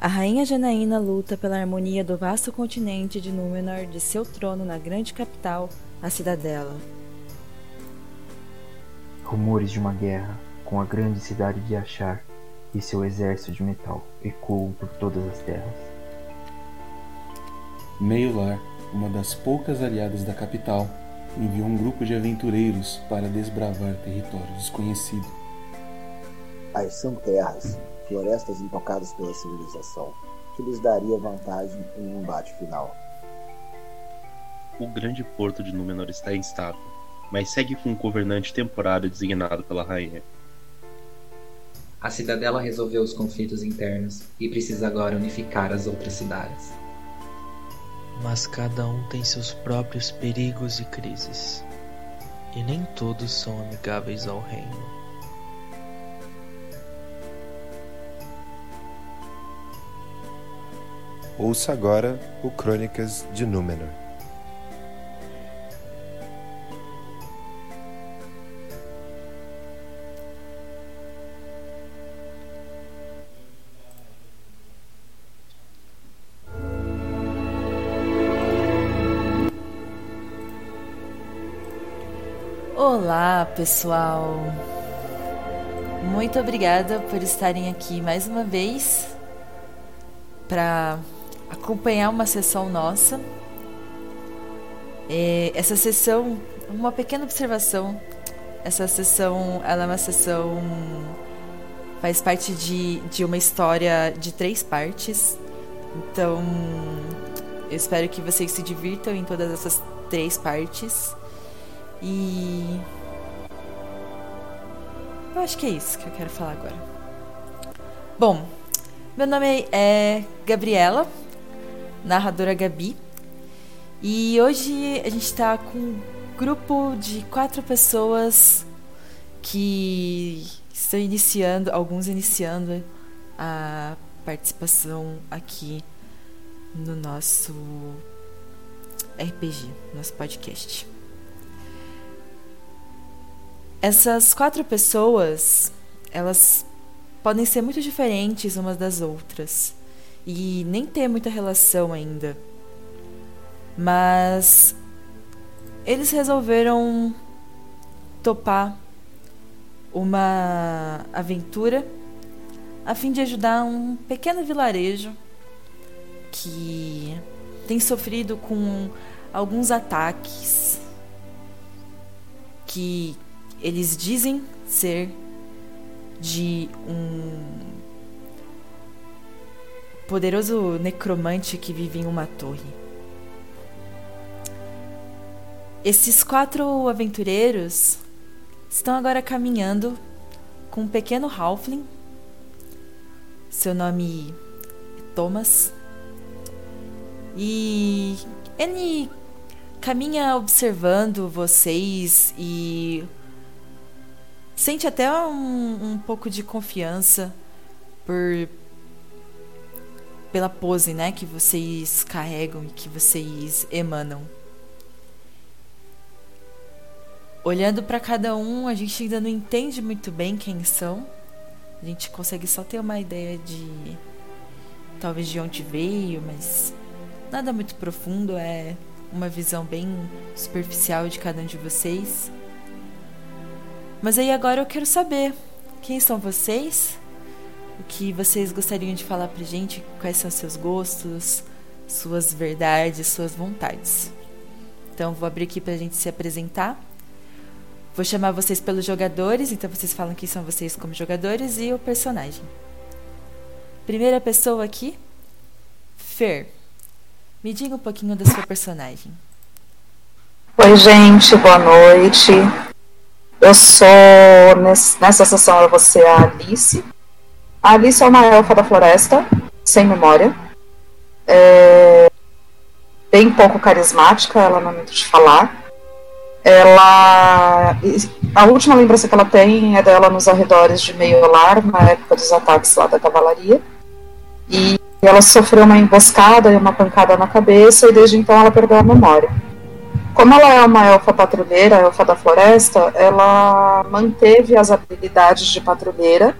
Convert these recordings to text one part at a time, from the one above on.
A rainha Janaína luta pela harmonia do vasto continente de Númenor de seu trono na grande capital, a Cidadela. Rumores de uma guerra com a grande cidade de Achar e seu exército de metal ecoam por todas as terras. Meio-Lar, uma das poucas aliadas da capital, enviou um grupo de aventureiros para desbravar território desconhecido. As são terras, florestas intocadas pela civilização, que lhes daria vantagem em um embate final. O grande porto de Númenor está instável, mas segue com um governante temporário designado pela rainha. A cidadela resolveu os conflitos internos e precisa agora unificar as outras cidades. Mas cada um tem seus próprios perigos e crises, e nem todos são amigáveis ao reino. Ouça agora o Crônicas de Númenor. Olá, pessoal. Muito obrigada por estarem aqui mais uma vez para acompanhar uma sessão nossa. É, essa sessão, uma pequena observação. Essa sessão, ela é uma sessão faz parte de, de uma história de três partes. Então, eu espero que vocês se divirtam em todas essas três partes. E eu acho que é isso que eu quero falar agora. Bom, meu nome é Gabriela, narradora Gabi. E hoje a gente está com um grupo de quatro pessoas que estão iniciando, alguns iniciando a participação aqui no nosso RPG, nosso podcast. Essas quatro pessoas, elas podem ser muito diferentes umas das outras e nem ter muita relação ainda. Mas eles resolveram topar uma aventura a fim de ajudar um pequeno vilarejo que tem sofrido com alguns ataques que eles dizem ser de um poderoso necromante que vive em uma torre. Esses quatro aventureiros estão agora caminhando com um pequeno halfling. Seu nome é Thomas. E ele caminha observando vocês e sente até um, um pouco de confiança por pela pose, né, que vocês carregam e que vocês emanam. Olhando para cada um, a gente ainda não entende muito bem quem são. A gente consegue só ter uma ideia de talvez de onde veio, mas nada muito profundo, é uma visão bem superficial de cada um de vocês. Mas aí agora eu quero saber quem são vocês? O que vocês gostariam de falar pra gente, quais são seus gostos, suas verdades, suas vontades. Então vou abrir aqui pra gente se apresentar. Vou chamar vocês pelos jogadores, então vocês falam quem são vocês como jogadores e o personagem. Primeira pessoa aqui, Fer. Me diga um pouquinho da sua personagem. Oi, gente, boa noite. Eu sou, nessa sessão eu vou ser a Alice, Alice é uma elfa da floresta, sem memória. É bem pouco carismática, ela não é muito de falar. Ela. A última lembrança que ela tem é dela nos arredores de Meiolar, na época dos ataques lá da cavalaria. E ela sofreu uma emboscada e uma pancada na cabeça, e desde então ela perdeu a memória. Como ela é uma elfa patrulheira, elfa da floresta, ela manteve as habilidades de patrulheira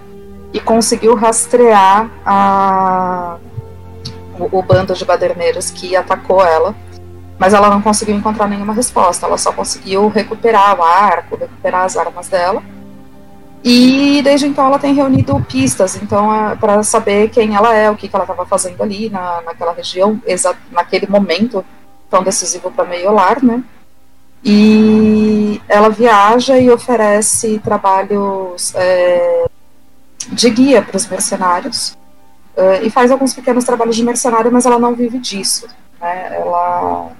e conseguiu rastrear a, o, o bando de baderneiros que atacou ela, mas ela não conseguiu encontrar nenhuma resposta. Ela só conseguiu recuperar o arco, recuperar as armas dela. E desde então ela tem reunido pistas, então é, para saber quem ela é, o que, que ela estava fazendo ali na, naquela região, naquele momento tão decisivo para Meiolar, né? E ela viaja e oferece trabalhos é, de guia para os mercenários uh, e faz alguns pequenos trabalhos de mercenário, mas ela não vive disso. Né? Ela,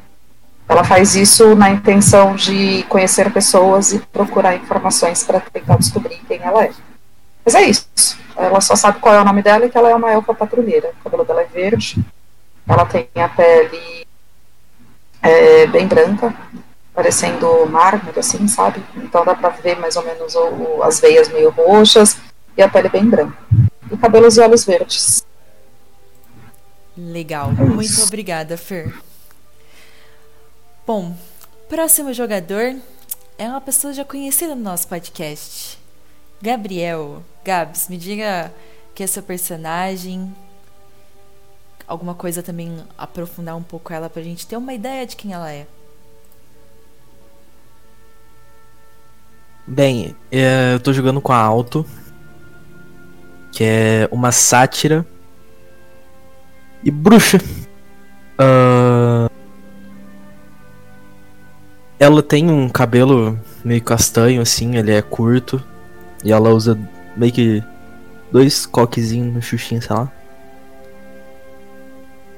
ela faz isso na intenção de conhecer pessoas e procurar informações para tentar descobrir quem ela é. Mas é isso. Ela só sabe qual é o nome dela e que ela é uma elfa patrulheira. O cabelo dela é verde. Ela tem a pele é, bem branca, parecendo mármore, assim, sabe? Então dá pra ver mais ou menos o, as veias meio roxas e a pele bem branca. E cabelos e olhos verdes. Legal. Muito obrigada, Fer. Bom, próximo jogador é uma pessoa já conhecida no nosso podcast. Gabriel. Gabs, me diga que é seu personagem. Alguma coisa também aprofundar um pouco ela pra gente ter uma ideia de quem ela é. Bem, é, eu tô jogando com a Alto, que é uma sátira e bruxa. Uh, ela tem um cabelo meio castanho, assim, ele é curto. E ela usa meio que dois coquezinhos no xuxinha, sei lá.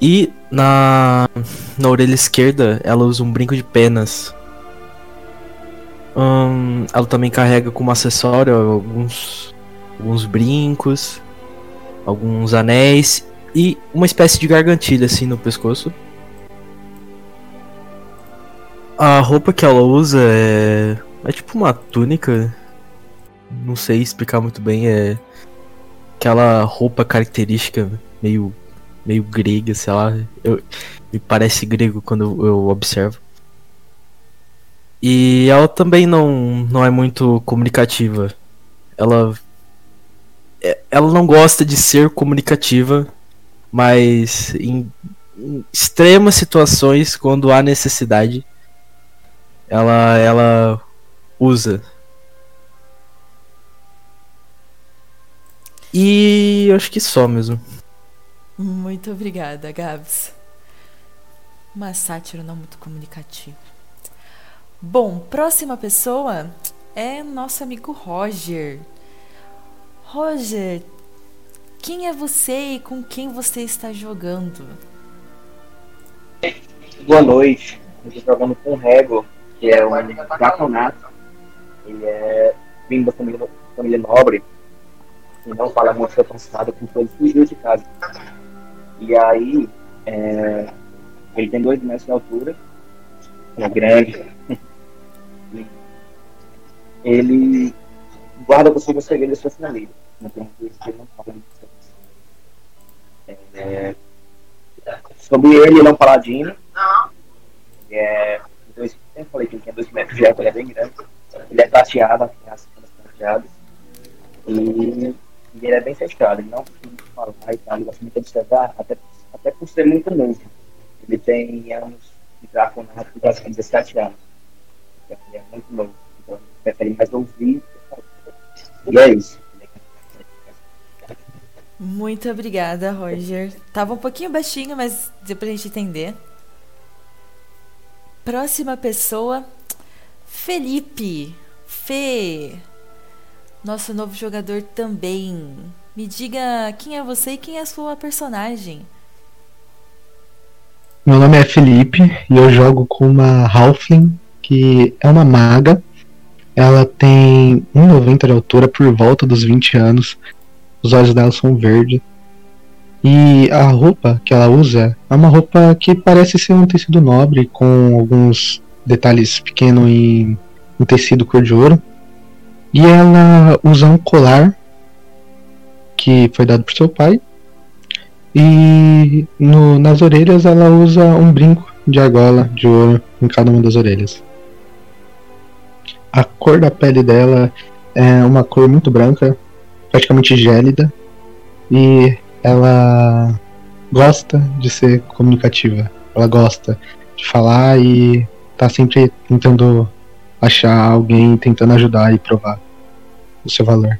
E na, na orelha esquerda ela usa um brinco de penas. Ela também carrega como acessório alguns, alguns brincos, alguns anéis e uma espécie de gargantilha assim no pescoço. A roupa que ela usa é, é tipo uma túnica. Não sei explicar muito bem. É aquela roupa característica meio meio grega, sei lá. Eu, me parece grego quando eu, eu observo. E ela também não, não é muito comunicativa. Ela ela não gosta de ser comunicativa, mas em, em extremas situações, quando há necessidade, ela ela usa. E acho que só mesmo. Muito obrigada, Gabs. Uma sátira não muito comunicativa. Bom, próxima pessoa é nosso amigo Roger. Roger, quem é você e com quem você está jogando? Boa noite. Eu estou jogando com o Rego, que é um draconato. Ele é vindo da família, família nobre. E não fala muito seu passado, com ele fugiu de casa. E aí, é, ele tem dois metros de altura, é grande. ele guarda possível segredo da sua família. Tem é, Sobre ele, ele é um paladino. Ele é. Dois, eu falei que ele tinha dois metros de altura, ele é bem grande. Ele é tateado, tem as tateadas. E e ele é bem fechado, ele não costuma falar e tal, ele gosta muito de observar, até, até por ser muito novo. Ele tem anos de draconato, basicamente 17 anos. Ele é muito novo. Então, prefere mais ouvir. E é isso. Muito obrigada, Roger. Tava um pouquinho baixinho, mas deu pra gente entender. Próxima pessoa, Felipe. Fê, nosso novo jogador também. Me diga quem é você e quem é a sua personagem. Meu nome é Felipe e eu jogo com uma Halfling, que é uma maga. Ela tem 1,90 de altura por volta dos 20 anos. Os olhos dela são verdes. E a roupa que ela usa é uma roupa que parece ser um tecido nobre, com alguns detalhes pequenos em, em tecido cor de ouro. E ela usa um colar que foi dado por seu pai. E no, nas orelhas ela usa um brinco de argola de ouro em cada uma das orelhas. A cor da pele dela é uma cor muito branca, praticamente gélida. E ela gosta de ser comunicativa. Ela gosta de falar e tá sempre tentando achar alguém, tentando ajudar e provar o seu valor.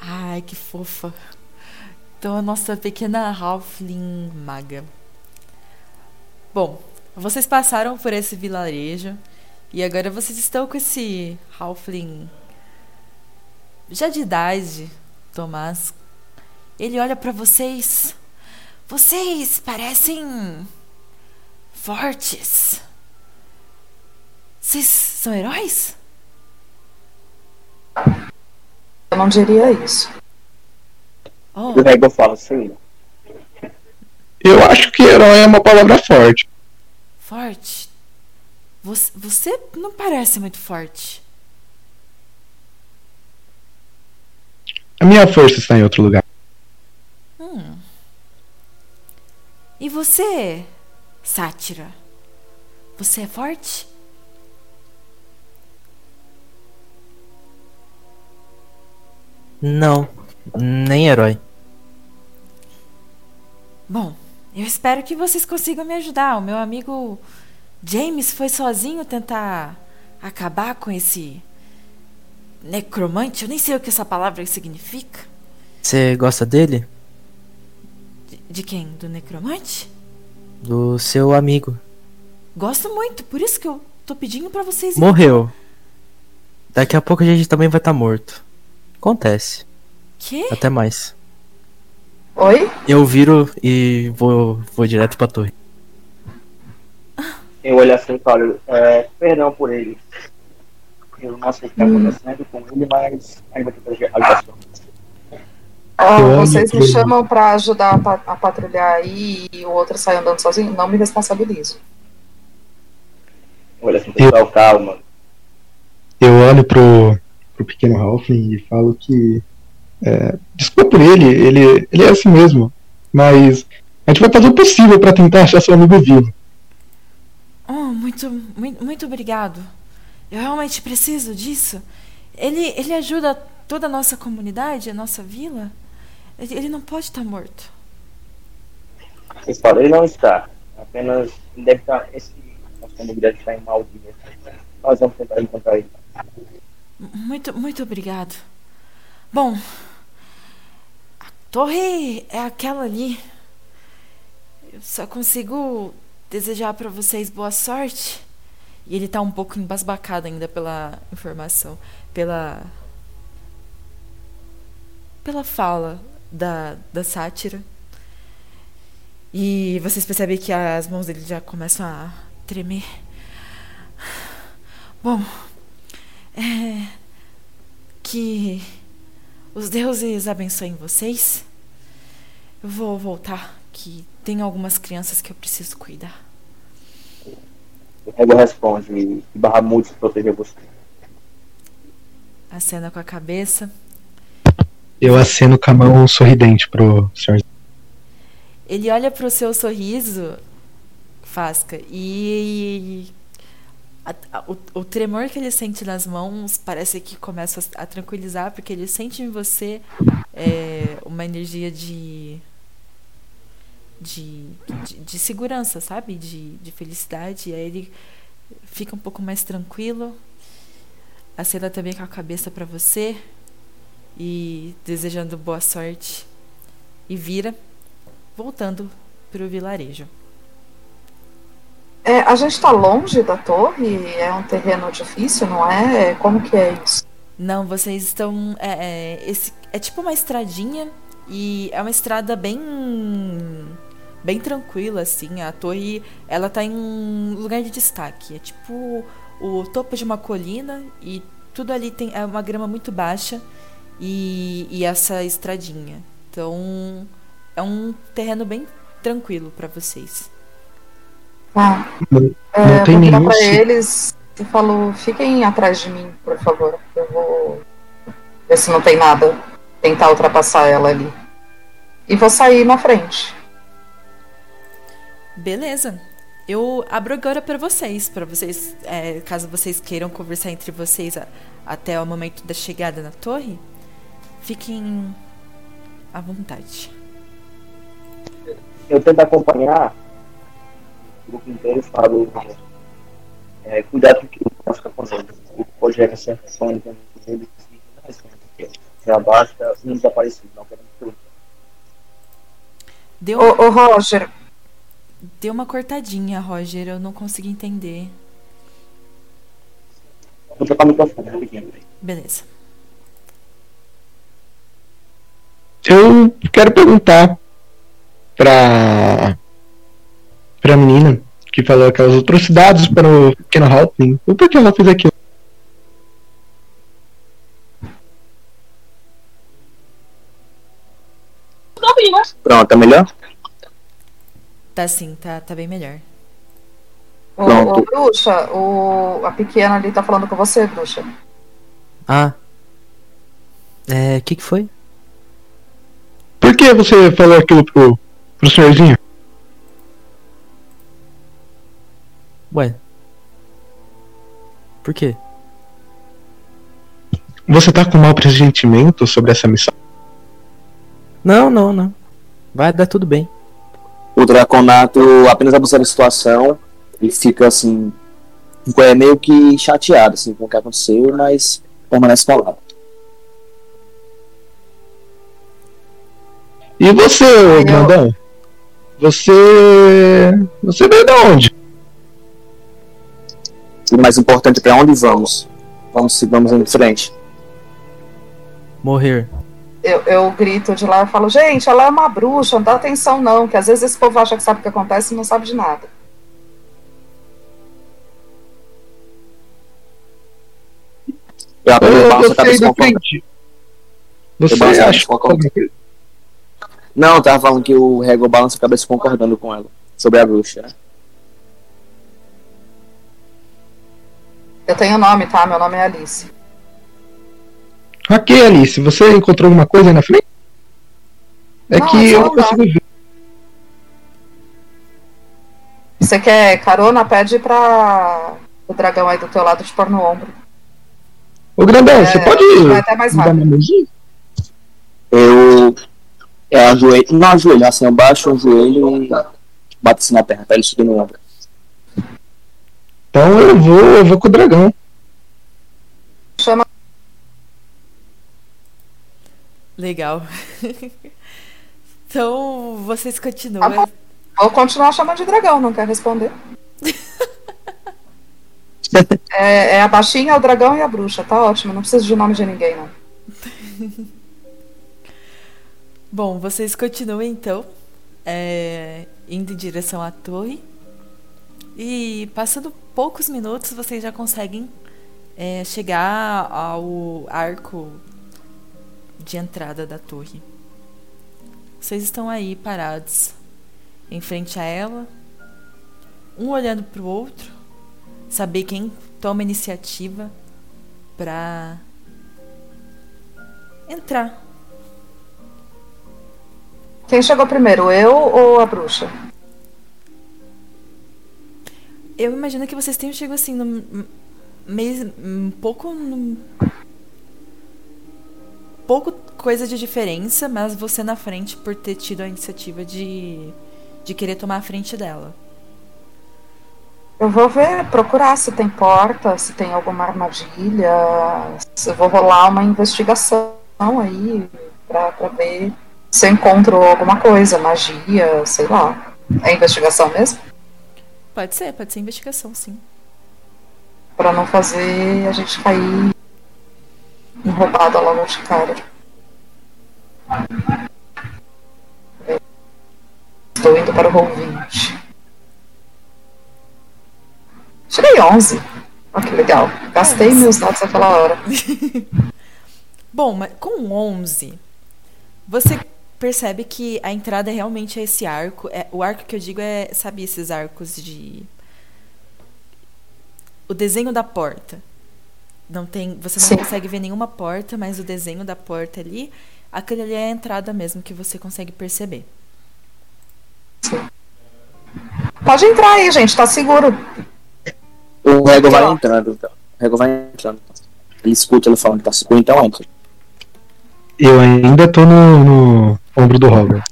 Ai, que fofa. Então, a nossa pequena Halfling maga. Bom, vocês passaram por esse vilarejo e agora vocês estão com esse Halfling já de idade, Tomás. Ele olha para vocês. Vocês parecem fortes. Vocês são heróis? Eu não diria isso. Oh. O Nego fala assim. Eu acho que herói é uma palavra forte. Forte? Você, você não parece muito forte. A minha força está em outro lugar. Hum. E você, sátira? Você é forte? Não, nem herói. Bom, eu espero que vocês consigam me ajudar. O meu amigo James foi sozinho tentar acabar com esse necromante. Eu nem sei o que essa palavra significa. Você gosta dele? De, de quem? Do necromante? Do seu amigo. Gosto muito, por isso que eu tô pedindo para vocês. Morreu. Daqui a pouco a gente também vai estar tá morto. Acontece. Que? Até mais. Oi? Eu viro e vou, vou direto pra torre. Eu olho assim e falo, é, perdão por ele. Eu não sei o que está acontecendo com ele, mas ainda tem que ajudação. Oh, vocês me chamam para ajudar a, a, patrulhar aí e o outro sai andando sozinho? Não me responsabilizo. Olha assim, pessoal, calma. Eu olho pro, pro pequeno Halfling e falo que. É, desculpa por ele, ele, ele é assim mesmo. Mas a gente vai fazer o possível para tentar achar seu amigo vivo. Oh, muito, muito, muito obrigado. Eu realmente preciso disso. Ele, ele ajuda toda a nossa comunidade, a nossa vila. Ele não pode estar morto. Vocês falam, ele não está. Apenas deve estar. Esse, nossa comunidade está em mau dia. Nós vamos tentar encontrar ele. Muito, muito obrigado. Bom, a torre é aquela ali. Eu só consigo desejar para vocês boa sorte. E ele tá um pouco embasbacado ainda pela informação, pela pela fala da, da sátira. E vocês percebem que as mãos dele já começam a tremer. Bom, é, que os deuses abençoem vocês. Eu vou voltar, que tem algumas crianças que eu preciso cuidar. O Rego responde: Bahamut proteger você. Acena com a cabeça. Eu aceno com a mão sorridente pro senhor. Ele olha pro seu sorriso, Fasca, e a, a, o, o, tremor que ele sente nas mãos parece que começa a, a tranquilizar, porque ele sente em você é, uma energia de de, de, de, segurança, sabe? De, de felicidade. E aí ele fica um pouco mais tranquilo. Acena também com a cabeça para você e desejando boa sorte. E vira, voltando para o vilarejo. É, a gente está longe da torre? É um terreno difícil, não é? Como que é isso? Não, vocês estão. É, é, esse, é tipo uma estradinha e é uma estrada bem bem tranquila assim. A torre, ela tá em um lugar de destaque. É tipo o topo de uma colina e tudo ali tem é uma grama muito baixa e, e essa estradinha. Então, é um terreno bem tranquilo para vocês. Ah, é, não tem nenhum. Pra eles e falou: fiquem atrás de mim, por favor. Eu vou ver se não tem nada. Tentar ultrapassar ela ali. E vou sair na frente. Beleza. Eu abro agora para vocês, para vocês, é, caso vocês queiram conversar entre vocês a, até o momento da chegada na torre, fiquem à vontade. Eu tento acompanhar o grupo inteiro e falo. É, cuidado com o que você está fazendo. O Rogério sempre sonha com ele. Já basta um desaparecido, não queremos tudo. Deu, Ô, ô, Roger, deu uma cortadinha, Roger. Eu não consegui entender. Vou trocar o microfone, rapidinho. Beleza. Eu quero perguntar pra. pra menina que falou aquelas atrocidades para o pequeno Halfling. O porquê ela fez aquilo? Pronto, tá melhor? Tá sim, tá, tá bem melhor. ô, ô, bruxa, o, a pequena ali tá falando com você, bruxa. Ah. É, o que que foi? Por que você falou aquilo pro, pro senhorzinho? Ué. Por quê? Você tá com mau pressentimento sobre essa missão? Não, não, não. Vai dar tudo bem. O Draconato apenas observa a situação e fica assim. É meio que chateado assim, com o que aconteceu, mas permanece calado. E você, Eu- grandão? Você. Você veio da onde? E o mais importante, para onde vamos? Vamos sigamos em frente. Morrer. Eu, eu grito de lá e falo, gente, ela é uma bruxa, não dá atenção não, que às vezes esse povo acha que sabe o que acontece e não sabe de nada. Eu Eu. Você acha. Não, eu tava falando que o Rego balança a cabeça concordando com ela. Sobre a bruxa. né? Eu tenho nome, tá? Meu nome é Alice. Ok, Alice, você encontrou alguma coisa aí na frente? É Não, que eu não consigo ver. Você quer carona? Pede pra o dragão aí do teu lado te pôr no ombro. Ô grandão, É, você pode vai até mais rápido. Eu. É, ajoelho. Não ajoelho, assim, eu baixo o joelho e bato assim na terra, pra ele subir no ombro. Então eu vou, eu vou com o dragão. Legal. então, vocês Tá continuam. bom. Vou continuar chamando de dragão, não quer responder. é, é a baixinha, o dragão e a bruxa, tá ótimo. Não preciso de nome de ninguém, não. Bom, vocês continuam então é, indo em direção à torre. E passando poucos minutos, vocês já conseguem é, chegar ao arco de entrada da torre. Vocês estão aí parados em frente a ela, um olhando para o outro, saber quem toma a iniciativa para entrar Quem chegou primeiro, eu ou a bruxa? Eu imagino que vocês tenham chegado assim, no, meio, um pouco. num- pouco coisa de diferença, mas você na frente por ter tido a iniciativa de, de querer tomar a frente dela. Eu vou ver, procurar se tem porta, se tem alguma armadilha. Se eu vou rolar uma investigação aí pra, pra ver se eu encontro alguma coisa, magia, sei lá. É investigação mesmo? Pode ser, pode ser investigação, sim. Pra não fazer a gente cair roubada logo de cara. Estou indo para o roll 20. Tirei 11. Olha que legal. Gastei meus dados naquela hora. Bom, mas com 11, você percebe que a entrada realmente é esse arco. É, o arco que eu digo é, sabe, esses arcos de. O desenho da porta. Não tem, você não Sim. consegue ver nenhuma porta, mas o desenho da porta ali, aquele ali é a entrada mesmo que você consegue perceber. Pode entrar aí, gente, tá seguro. O Rego vai Tá. entrando, então. O Rego vai entrando. Ele escuta ele falando que tá seguro, então entra. Eu ainda tô no, no ombro do Robert.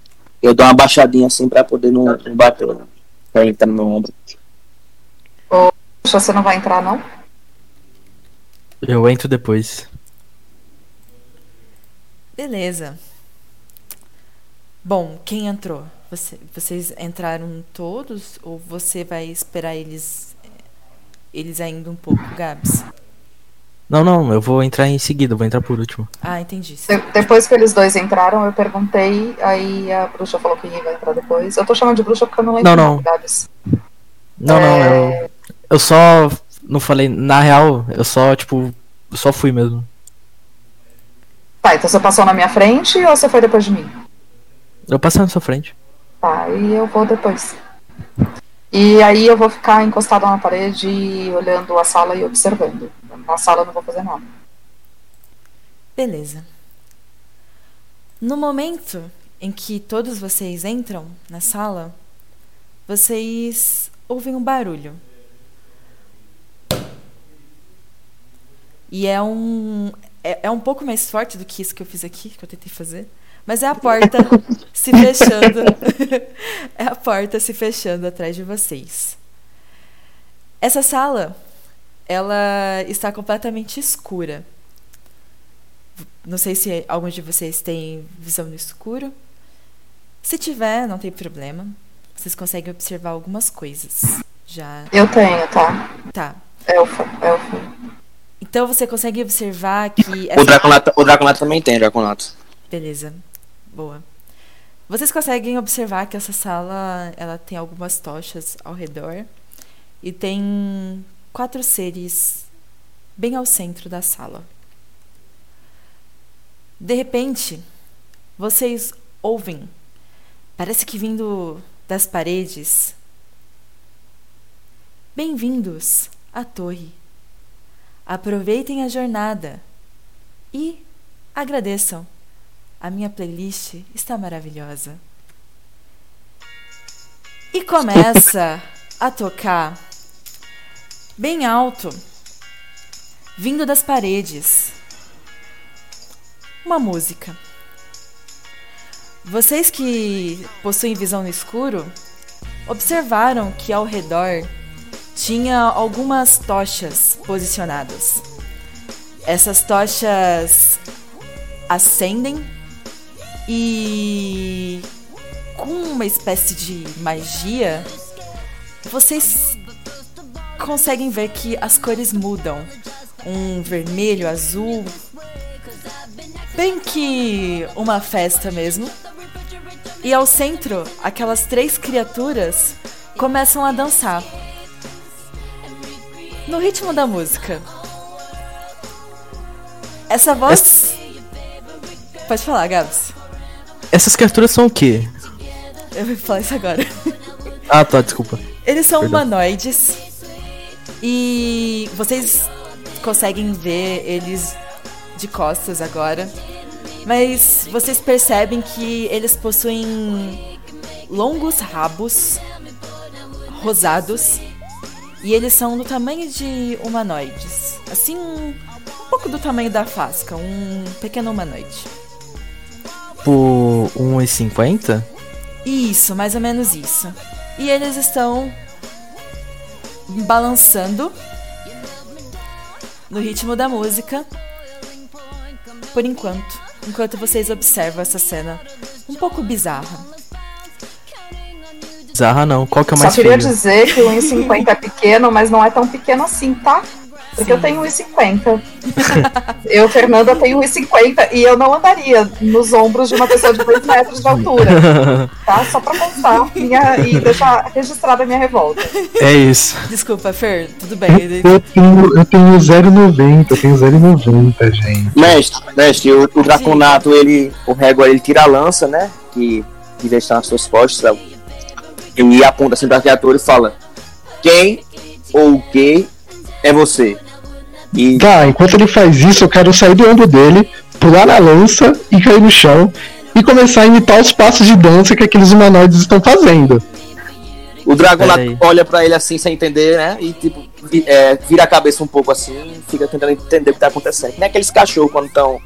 Eu dou uma baixadinha assim pra poder não, não bater. né? Pra entrar no meu ombro. Puxa, você não vai entrar, não? Eu entro depois. Beleza. Bom, quem entrou? Você- vocês entraram todos ou você vai esperar eles eles ainda um pouco, Gabs? Não, não, eu vou entrar em seguida, vou entrar por último. Ah, entendi. De- depois que eles dois entraram, eu perguntei, aí a bruxa falou que vai entrar depois. Eu tô chamando de bruxa porque eu não lembro Não, não. Gabs. Não, não, eu. Eu só. Não falei. Na real, eu só, tipo. Só fui mesmo. Tá, então você passou na minha frente ou você foi depois de mim? Eu passei na sua frente. Tá, e eu vou depois. E aí eu vou ficar encostada na parede, olhando a sala e observando. Na sala eu não vou fazer nada. Beleza. No momento em que todos vocês entram na sala, vocês ouvem um barulho. E é um é, é um pouco mais forte do que isso que eu fiz aqui, que eu tentei fazer. Mas é a porta se fechando. é a porta se fechando atrás de vocês. Essa sala, ela está completamente escura. Não sei se alguns de vocês têm visão no escuro. Se tiver, não tem problema. Vocês conseguem observar algumas coisas. Já. Eu tenho, tá? Tá. Elfa, elfa. Então você consegue observar que. O Draconato, o Draconato também tem, Draconato. Beleza. Boa. Vocês conseguem observar que essa sala ela tem algumas tochas ao redor e tem quatro seres bem ao centro da sala. De repente, vocês ouvem, parece que vindo das paredes. Bem-vindos à torre. Aproveitem a jornada e agradeçam. A minha playlist está maravilhosa. E começa a tocar bem alto, vindo das paredes, uma música. Vocês que possuem visão no escuro observaram que ao redor tinha algumas tochas posicionadas. Essas tochas acendem e com uma espécie de magia vocês conseguem ver que as cores mudam. Um vermelho, azul, bem que uma festa mesmo. E ao centro, aquelas três criaturas começam a dançar. No ritmo da música. Essa voz. Pode falar, Gabs. Essas criaturas são o quê? Eu vou falar isso agora. Ah, tá, desculpa. Eles são Perdão. humanoides. E vocês conseguem ver eles de costas agora. Mas vocês percebem que eles possuem longos rabos rosados. E eles são do tamanho de humanoides. Assim, um pouco do tamanho da Fasca, um pequeno humanoide. Por 1,50? Isso, mais ou menos isso. E eles estão balançando no ritmo da música. Por enquanto, enquanto vocês observam essa cena um pouco bizarra. Bizarra não. Qual que é o Só mais queria feio? dizer que o 1,50 é pequeno, mas não é tão pequeno assim, tá? Porque eu tenho 1,50. eu, Fernanda, tenho 1,50 e eu não andaria nos ombros de uma pessoa de 2 metros de altura. Tá? Só pra constar minha, e deixar registrada a minha revolta. É isso. Desculpa, Fer, tudo bem. Eu tenho, eu tenho 0,90, eu tenho 0,90, gente. Mestre, mestre, o, o Draconato, ele, o Régua, ele tira a lança, né? Que, que deixa nas suas costas. Ele aponta assim pra criatura e fala: Quem ou o que é você? E Tá, enquanto ele faz isso, eu quero sair do ombro dele, pular na lança e cair no chão e começar a imitar os passos de dança que aqueles humanoides estão fazendo. o Pera aí. olha pra ele assim, sem entender, né? E tipo, vi- é, vira a cabeça um pouco assim e fica tentando entender o que tá acontecendo. Que nem aqueles cachorros quando estão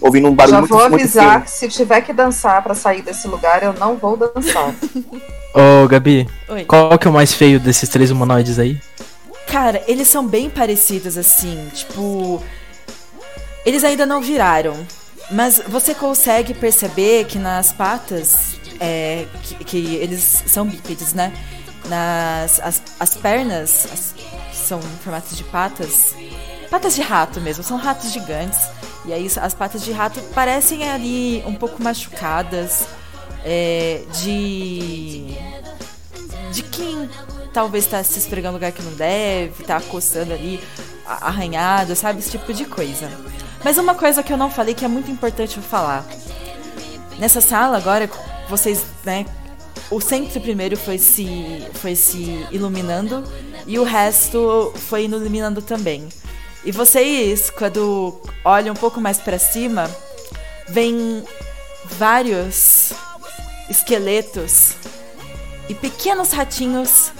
ouvindo um barulho Já muito vou muito avisar fino. que se tiver que dançar pra sair desse lugar, eu não vou dançar. Ô, Gabi, Oi. qual que é o mais feio desses três humanoides aí? Cara, eles são bem parecidos assim, tipo. Eles ainda não viraram. Mas você consegue perceber que nas patas. É, que, que eles são bípedes, né? Nas as, as pernas as- são em formatos de patas. Patas de rato mesmo, são ratos gigantes. E aí as patas de rato parecem ali um pouco machucadas. é, de de quem talvez tá se esfregando em lugar que não deve, tá coçando ali, arranhado, sabe? Esse tipo de coisa. Mas uma coisa que eu não falei que é muito importante eu falar. Nessa sala agora, vocês, né? O centro primeiro foi se, foi se iluminando e o resto foi iluminando também. E vocês, quando olham um pouco mais pra cima, vem vários esqueletos e pequenos ratinhos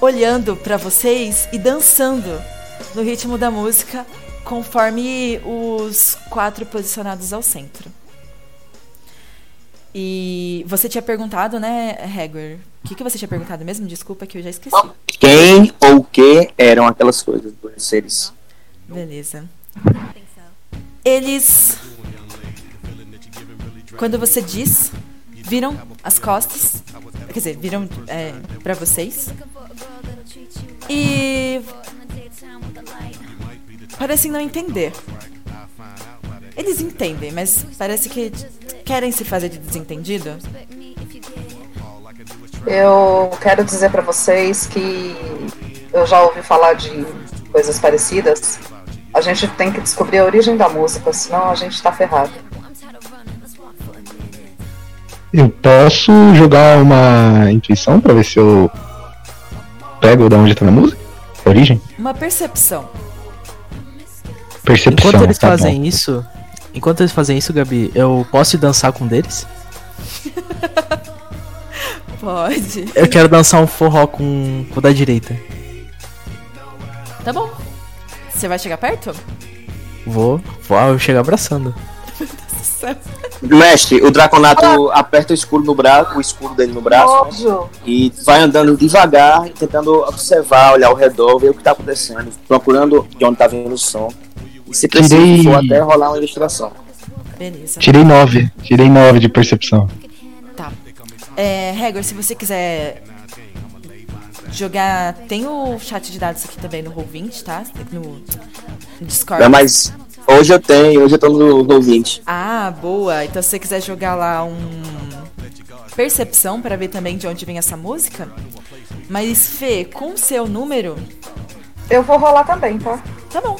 olhando pra vocês e dançando no ritmo da música conforme os quatro posicionados ao centro. E você tinha perguntado, né, Hagrid? O que, que você tinha perguntado mesmo? Desculpa que eu já esqueci. Quem ou o que eram aquelas coisas, dois seres? Beleza. Eles. Quando você diz, viram as costas. Quer dizer, viram é, para vocês. E. Parecem não entender. Eles entendem, mas parece que querem se fazer de desentendido. Eu quero dizer pra vocês que eu já ouvi falar de coisas parecidas. A gente tem que descobrir a origem da música, senão a gente tá ferrado. Eu posso jogar uma intuição pra ver se eu pego de onde tá na música? A origem? Uma percepção. Percepção. Enquanto eles tá fazem bom. isso, enquanto eles fazem isso, Gabi, eu posso ir dançar com um deles? Pode. Eu quero dançar um forró com, com o da direita. Tá bom. Você vai chegar perto? Vou, vou eu chego abraçando. Mestre, o Draconato aperta o escudo no braço, o escudo dele no braço, né? E vai andando devagar, tentando observar, olhar ao redor, ver o que tá acontecendo, procurando de onde tá vindo o som. E se preciso, Tirei- até rolar uma investigação. Beleza. Tirei 9. Tirei 9 de percepção. É, Hagor, se você quiser jogar. Tem o chat de dados aqui também no Roll20, tá? No, Discord. É, mas hoje eu tenho, hoje eu tô no, no 20. Ah, boa. Então se você quiser jogar lá um. Percepção pra ver também de onde vem essa música. Mas, Fê, com o seu número. Eu vou rolar também, tá? Tá bom.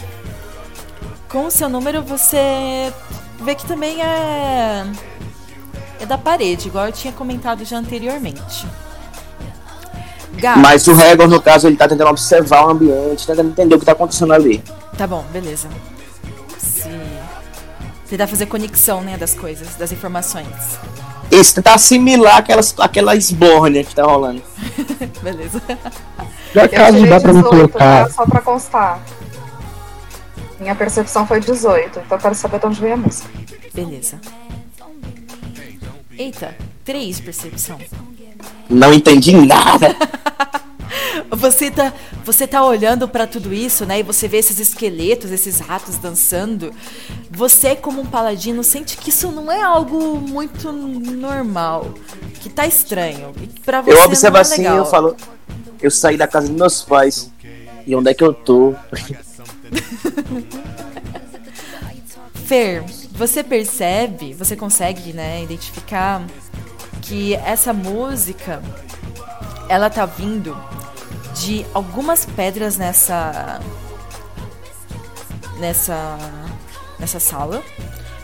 Com o seu número você vê que também é. É da parede, igual eu tinha comentado já anteriormente. Gato. Mas o Regor, no caso, ele tá tentando observar o ambiente, tentando entender o que tá acontecendo ali. Tá bom, beleza. Se... Tentar fazer conexão, né, das coisas, das informações. Isso, tentar assimilar aquelas, aquela esbórnia que tá rolando. beleza. Acaso tirei dá pra me 18, colocar. tá? Só pra constar. Minha percepção foi 18, então eu quero saber de onde veio a música. Beleza. Eita, três percepção. Não entendi nada. Você tá, você tá olhando pra tudo isso, né? E você vê esses esqueletos, esses ratos dançando. Você, como um paladino, sente que isso não é algo muito normal. Que tá estranho. E pra você Eu observo é assim, eu falo. Eu saí da casa dos meus pais. E onde é que eu tô? Fer, você percebe, você consegue, né, identificar que essa música ela tá vindo de algumas pedras nessa nessa nessa sala,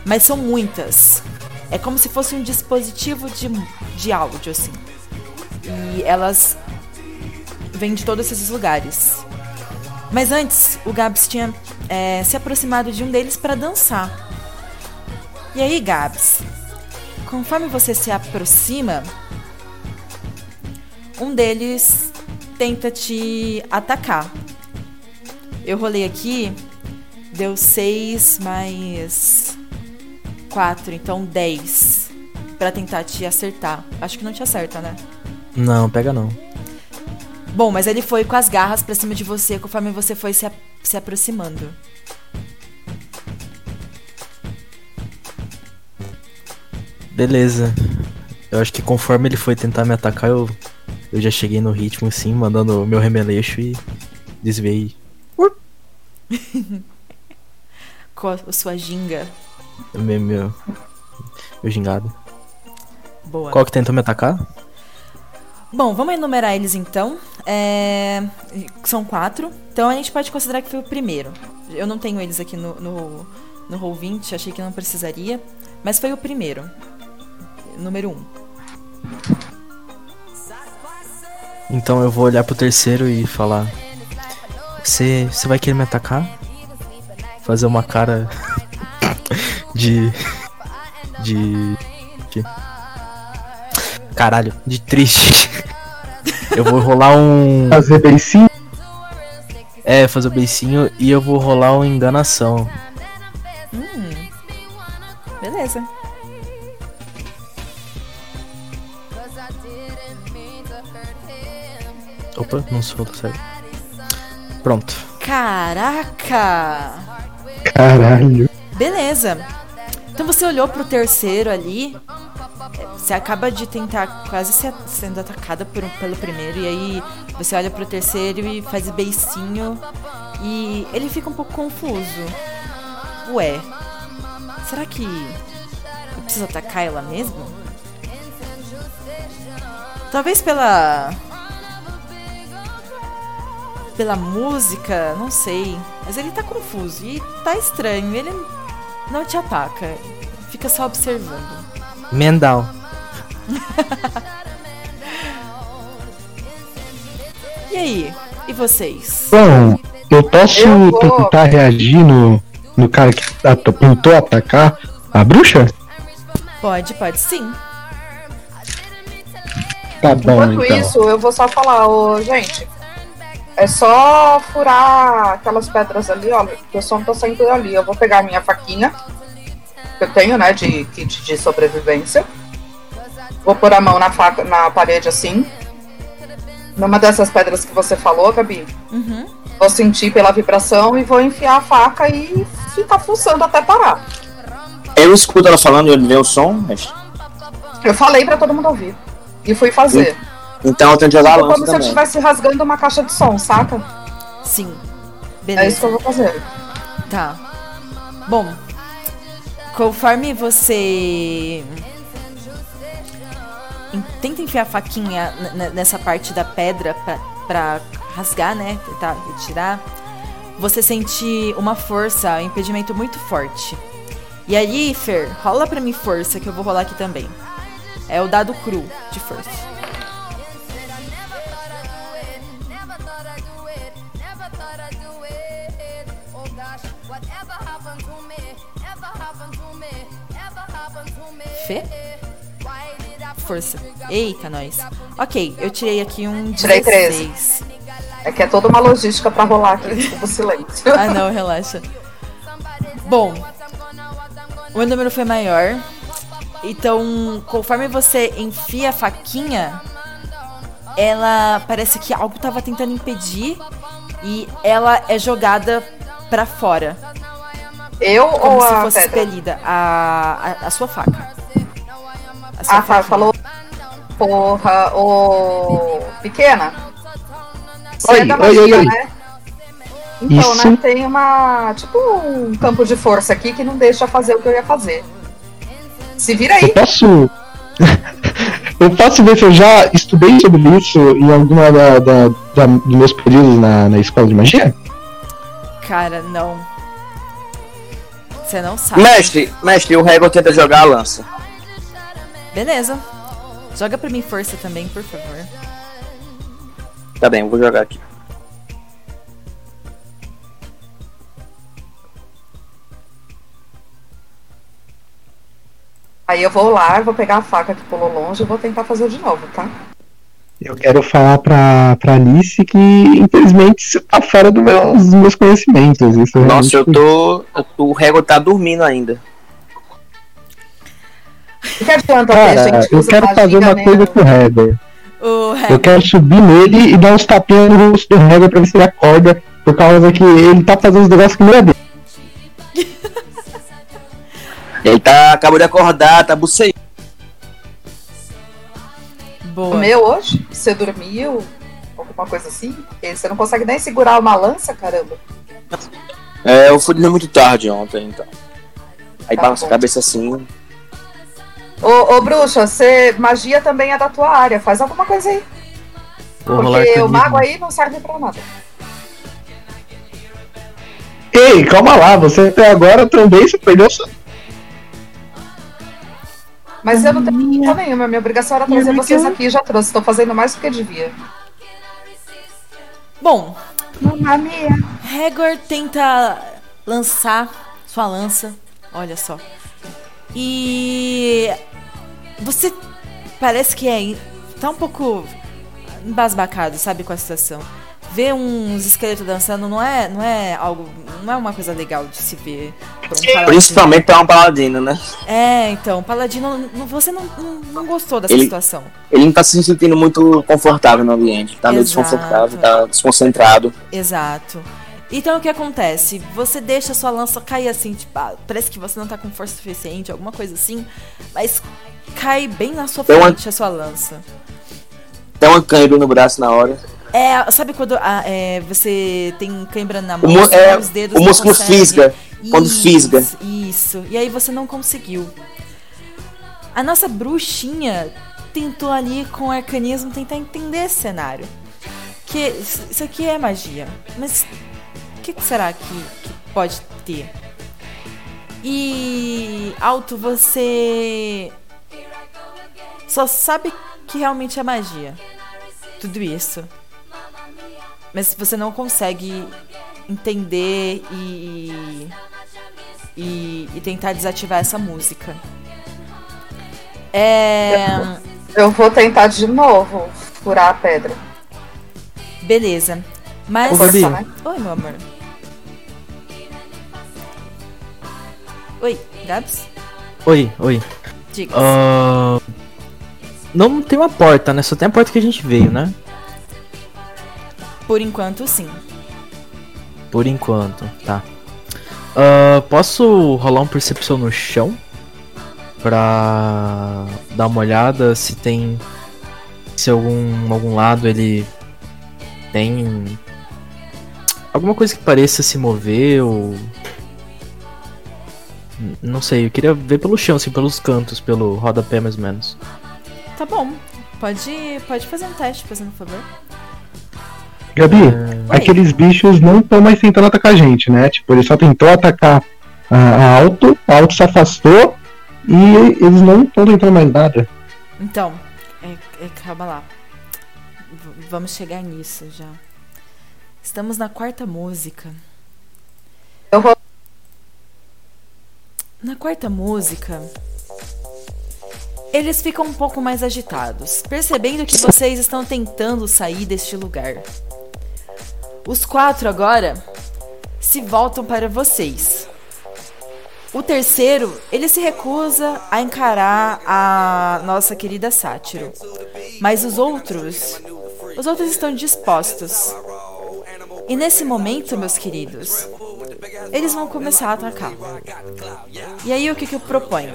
mas são muitas. É como se fosse um dispositivo de, de áudio assim. E elas vêm de todos esses lugares. Mas antes, o Gabs tinha é, se aproximado de um deles para dançar. E aí, Gabs, conforme você se aproxima, um deles tenta te atacar. Eu rolei aqui Deu 6 mais 4, então 10. Pra tentar te acertar. Acho que não te acerta, né? Não, pega não. Bom, mas ele foi com as garras pra cima de você conforme você foi se, a- se aproximando. Beleza. Eu acho que conforme ele foi tentar me atacar, eu, eu já cheguei no ritmo assim, mandando o meu remeleixo e desviei. Com a sua ginga. o Meu, meu, meu gingado. Boa. Qual que tentou me atacar? Bom, vamos enumerar eles então. É, São quatro. Então a gente pode considerar que foi o primeiro. Eu não tenho eles aqui no, no, no Roll20, achei que não precisaria. Mas foi o primeiro. Número um. Então eu vou olhar pro terceiro e falar. Você vai querer me atacar? Fazer uma cara de. de. de. Caralho, de triste. Eu vou rolar um. Fazer beicinho? É, fazer o beicinho e eu vou rolar uma enganação. Hum. Beleza. Opa, não sou certo. Pronto. Caraca! Caralho. Beleza. Então você olhou pro terceiro ali. Você acaba de tentar quase sendo atacada por pelo primeiro. E aí você olha pro terceiro e faz beicinho. E ele fica um pouco confuso. Ué, será que eu preciso atacar ela mesmo? Talvez pela. Pela música, não sei. Mas ele tá confuso e tá estranho. Ele não te ataca. Fica só observando. Mendal. E aí? E vocês? Bom, eu posso Eu vou- tentar reagir no, no cara que tentou atacar a bruxa? Pode, pode sim. Tá bom, Enquanto então. isso, eu vou só falar, ô, gente. É só furar aquelas pedras ali, ó. Que o som tá saindo ali. Eu vou pegar a minha faquinha. Que eu tenho, né? De kit de sobrevivência. Vou pôr a mão na faca, na parede assim. Numa dessas pedras que você falou, Gabi. Uhum. Vou sentir pela vibração e vou enfiar a faca e ficar fuçando até parar. Eu escuto ela falando e ele vê o som, mas... Eu falei pra todo mundo ouvir. E fui fazer. Então eu tenho que jogar a lança como se eu também. estivesse rasgando uma caixa de som, saca? Sim. É isso que eu vou fazer. Tá. Bom, conforme você tenta enfiar a faquinha nessa parte da pedra pra rasgar, né? Tentar retirar. Você sente uma força, um impedimento muito forte. E aí, Fer, rola pra mim força, que eu vou rolar aqui também. É o dado cru de força. Força. Eita, nós. Ok, eu tirei aqui um Tirei 16. É que é toda uma logística pra rolar aqui, desculpa o silêncio. Ah, não, relaxa. Bom, o meu número foi maior. Então, conforme você enfia a faquinha, ela parece que algo tava tentando impedir e ela é jogada pra fora. Eu Como ou se a fosse pedra? expelida. A, a, a sua faca. Ah, tá, falou. Porra, ô. Pequena. Você Oi, é da oi, oi, magia, oi. né? Então, Isso. né, tem uma. Tipo um campo de força aqui que não deixa fazer o que eu ia fazer. Se vira aí. Eu posso. eu posso ver se eu já estudei sobre isso em alguma da, da, da- dos meus períodos na, na escola de magia? Cara, não. Você não sabe. Mestre, mestre, o Hegel tenta jogar a lança. Beleza. Joga pra mim força também, por favor. Tá bem, eu vou jogar aqui. Aí eu vou lá, vou pegar a faca que pulou longe e vou tentar fazer de novo, tá? Eu quero falar pra, pra Alice que, infelizmente, isso tá fora do meu- dos meus conhecimentos. Isso Nossa, eu realmente- tô. eu tô- O Rego tá dormindo ainda. O que adianta ter Cara, gente que eu usa quero magia, fazer uma coisa com o Heather. O Eu quero subir nele e dar uns tapinhas no rosto do Heather pra ver se ele acorda. Por causa que ele tá fazendo os negócios que não é dele. Ele tá. acabou de acordar, tá buceando. Boa. Comeu hoje? Você dormiu? Alguma coisa assim? Você não consegue nem segurar uma lança, caramba. É, eu fui dormir muito tarde ontem, então. Aí Tá balança a cabeça assim. Ô, ô bruxa, você. Magia também é da tua área. Faz alguma coisa aí. Vou Porque o mago aí não serve pra nada. Ei, calma lá, você até agora também você perdeu sua. Mas eu não tenho culpa nenhuma. Minha obrigação era trazer vocês aqui e já trouxe. Estou fazendo mais do que devia. Bom. Hagor tenta lançar sua lança. Olha só. E você parece que é tá um pouco embasbacado, sabe, com a situação. Ver uns esqueletos dançando não é, não é algo, não é uma coisa legal de se ver. um. Principalmente pra um paladino, né? É, então, paladino, não- você não, não, não gostou dessa Ele- situação. Ele não tá se sentindo muito confortável no ambiente. Tá meio Exato. desconfortável, tá desconcentrado. Exato. Então o que acontece? Você deixa sua lança cair assim, tipo, ah, parece que você não tá com força suficiente, alguma coisa assim, mas cai bem na sua Tem uma- frente a sua lança. Tem uma câimbra no braço na hora. É, sabe quando ah, é, você tem cãibra na O mão, você é, os dedos o músculo consegue. fisga, quando Isso, fisga. Isso. E aí você não conseguiu. A nossa bruxinha tentou ali com o arcanismo tentar entender esse cenário. Que isso aqui é magia, mas o que será que, que pode ter? E Alto, você só sabe que realmente é magia. Tudo isso. Mas você não consegue entender e, e, e tentar desativar essa música. É. Eu vou tentar de novo furar a pedra. Beleza. Mas. Ô? Oi, meu amor. Oi, Gabs? Oi, oi. Diga. Ah, não tem uma porta, né? Só tem a porta que a gente veio, né? Por enquanto, sim. Por enquanto, tá. Ah, posso rolar um percepção no chão? Pra dar uma olhada se tem. Se algum, algum lado ele tem. Alguma coisa que pareça se mover ou. Não sei, eu queria ver pelo chão, assim, pelos cantos, pelo rodapé mais ou menos. Tá bom. Pode, pode fazer um teste, fazendo favor. Gabi, É. aqueles bichos não estão mais tentando atacar a gente, né? Tipo, ele só tentou atacar a, a Alto, a Alto se afastou e eles não estão tentando mais nada. Então, é, é, calma lá. V- vamos chegar nisso já. Estamos na quarta música. Eu vou. Na quarta música, eles ficam um pouco mais agitados, percebendo que vocês estão tentando sair deste lugar. Os quatro agora se voltam para vocês. O terceiro, ele se recusa a encarar a nossa querida Sátiro. Mas os outros, os outros estão dispostos. E nesse momento, meus queridos, eles vão começar a atacar. E aí o que, que eu proponho?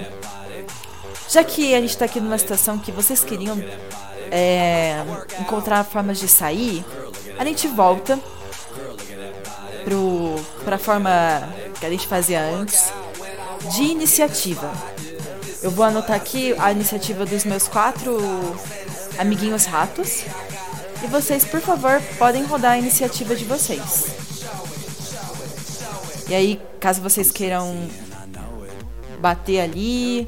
Já que a gente tá aqui numa situação que vocês queriam é, encontrar formas de sair, a gente volta pro, pra forma que a gente fazia antes de iniciativa. Eu vou anotar aqui a iniciativa dos meus quatro amiguinhos ratos. E vocês, por favor, podem rodar a iniciativa de vocês. E aí, caso vocês queiram bater ali,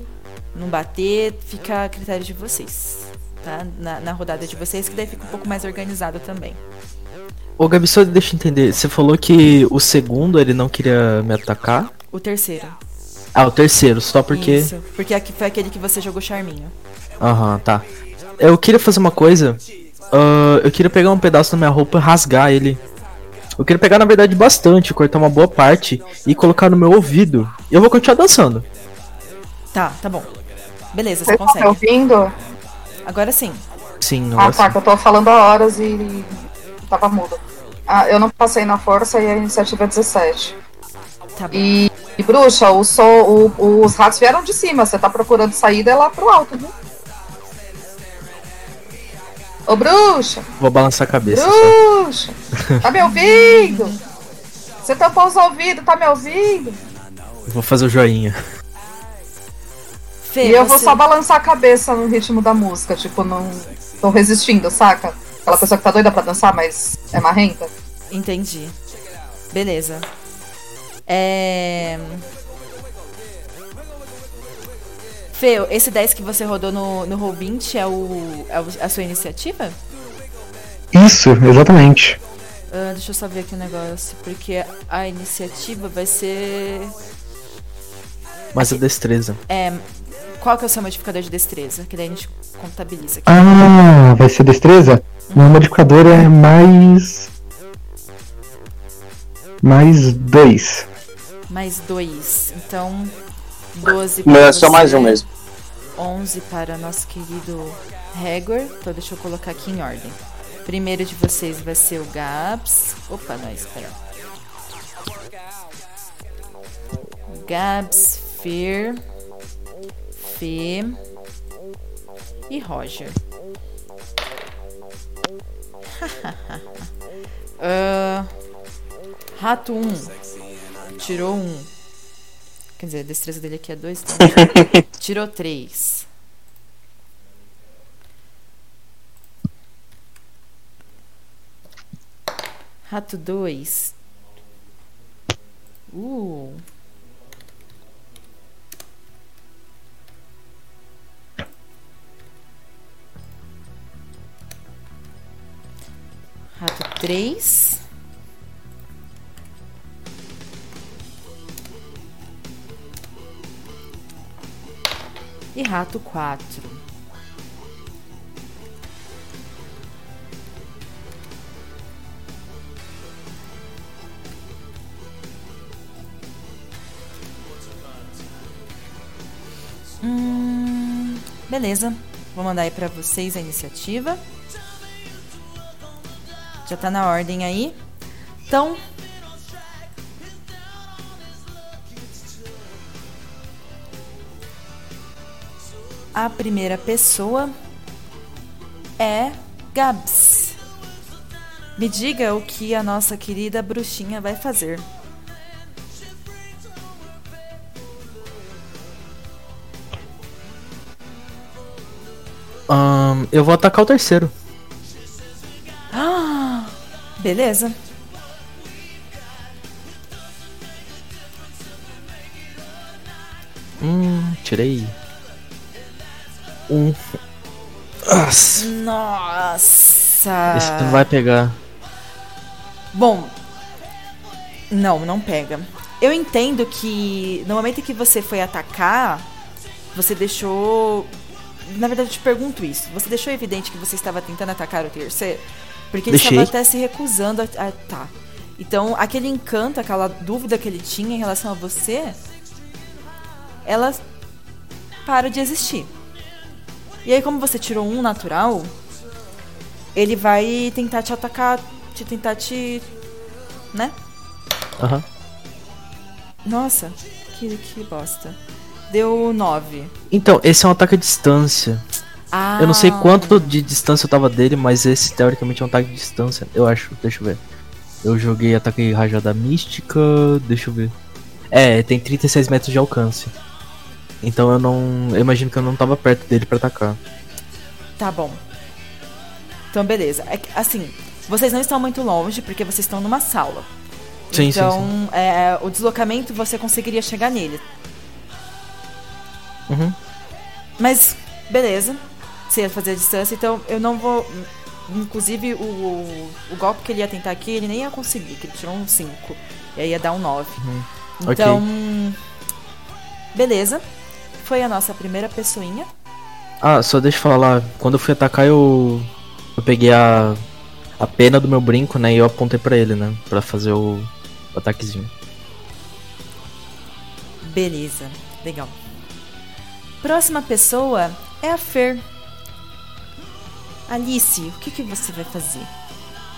não bater, fica a critério de vocês. Tá? Na, na rodada de vocês, que daí fica um pouco mais organizado também. Ô Gabi, só deixa eu entender. Você falou que o segundo ele não queria me atacar? O terceiro. Ah, o terceiro, só porque. Isso, porque aqui foi aquele que você jogou charminho. Aham, tá. Eu queria fazer uma coisa Ah, eu queria pegar um pedaço da minha roupa e rasgar ele. Eu queria pegar, na verdade, bastante, cortar uma boa parte e colocar no meu ouvido. E eu vou continuar dançando. Tá, tá bom. Beleza, Você você tá consegue. ouvindo? Agora sim. Sim, Ah, nossa. tá, que eu tô falando há horas e tava mudo. Ah, eu não passei na força e a iniciativa é 17. Tá bom. E, e, bruxa, o sol, o- os ratos vieram de cima. Você tá procurando saída é lá pro alto, viu? Ô, bruxa! Vou balançar a cabeça. só. Bruxa! Tá me ouvindo? Você tampou os ouvidos, tá me ouvindo? Vou fazer o joinha. Fê, e eu vou você- só balançar a cabeça no ritmo da música, tipo, não tô resistindo, saca? Aquela pessoa que tá doida pra dançar, mas é marrenta. Entendi. Beleza. É. Fê, esse 10 que você rodou no, no Roll20 é, o, é o- a sua iniciativa? Isso, exatamente. Ah, deixa eu só ver aqui o negócio, porque a iniciativa vai ser. Mas a destreza. É, qual que é o seu modificador de destreza? Que daí a gente contabiliza aqui. Ah, vai ser destreza? Meu modificador é mais. Mais dois. Mais dois. Então, 12 Meu para é só mais um mesmo. 11 para nosso querido Hagor. Então, deixa eu colocar aqui em ordem. Primeiro de vocês vai ser o Gabs. Opa, não, espera. Gabs, Fer, Fê e Roger. Ah, rato 1. Tirou 1. Quer dizer, a destreza dele aqui é 2. Tirou 3. Rato 2. Uh. Rato 3. E rato 4. Hum, beleza. Vou mandar aí pra vocês a iniciativa. Já tá na ordem aí. Então. A primeira pessoa é Gabs. Me diga o que a nossa querida bruxinha vai fazer. Ahn, eu vou atacar o terceiro. Ah, beleza. Hum, tirei. Um. Nossa. Nossa. Esse não vai pegar. Bom, não, não pega. Eu entendo que no momento em que você foi atacar, você deixou. Na verdade, eu te pergunto isso. Você deixou evidente que você estava tentando atacar o terceiro? Porque ele Deixei. estava até se recusando a. a tá. Então, aquele encanto, aquela dúvida que ele tinha em relação a você, ela para de existir. E aí, como você tirou um natural, ele vai tentar te atacar, te tentar te. né? Aham. Nossa, que, que bosta. Deu 9. Então, esse é um ataque à distância. Ah. Eu não sei quanto de distância eu tava dele, mas esse teoricamente é um ataque de distância. Eu acho, deixa eu ver. Eu joguei ataque rajada mística, deixa eu ver. É, tem 36 metros de alcance. Então eu não. Eu imagino que eu não tava perto dele pra atacar. Tá bom. Então, beleza. É que, assim, vocês não estão muito longe, porque vocês estão numa sala. Sim, sim, então, é, o deslocamento você conseguiria chegar nele. Uhum. Mas, beleza. Você ia fazer a distância, então eu não vou. Inclusive, o, o, o golpe que ele ia tentar aqui, ele nem ia conseguir, que ele tirou um 5. E aí ia dar um 9. Uhum. Então. Ok. Beleza. Foi a nossa primeira pessoinha. Ah, só deixa eu falar. Quando eu fui atacar, eu. eu peguei a, a pena do meu brinco, né? E eu apontei pra ele, né? Pra fazer o, o ataquezinho. Beleza, legal. Próxima pessoa é a Fer. Alice, o que, que você vai fazer?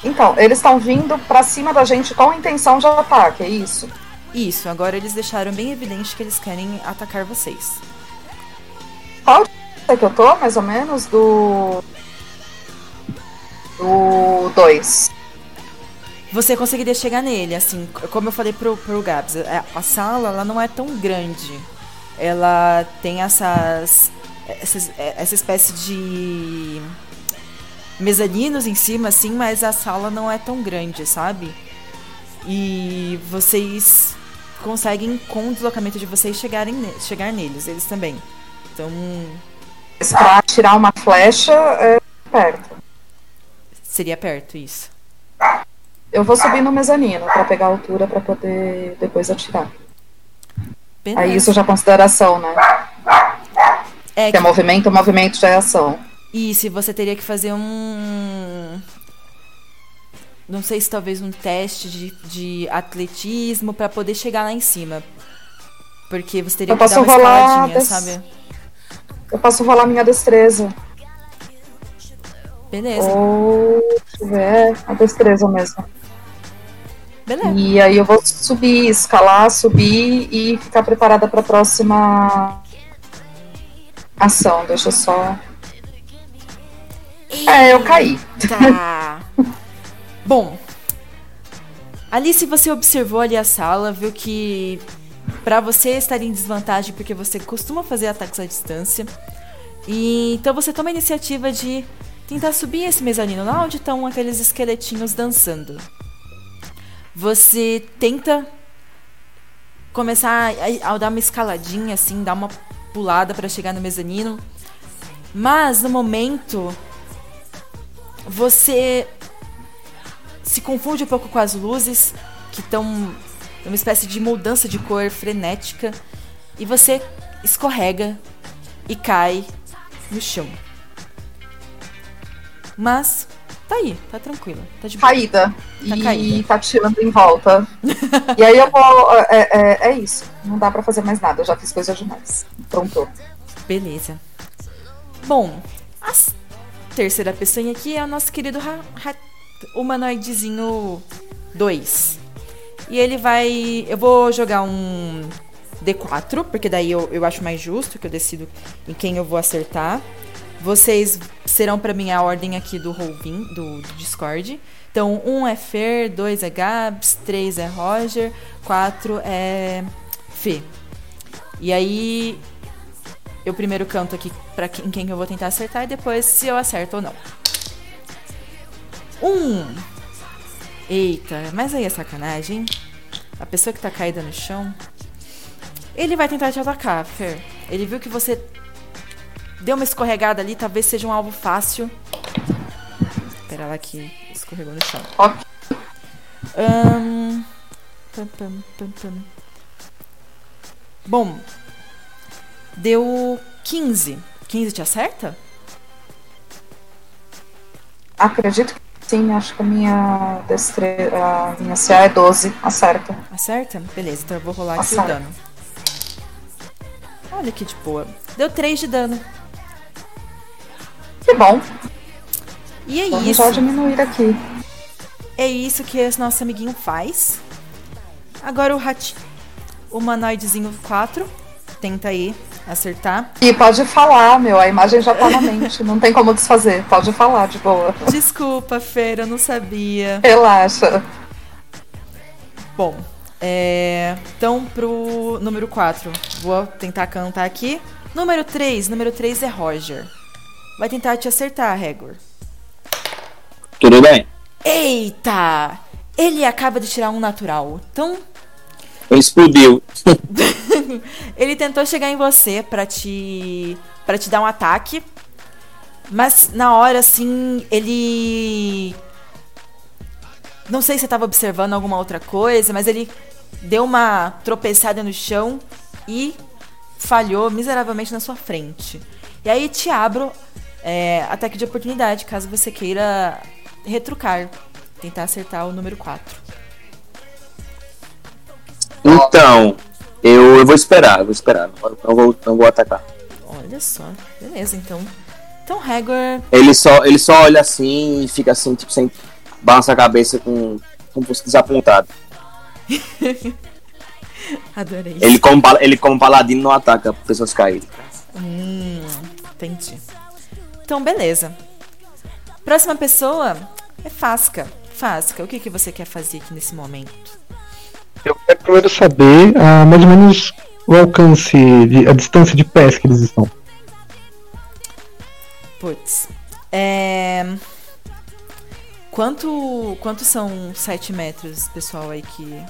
Então, eles estão vindo pra cima da gente com a intenção de ataque, é isso? Isso, agora eles deixaram bem evidente que eles querem atacar vocês. Qual é que eu tô, mais ou menos? Do. Do 2. Você conseguiria chegar nele, assim, como eu falei pro, pro Gabs, a, a sala ela não é tão grande. Ela tem essas, essas essa espécie de mezaninos em cima, assim, mas a sala não é tão grande, sabe? E vocês conseguem, com o deslocamento de vocês, chegarem chegar neles, eles também. Então. Pra tirar uma flecha é perto. Seria perto, isso. Eu vou subir no mezanino pra pegar a altura pra poder depois atirar. Beleza. Aí isso já é consideração, né? É que é movimento, movimento já é ação. E se você teria que fazer um. Não sei se talvez um teste de, de atletismo pra poder chegar lá em cima. Porque você teria Eu que dar uma rolar escaladinha, des- sabe? Eu posso rolar minha destreza. Beleza. Ou. Deixa eu ver, é a destreza mesmo. Beleza. E aí eu vou subir, escalar, subir e ficar preparada pra próxima ação. Deixa eu só. É, eu caí. Tá. Bom. Alice, você observou ali a sala, viu que pra você estar em desvantagem porque você costuma fazer ataques à distância. E então você toma a iniciativa de tentar subir esse mezanino lá onde estão aqueles esqueletinhos dançando. Você tenta começar a, a dar uma escaladinha assim, dar uma pulada pra chegar no mezanino. Mas no momento você se confunde um pouco com as luzes que estão numa espécie de mudança de cor frenética e você escorrega e cai no chão. Mas tá aí, tá tranquila, tá de boa. Caída. Tá e caída. tá tirando em volta. e aí eu vou. É, é, é isso. Não dá pra fazer mais nada. Eu já fiz coisa demais. Pronto. Beleza. Bom, a terceira pessoa aqui é o nosso querido ra- ra- humanoidezinho 2. E ele vai. Eu vou jogar um D4, porque daí eu, eu acho mais justo que eu decido em quem eu vou acertar. Vocês serão pra mim a ordem aqui do Rolvin, do, do Discord. Então, um é Fer, dois é Gabs, três é Roger, quatro é Fê. E aí, eu primeiro canto aqui pra quem, em quem eu vou tentar acertar e depois se eu acerto ou não. Um. Eita, mas aí é sacanagem? A pessoa que tá caída no chão. Ele vai tentar te atacar, Fer. Ele viu que você deu uma escorregada ali, talvez seja um alvo fácil. Espera lá que escorregou no chão. Ahn, pam, pam, pam, pam. Bom, deu 15. 15 te acerta? Acredito que sim. Acho que a minha destreza. A minha CA é 12. Acerta. Acerta? Beleza, então eu vou rolar aqui o dano. Olha que de boa. Deu 3 de dano. Que bom. E é Vamos isso. já diminuir aqui. É isso que esse nosso amiguinho faz. Agora o ratinho. O humanoidezinho 4. Tenta aí acertar. E pode falar, meu. A imagem já tá na mente. Não tem como desfazer. Pode falar de boa. Desculpa, Feira, eu não sabia. Relaxa. Bom, é... então pro número 4, vou tentar cantar aqui. Número 3, número 3 é Roger. Vai tentar te acertar, Regor. Tudo bem? Eita! Ele acaba de tirar um natural. Então, Explodiu. ele tentou chegar em você pra te para te dar um ataque. Mas na hora assim, ele não sei se você tava observando alguma outra coisa, mas ele deu uma tropeçada no chão e falhou miseravelmente na sua frente. E aí te abro é, ataque de oportunidade, caso você queira retrucar, tentar acertar o número 4. Então, eu, eu vou esperar, eu vou esperar. Não vou, não vou atacar. Olha só, beleza, então. Então, Hagor. Ele só, ele só olha assim e fica assim, tipo, sem balança a cabeça com, como fosse desapontado. Adorei. Ele como, ele como paladino não ataca pessoas caídas. Hum, entendi. Então, beleza. Próxima pessoa é Fasca. Fasca, o que, que você quer fazer aqui nesse momento? Eu quero primeiro saber ah, mais ou menos o alcance, de, a distância de pés que eles estão. Putz. É. Quanto, quanto são 7 metros, pessoal aí que.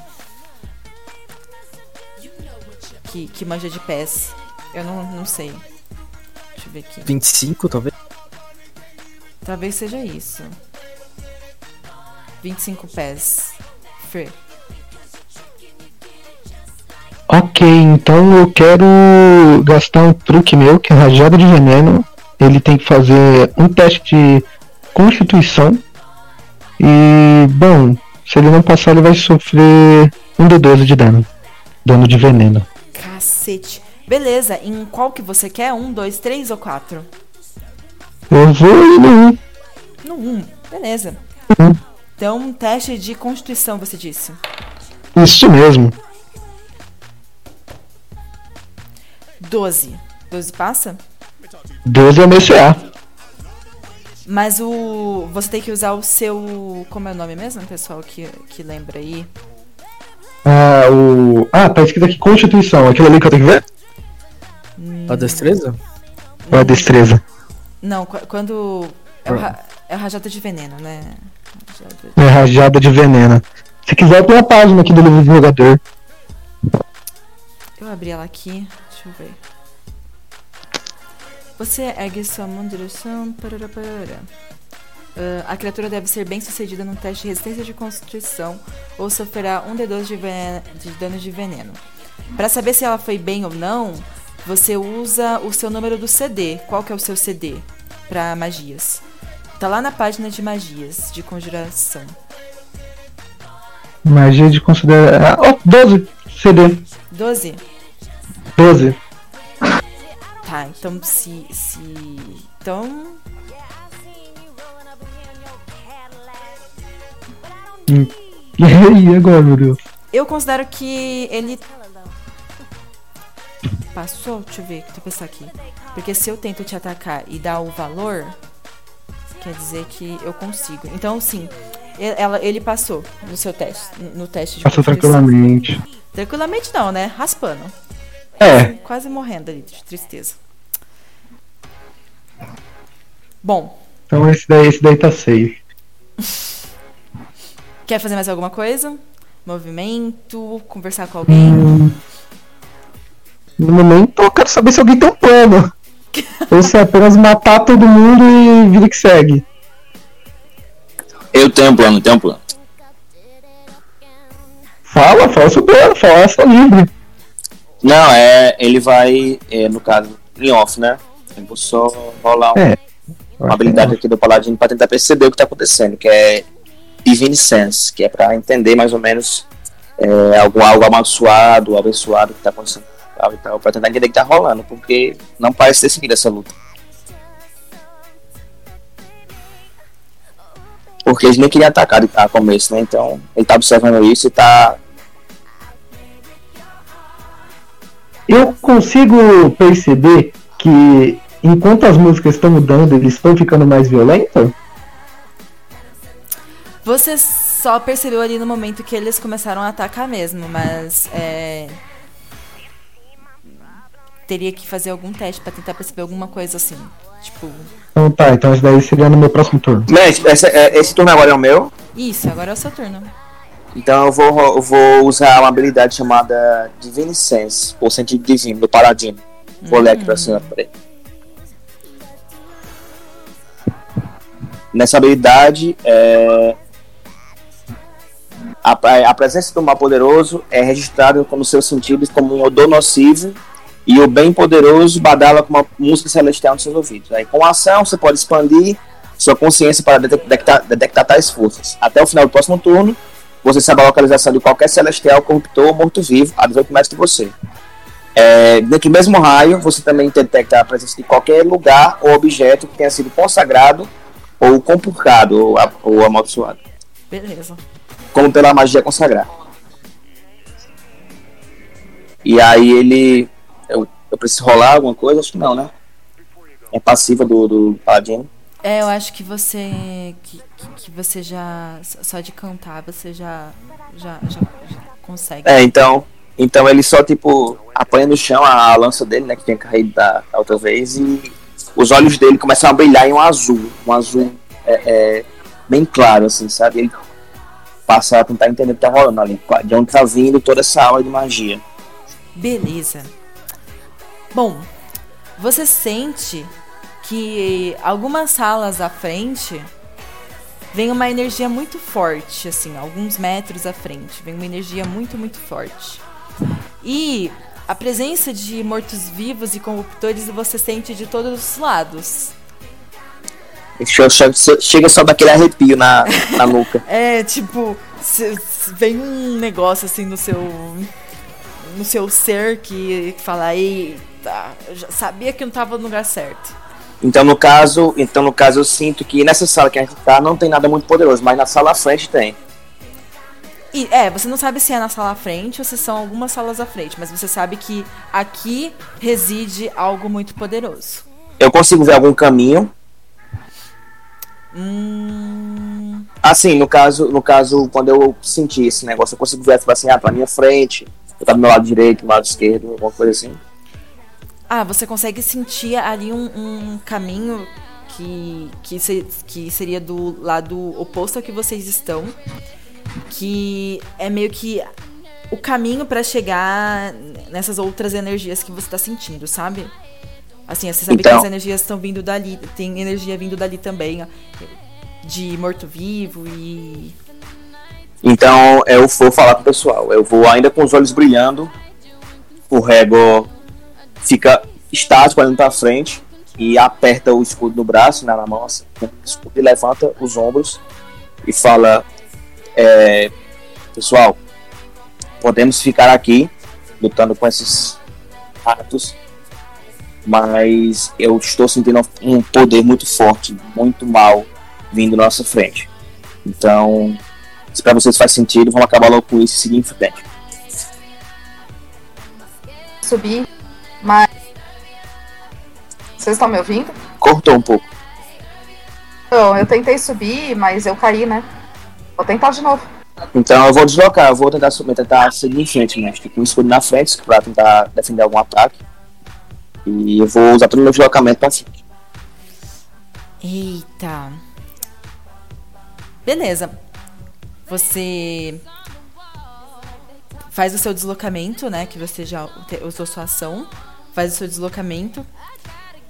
Que, que manja de pés? Eu não, não sei. Deixa eu ver aqui. 25, talvez? Talvez seja isso. 25 pés. Fer. Ok, então eu quero gastar um truque meu, que é rajada de veneno. Ele tem que fazer um teste de constituição. E, bom, se ele não passar, ele vai sofrer um D12 de dano. Dano de veneno. Cacete. Beleza, em qual que você quer? Um, dois, três ou quatro? Eu vou ir no um. No um. Beleza. Então, um teste de constituição, você disse. Isso mesmo. 12. 12 passa? 12 é o meu CA. Mas o. Você tem que usar o seu. Como é o nome mesmo, pessoal, que, que lembra aí? Ah, o. Ah, tá escrito aqui Constituição. Aquilo ali que eu tenho que ver? A destreza? Ou a destreza? Não, qu- quando. É o, ra... é o rajada de veneno, né? Rajada- É rajada de veneno. Se quiser, tem a página aqui do livro do jogador. Eu abri ela aqui. Deixa eu ver. Você ergue sua mão em direção. Parará, parará. Ah, a criatura deve ser bem sucedida num teste de resistência de constituição ou sofrerá um D12 de, de dano de veneno. Para saber se ela foi bem ou não, você usa o seu número do CD. Qual que é o seu CD para magias? Tá lá na página de magias de conjuração. Magia de considerar. Oh, 12 CD. 12? 12. Tá, então se. se. Então. Hum. E aí, agora, meu Deus? Eu considero que ele. Passou? Deixa eu ver, deixa eu pensar aqui. Porque se eu tento te atacar e dar o valor, quer dizer que eu consigo. Então, sim, ela, ele passou no seu teste. No teste de Passou tranquilamente. Tranquilamente não, né? Raspando. É. Quase morrendo ali de tristeza. Bom, Então esse daí, esse daí tá safe. quer fazer mais alguma coisa? Movimento, conversar com alguém? No momento, eu quero saber se alguém tem um plano. Ou se é apenas matar todo mundo e vida que segue. Eu tenho um plano, tenho um plano. Fala, fala seu plano, fala, está livre. Não, é. Ele vai, é, no caso, em off, né? Eu vou só rolar um- É. uma habilidade aqui do Paladino pra tentar perceber o que tá acontecendo, que é Divine Sense, que é pra entender mais ou menos é, algum algo amaldiçoado, abençoado que tá acontecendo pra tentar entender o que tá rolando, porque não parece ter seguido essa luta. Porque eles nem queriam atacar a começo, né? Então ele tá observando isso e tá. Eu consigo perceber que enquanto as músicas estão mudando, eles estão ficando mais violentos? Você só percebeu ali no momento que eles começaram a atacar mesmo, mas é. Teria que fazer algum teste pra tentar perceber alguma coisa assim. Tipo, Então tá, então esse daí seria no meu próximo turno. Mas esse, é- esse turno agora é o meu. isso, agora é o seu turno. Então eu vou, eu vou usar uma habilidade chamada Divine Sense, ou sentido divino, do Paladino. Vou ler aqui pra cima, peraí. Nessa habilidade, é, a, a presença do mal poderoso é registrada como seus sentidos como um odor nocivo e o bem poderoso badala com uma música celestial nos seus ouvidos. Aí, com a ação, você pode expandir sua consciência para detectar, detectar tais forças. Até o final do próximo turno, você sabe a localização de qualquer celestial, corruptor ou morto-vivo a 18 metros de você. É, dentro do mesmo raio, você também detecta a presença de qualquer lugar ou objeto que tenha sido consagrado ou compurcado ou, ou amaldiçoado. Beleza. Como pela magia consagrar. E aí ele. Eu, eu preciso rolar alguma coisa? Acho que não, né? É passiva do, do Paladino. É, eu acho que você. Que, que você já. Só de cantar você já. Já, já, já consegue. É, então. Então ele só, tipo, apanha no chão a, a lança dele, né? Que tinha caído da, da, outra vez. E os olhos dele começam a brilhar em um azul. Um azul é, é, bem claro, assim, sabe? Ele passa a tentar entender o que tá rolando ali. De onde tá vindo toda essa aula de magia. Beleza. Bom, você sente que algumas salas à frente vem uma energia muito forte, assim, alguns metros à frente. Vem uma energia muito, muito forte. E a presença de mortos-vivos e corruptores você sente de todos os lados. Chega só daquele arrepio na, na nuca. é, tipo, vem um negócio assim no seu. no seu ser que fala, eita, eu já sabia que não tava no lugar certo. Então no caso, então no caso eu sinto que nessa sala que a gente tá não tem nada muito poderoso, mas na sala à frente tem. E, é, você não sabe se é na sala à frente ou se são algumas salas à frente, mas você sabe que aqui reside algo muito poderoso. Eu consigo ver algum caminho? Hum... Assim, no caso, no caso, quando eu senti esse negócio, eu consigo ver tipo assim, ah, pra minha frente, eu tá do meu lado direito, do meu lado esquerdo, alguma coisa assim. Ah, você consegue sentir ali um, um caminho que, que, se, que seria do lado oposto ao que vocês estão que é meio que o caminho para chegar nessas outras energias que você tá sentindo, sabe? Assim, você sabe então... que as energias estão vindo dali, tem energia vindo dali também, de morto-vivo e. Então eu vou falar com o pessoal. Eu vou ainda com os olhos brilhando. O Rego fica estático olhando pra frente e aperta o escudo no braço, né, na mão, assim, e levanta os ombros e fala: é, pessoal, podemos ficar aqui lutando com esses ratos, mas eu estou sentindo um poder muito forte, muito mal vindo na nossa frente. Então, se para vocês faz sentido, vamos acabar logo com isso e seguir em frente. Subir, mas. Vocês estão me ouvindo? Cortou um pouco. Então, eu tentei subir, mas eu caí, né? Vou tentar de novo. Então eu vou deslocar, eu vou tentar, tentar seguir em frente, né? Com o escudo na frente pra tentar defender algum ataque. E eu vou usar todo o meu deslocamento pra frente. Eita. Beleza. Você faz o seu deslocamento, né? Que você já usou sua ação. Faz o seu deslocamento.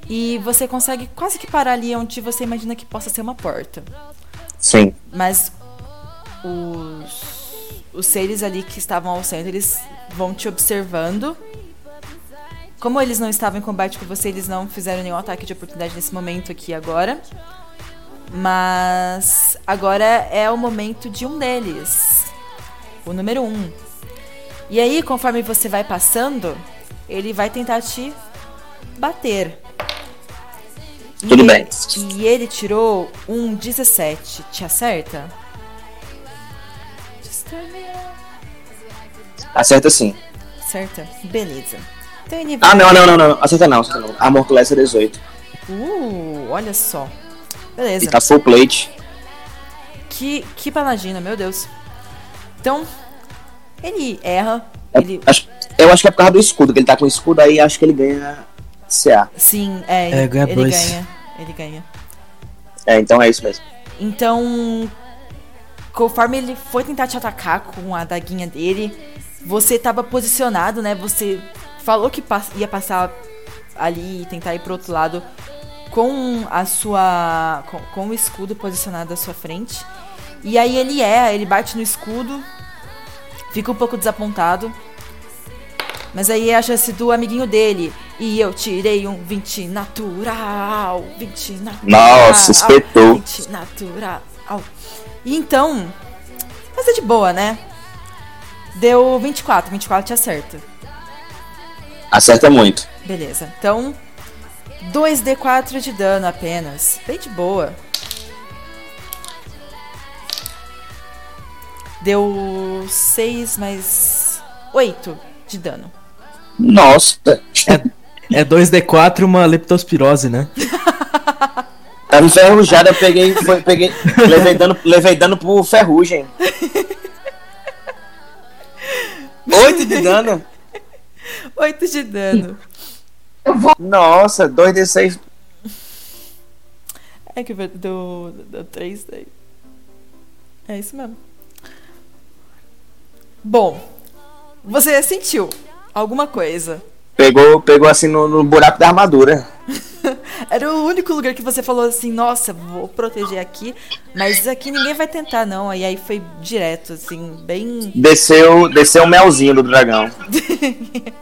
E você consegue quase que parar ali onde você imagina que possa ser uma porta. Sim. Mas os, os seres ali que estavam ao centro, eles vão te observando. Como eles não estavam em combate com você, eles não fizeram nenhum ataque de oportunidade nesse momento aqui agora. Mas agora é o momento de um deles. O número um. E aí, conforme você vai passando, ele vai tentar te bater. Tudo e bem. e ele tirou um 17. Te acerta? Acerta sim. Acerta? Beleza. Então ele vai... Ah, não, não, não, não. Acerta não, acerta não. Armor Class é 18. Uh, olha só. Beleza. E tá full plate. Que, que paladina, meu Deus. Então, ele erra. É, ele... Acho, eu acho que é por causa do escudo, que ele tá com escudo aí, acho que ele ganha CA. Sim, é. É, ganha ele dois. ganha. Ele ganha. É, então é isso mesmo. Então, conforme ele foi tentar te atacar com a daguinha dele, você estava posicionado, né? Você falou que ia passar ali e tentar ir pro outro lado com a sua. Com, com, o escudo posicionado à sua frente. E aí ele é, ele bate no escudo, fica um pouco desapontado. Mas aí é a chance do amiguinho dele. E eu tirei um 20 natural. 20 natural. Nossa, espetou. 20 natural. E então. Mas é de boa, né? Deu 24. 24 te acerta. Acerta muito. Beleza. Então. 2d4 de dano apenas. Bem de boa. Deu 6 mais 8 de dano. Nossa. É 2D4 e uma leptospirose, né? Tava enferrujada, eu peguei, foi, peguei, levei dano, levei dano pro ferrugem. Oito de dano? 8 de dano. Nossa, 2d6. É que deu, deu 3 daí. É isso mesmo. Bom, você sentiu alguma coisa. Pegou, pegou assim no, no buraco da armadura. Era o único lugar que você falou assim, nossa, vou proteger aqui, mas aqui ninguém vai tentar não. E aí foi direto, assim, bem. Desceu, desceu o melzinho do dragão.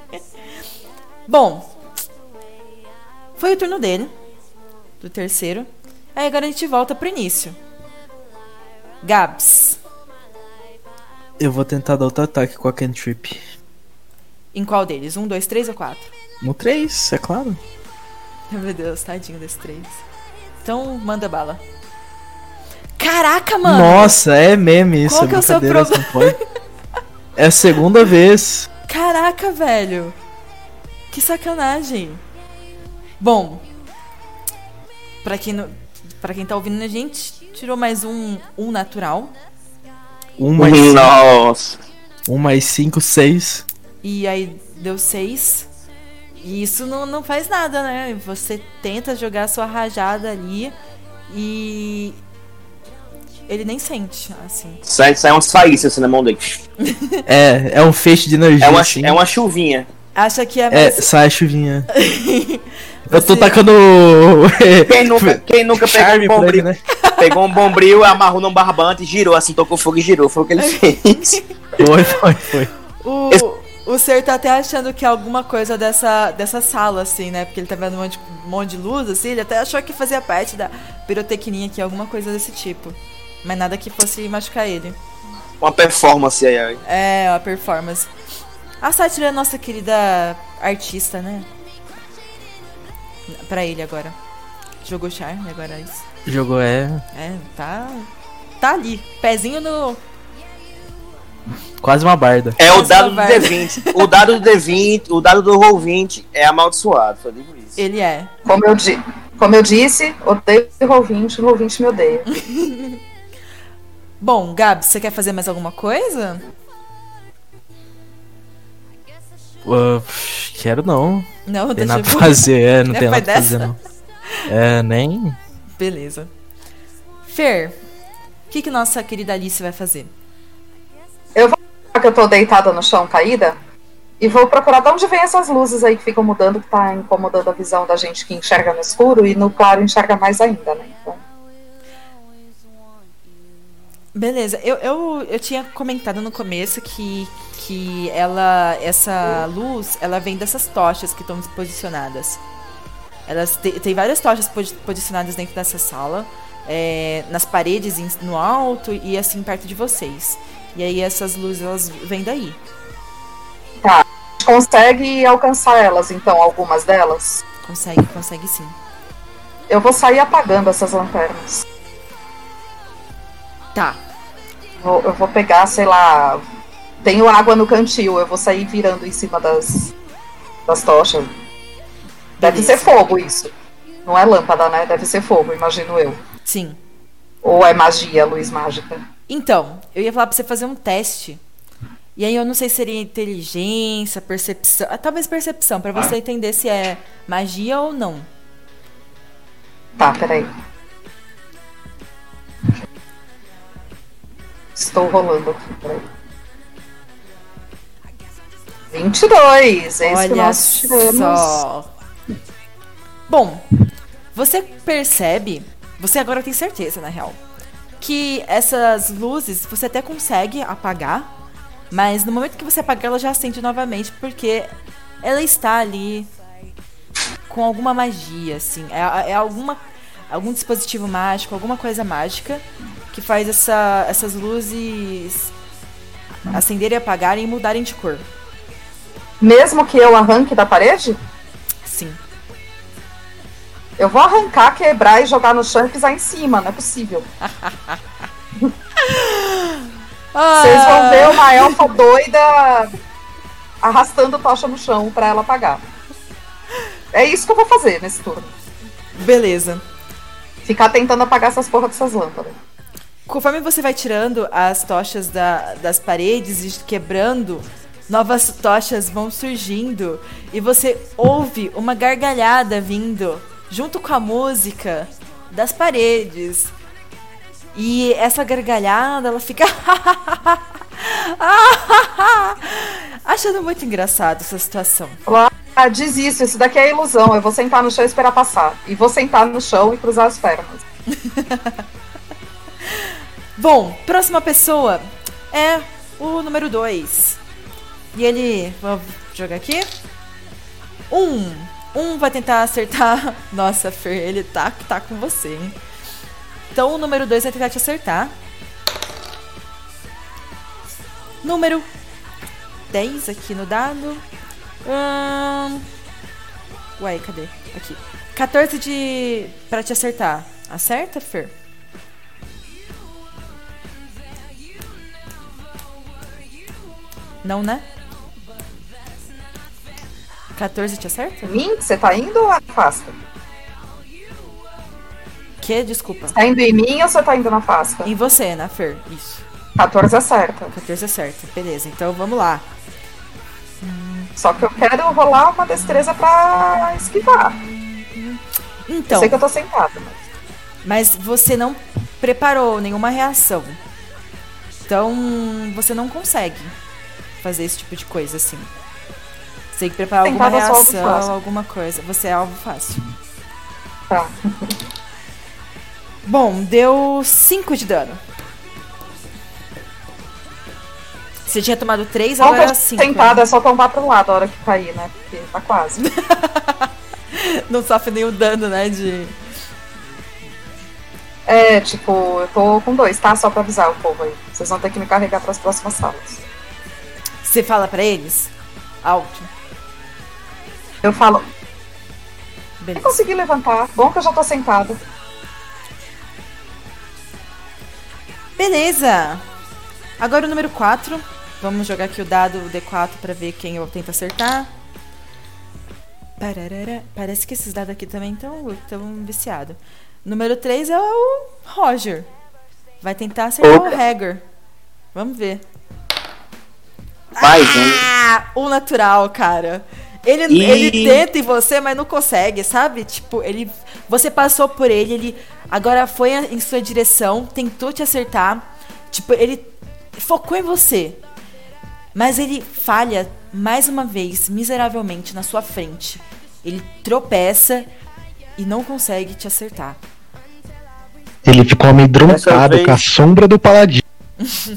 Bom, foi o turno dele, do terceiro. Aí agora a gente volta pro início. Gabs, Eu vou tentar dar outro ataque com a cantrip. em qual deles? Um, dois, três ou quatro? No 3, é claro. Meu Deus, tadinho desse três. Então, manda bala. Caraca, mano! Nossa, é meme isso. Qual que é o seu brincadeira, problema? É a segunda vez. Caraca, velho! Que sacanagem! Bom, pra quem, não, pra quem tá ouvindo a gente, tirou mais um, um natural. Um mais Nossa. Um mais 5, 6. E aí deu seis. E isso não, não faz nada, né? Você tenta jogar a sua rajada ali e. Ele nem sente, assim. Sai, sai umas faíscas assim na mão dele. É, é um feixe de energia. É uma, assim. é uma chuvinha. Acha que é É, mais. sai a chuvinha. Eu tô Você- tacando. Quem nunca, quem nunca pegou Charme um bombril, ele, né? Pegou um bombril, amarrou num barbante, girou assim, tocou fogo e girou. Foi o que ele fez. Foi, foi, foi. O, o Ser tá até achando que é alguma coisa dessa, dessa sala, assim, né? Porque ele tá vendo um monte, um monte de luz, assim. Ele até achou que fazia parte da pirotecnia aqui, alguma coisa desse tipo. Mas nada que fosse machucar ele. Uma performance aí. aí. É, a performance. A Sátira é a nossa querida artista, né? Pra ele agora. Jogou charme, agora é isso. Jogou é. É, tá. Tá ali. Pezinho no. Quase uma barda. É o dado do velho. D20. O dado do D20, o dado do Roll20 é amaldiçoado, só digo isso. Ele é. Como eu, di como eu disse, odeio o Roll20, o Roll20 me odeia. Bom, Gabs, você quer fazer mais alguma coisa? Uh, quero não. Não, tem deixa nada eu- pra fazer, é, não É, tem nada pra fazer dessa? não. É, nem. Beleza. Fer, o que, que nossa querida Alice vai fazer? Eu vou que eu tô deitada no chão, caída, e vou procurar de onde vem essas luzes aí que ficam mudando, que tá incomodando a visão da gente que enxerga no escuro, e no claro enxerga mais ainda, né? Então, Beleza, eu, eu, eu tinha comentado no começo que, que ela, essa luz, ela vem dessas tochas que estão posicionadas. Elas te- tem várias tochas posi- posicionadas dentro dessa sala, é, nas paredes no alto e assim perto de vocês. E aí essas luzes elas vêm daí. tá. Consegue alcançar elas, então, algumas delas. Consegue, consegue sim. Eu vou sair apagando essas lanternas. Tá. Vou- eu vou pegar, sei lá. Tenho água no cantil, eu vou sair virando em cima das, das tochas. Deve Beleza. ser fogo isso. Não é lâmpada, né? Deve ser fogo, imagino eu. Sim. Ou é magia, luz mágica. Então, eu ia falar pra você fazer um teste. E aí eu não sei se seria inteligência, percepção. ah, Talvez percepção, pra você entender se é magia ou não. Tá, peraí. Estou rolando aqui, peraí. 22, é isso que Olha nós tivemos. só. Bom, você percebe, você agora tem certeza, na real, que essas luzes você até consegue apagar, Mas no momento que você apaga, ela já acende novamente, porque ela está ali com alguma magia, assim. É, é alguma, algum dispositivo mágico, alguma coisa mágica que faz essa, essas luzes acenderem, apagarem e mudarem de cor. Mesmo que eu arranque da parede? Sim. Eu vou arrancar, quebrar e jogar no chão e pisar em cima, não é possível. Vocês vão ver uma elfa doida arrastando tocha no chão pra ela apagar. É isso que eu vou fazer nesse turno. Beleza. Ficar tentando apagar essas porra dessas lâmpadas. Conforme você vai tirando as tochas da, das paredes e quebrando, novas tochas vão surgindo e você ouve uma gargalhada vindo junto com a música das paredes. E essa gargalhada, ela fica achando muito engraçado essa situação. Ah, diz isso, isso daqui é ilusão. Eu vou sentar no chão e esperar passar. E vou sentar no chão e cruzar as pernas. Bom, próxima pessoa é o número 2. E ele. Vou jogar aqui. Um. Um vai tentar acertar. Nossa, Fer, ele tá, tá com você, hein? Então o número 2 vai tentar te acertar. Número 10 aqui no dado. Hum... Cadê? Aqui. 14 de. pra te acertar. Acerta, Fer? Não, né? 14 te acerta? Mim? Você tá indo ou afasta? Que? Desculpa. Tá indo em mim ou você tá indo na afasta? Em você, né, Fer? Isso. 14 acerta. 14 acerta. Beleza, então vamos lá. Só que eu quero rolar uma destreza pra esquivar. Então. Eu sei que eu tô sentada, mas. Mas você não preparou nenhuma reação. Então você não consegue fazer esse tipo de coisa assim. Você tem que preparar alguma só alvo reação, alguma coisa. Você é alvo fácil. Tá. Bom, deu 5 de dano. Você tinha tomado 3, Bom que agora eu 5. sentada, é só tombar pro lado a hora que cair, né? Porque tá quase. Não sofre nenhum dano, né? De. É, tipo, eu tô com dois, tá? Só pra avisar o povo aí. Vocês vão ter que me carregar pras próximas salas. Você fala pra eles? Alto. Eu falo. Beleza. Eu consegui levantar. Bom que eu já tô sentada. Beleza. Agora o número 4. Vamos jogar aqui o dado o D4 pra ver quem eu tento acertar. Pararara. Parece que esses dados aqui também estão tão viciados. Número 3 é o Roger. Vai tentar acertar Opa. o Hager. Vamos ver. Mais um. Ah, o natural, cara. Ele, Ih. ele tenta em você, mas não consegue, sabe? Tipo, ele. Você passou por ele, ele agora foi em sua direção, tentou te acertar. Tipo, ele focou em você. Mas ele falha mais uma vez, miseravelmente, na sua frente. Ele tropeça e não consegue te acertar. Ele ficou amedrontado vez- com a sombra do paladino.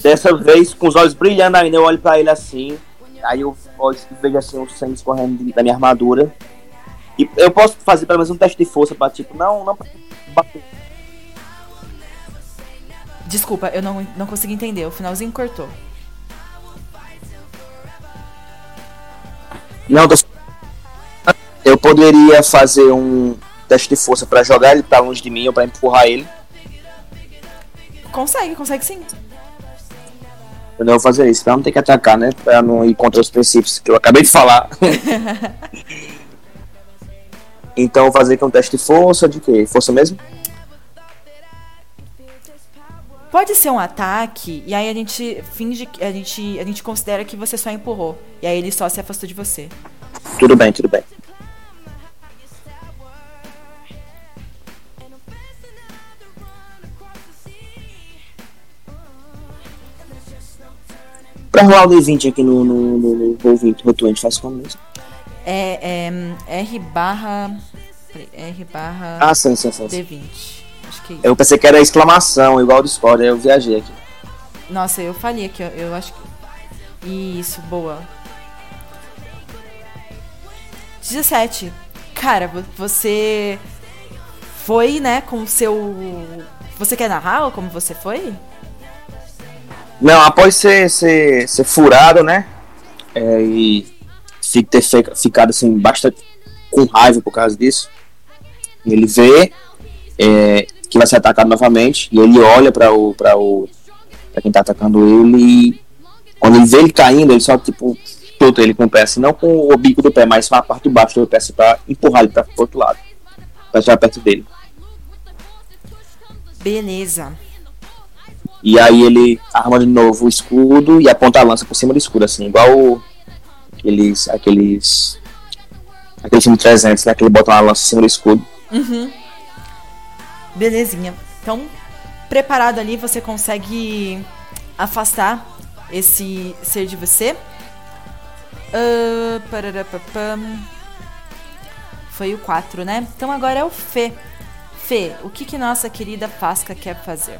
Dessa vez, com os olhos brilhando ainda, eu olho pra ele assim. Aí eu olho, vejo assim o sangue escorrendo de- da minha armadura. E eu posso fazer pelo menos um teste de força pra tipo, não, não bater. Desculpa, eu não, não consegui entender. O finalzinho cortou. Não, tô... eu poderia fazer um teste de força pra jogar ele pra longe de mim ou pra empurrar ele. Consegue, consegue sim. Eu não vou fazer isso, pra não ter que atacar, né? Pra não ir contra os princípios que eu acabei de falar. então vou fazer aqui um teste de força de quê? Força mesmo? Pode ser um ataque, e aí a gente finge que. A gente, a gente considera que você só empurrou. E aí ele só se afastou de você. Tudo bem, tudo bem. Pra rolar o D20 aqui no, no, no, no Roll20, Rotuante, faz como mesmo? É, é R barra. R barra. Ah, sim, sim, sim. D20. Acho que é isso. Eu pensei que era exclamação, igual do Discord, aí eu viajei aqui. Nossa, eu falhei aqui, ó. Eu acho que. Isso, boa. 17. Cara, vo- você foi, né, com o seu. Você quer narrar ou como você foi? Não, após ser, ser, ser furado, né? É, e ter ficado assim, bastante com raiva por causa disso. Ele vê é, que vai ser atacado novamente. E ele olha para o, pra o. pra quem tá atacando ele. E quando ele vê ele caindo, ele só tipo chuta ele com o pé, assim, não com o bico do pé, mas com a parte de baixo do pé, assim, pra empurrar ele para o outro lado. Pra chegar perto dele. Beleza. E aí ele arma de novo o escudo e aponta a lança por cima do escudo, assim, igual o- aqueles. aqueles. aquele filme 300, né? Que ele bota uma lança em cima do escudo. Uhum. Belezinha. Então, preparado ali, você consegue afastar esse ser de você. Pararapapam. Foi o 4, né? Então agora é o Fê. Fê, o que, que nossa querida Fasca quer fazer?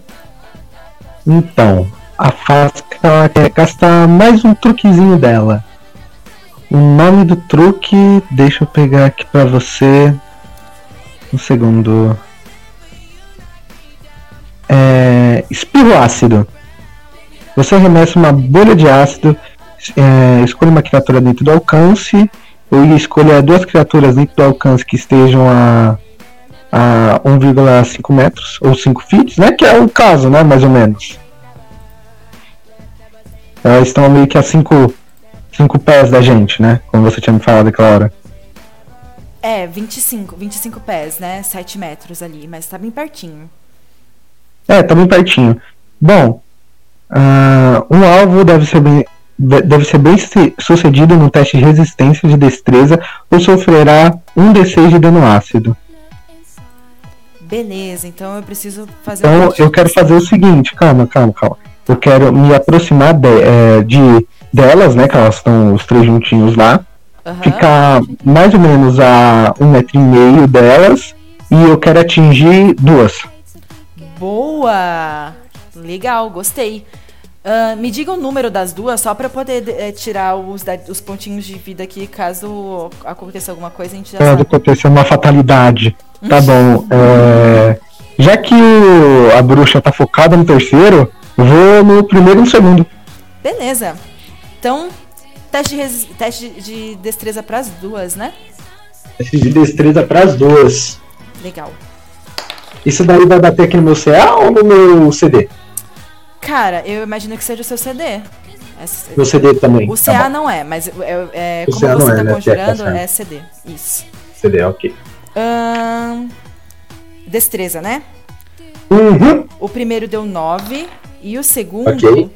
Então, a Fasca ela quer gastar mais um truquezinho dela. O nome do truque, deixa eu pegar aqui pra você. Um segundo. É. Espirro ácido. Você arremessa uma bolha de ácido, é, uma criatura dentro do alcance, ou escolha duas criaturas dentro do alcance que estejam a, a 1,5 metros, ou 5 feet, né? Que é o caso, né? Mais ou menos. Elas estão meio que a 5 cinco pés da gente, né? Como você tinha me falado aquela hora. É, 25, 25 pés, né? 7 metros ali, mas tá bem pertinho. É, tá bem pertinho. Bom, ah, um alvo deve ser bem, de- deve ser bem su- sucedido no teste de resistência de destreza ou sofrerá um D6 de dano ácido. Beleza, então eu preciso fazer um Então teste. eu quero fazer o seguinte, calma, calma, calma. Eu quero me aproximar de, é, de- delas, né? Que elas estão os três juntinhos lá. Ficar mais ou menos a um metro e meio delas. E eu quero atingir duas. Boa! Legal, gostei. Ah, me diga o número das duas, só pra eu poder eh, tirar os, da- os pontinhos de vida aqui, caso aconteça alguma coisa, a gente já sabe. acontecer uma fatalidade. Tá bom. é, já que a bruxa tá focada no terceiro, vou no primeiro e no segundo. Beleza. Então, teste de, teste de destreza pras duas, né? Esse de destreza pras duas. Legal. Isso daí vai bater aqui no meu CA ou no meu CD? Cara, eu imagino que seja o seu CD. Essa- Meu CD também, O tá CA bom. não é, mas é, é- O como CA você não é, tá né? conjurando, Tá é CD. Isso. CD, ok. Ahn, destreza, né? Uhum. O primeiro deu 9 e o segundo Ok.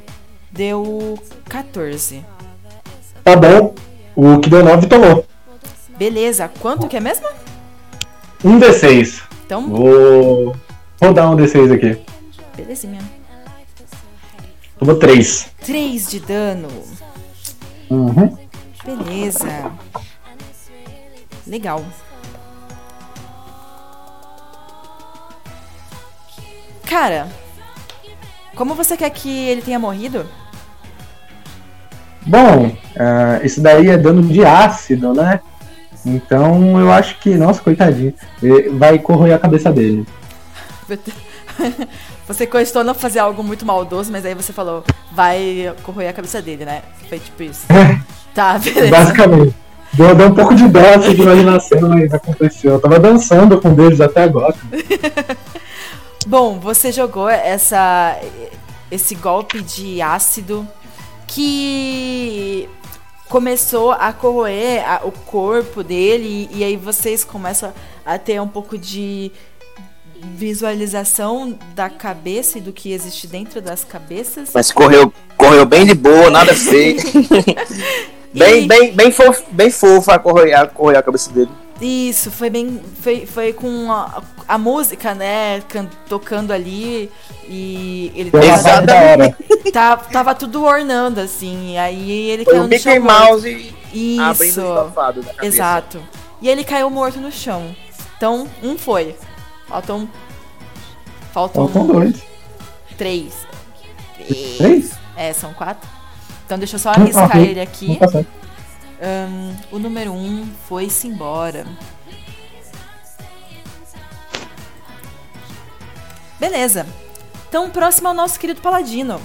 deu 14. Tá bom. O que deu 9 tomou. Beleza, quanto que é mesmo? Um D6. Então, Vou rodar um D6 aqui. belezinha. Tomou 3. 3 de dano. Uhum. Beleza. Legal. Cara, como você quer que ele tenha morrido? Bom, ah, isso daí é dano de ácido, né? Então eu acho que, nossa, coitadinho, vai corroer a cabeça dele. Você cogitou não fazer algo muito maldoso, mas aí você falou, vai corroer a cabeça dele, né? Foi tipo isso. Tá, beleza. Basicamente. Deu, deu um pouco de dó assim, de imaginação, mas aconteceu. Eu tava dançando com deles até agora. Bom, você jogou essa esse golpe de ácido que começou a corroer a- o corpo dele e aí vocês começam a ter um pouco de visualização da cabeça e do que existe dentro das cabeças. Mas correu, correu bem de boa, nada feio. bem, bem, bem fofo, bem fofo a correr, a correr a cabeça dele. Isso, foi bem. Foi, foi com a, a música, né? can- tocando ali. E ele vibe da hora. Tá, tava tudo ornando, assim. E aí ele Foi caiu o no Mickey chão. morto. Mouse Isso. abrindo o estofado da cabeça. Exato. E ele caiu morto no chão. Então, um foi. Faltam. Faltam. Faltam dois. Três. Três? É, são quatro. Então deixa eu só arriscar ok. ele aqui. Tá Ahn, o número 1 um foi-se embora. Beleza. Então, próximo ao nosso querido Paladino.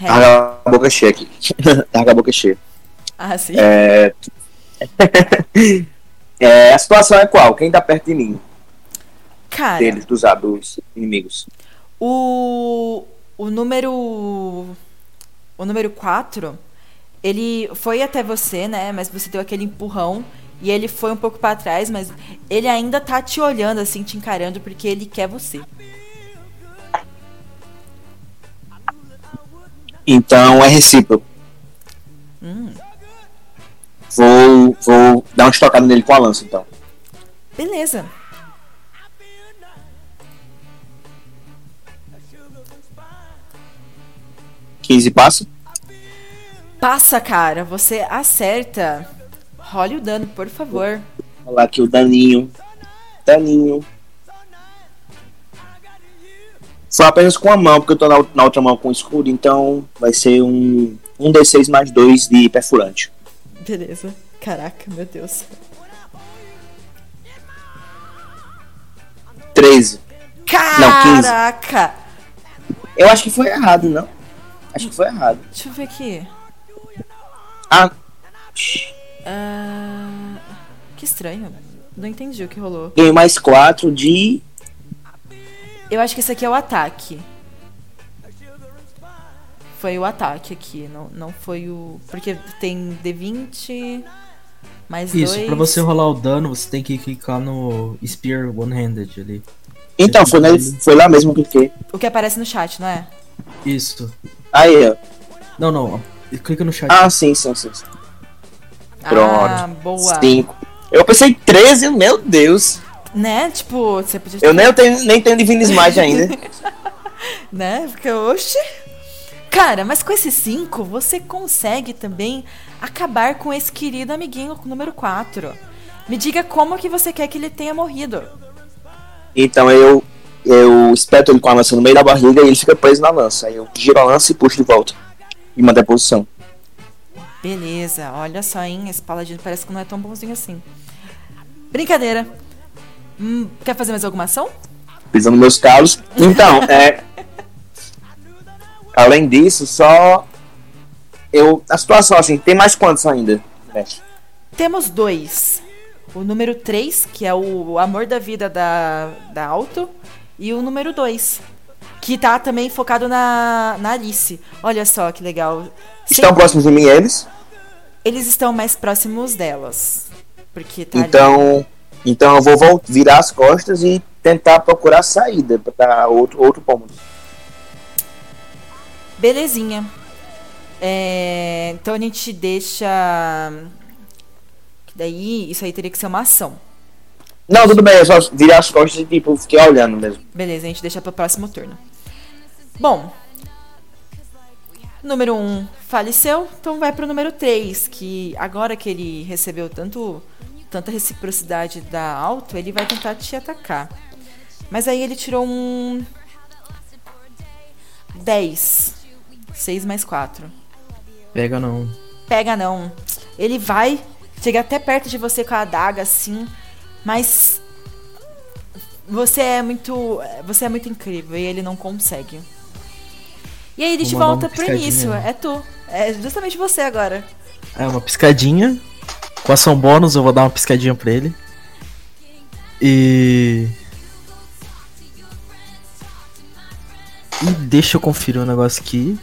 Larga a boca cheia aqui. Larga a boca cheia. Ah, sim. É... é, a situação é qual? Quem tá perto de mim? Cara, Deles, dos, dos inimigos. o, o número. O número 4, ele foi até você, né? Mas você deu aquele empurrão. E ele foi um pouco pra trás, mas ele ainda tá te olhando, assim, te encarando, porque ele quer você. Então é recíproco. Hum, Vou, vou dar uma estocada nele com a lança, então. beleza. Quinze passa. Passa, cara. Você acerta. Role o dano, por favor. Vou lá aqui o daninho. Daninho. Foi apenas com a mão, porque eu tô na, na outra mão com o escudo, então vai ser um, um D6 mais 2 de perfurante. Beleza. Caraca, meu Deus. 13. Não, 15. Caraca! Eu acho que foi errado, não? Acho que foi errado. Deixa eu ver aqui. Ah, Ah, que estranho. Não entendi o que rolou. ganhei mais 4 de. Eu acho que esse aqui é o ataque. Foi o ataque aqui, não, não foi o. Porque tem D20 mais Isso, dois. pra você rolar o dano, você tem que clicar no Spear One-Handed ali. Então, foi, nele, foi lá mesmo que eu cliquei. O que aparece no chat, não é? Isso. Aí, ó. Não, não. Clica no chat. Ah, sim, sim, sim. sim. Ah, Pronto. boa. 5. Eu pensei 13, meu Deus. Né? Tipo, você podia Eu nem tenho, nem tenho Divine Smite ainda. né? Porque, oxe. Cara, mas com esse 5, você consegue também acabar com esse querido amiguinho número 4. Me diga como que você quer que ele tenha morrido. Então eu, eu espeto ele com a lança no meio da barriga e ele fica preso na lança. Aí eu giro a lança e puxo de volta. E mando a posição. Beleza, olha só, hein? Esse paladino parece que não é tão bonzinho assim. Brincadeira. Hum, quer fazer mais alguma ação? Pisando meus calos. Então, é. Além disso, só. Eu. A situação assim, tem mais quantos ainda? Temos dois. O número 3, que é o amor da vida da, da Alto, e o número 2, que tá também focado na, na Alice. Olha só que legal. Estão próximos de mim eles? Eles estão mais próximos delas. Porque tá ali. Então. Então eu vou vol- virar as costas e tentar procurar saída para outro, outro cômodo. Belezinha. É, então a gente deixa. Daí, isso aí teria que ser uma ação. Não, tudo bem, eu só virar as costas e tipo, fiquei olhando mesmo. Beleza, a gente deixa pro próximo turno. Bom. Número 1 um faleceu, então vai pro número 3, que agora que ele recebeu tanto tanta reciprocidade da Alto, ele vai tentar te atacar. Mas aí ele tirou um 10. 6 mais 4. Pega não. Pega não. Ele vai, chega até perto de você com a adaga assim, mas você é muito, você é muito incrível e ele não consegue. E aí ele Vou te mandar volta pro início, é tu. É justamente você agora. É uma piscadinha. Com ação bônus, eu vou dar uma piscadinha pra ele. E. E deixa eu conferir um negócio aqui.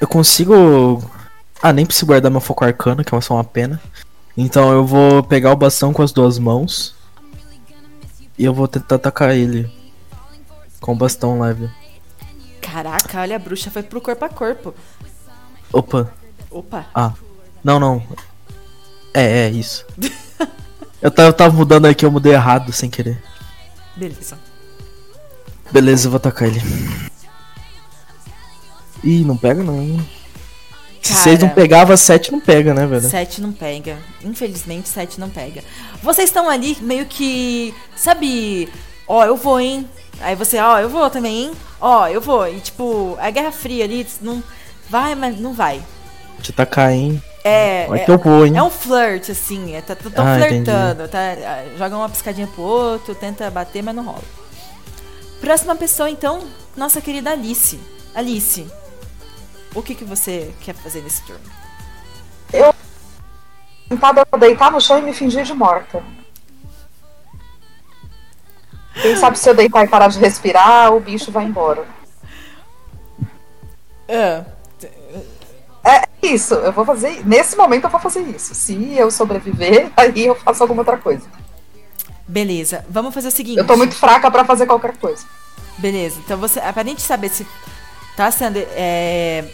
Eu consigo. Ah, nem preciso guardar meu foco arcano, que é só uma pena. Então eu vou pegar o bastão com as duas mãos. E eu vou tentar atacar ele. Com o bastão leve. Caraca, olha, a bruxa foi pro corpo a corpo. Opa. Opa. Ah. Não, não. É, é isso. eu, tava, eu tava mudando aqui, eu mudei errado sem querer. Beleza. Beleza, eu vou atacar ele. Ih, não pega não. Se seis não pegava, sete não pega, né, velho? Sete não pega. Infelizmente, sete não pega. Vocês estão ali meio que. Sabe? Ó, eu vou, hein? Aí você, ó, eu vou também, hein? Ó, eu vou. E tipo, a Guerra Fria ali, não. Vai, mas não vai. Te tá caindo. É, Vai é, que eu vou, hein? é um flirt, assim. É, tá, tão Ah, flertando. Tá, joga uma piscadinha pro outro, tenta bater, mas não rola. Próxima pessoa, então, nossa querida Alice. Alice, o que, que você quer fazer nesse turno? Eu tentada deitar no chão e me fingir de morta. Quem sabe se eu deitar e parar de respirar, o bicho vai embora. Ah, É isso, eu vou fazer. Nesse momento eu vou fazer isso. Se eu sobreviver, aí eu faço alguma outra coisa. beleza, vamos fazer o seguinte. Eu tô muito fraca pra fazer qualquer coisa. Beleza, então você. Pra gente saber se tá sendo é,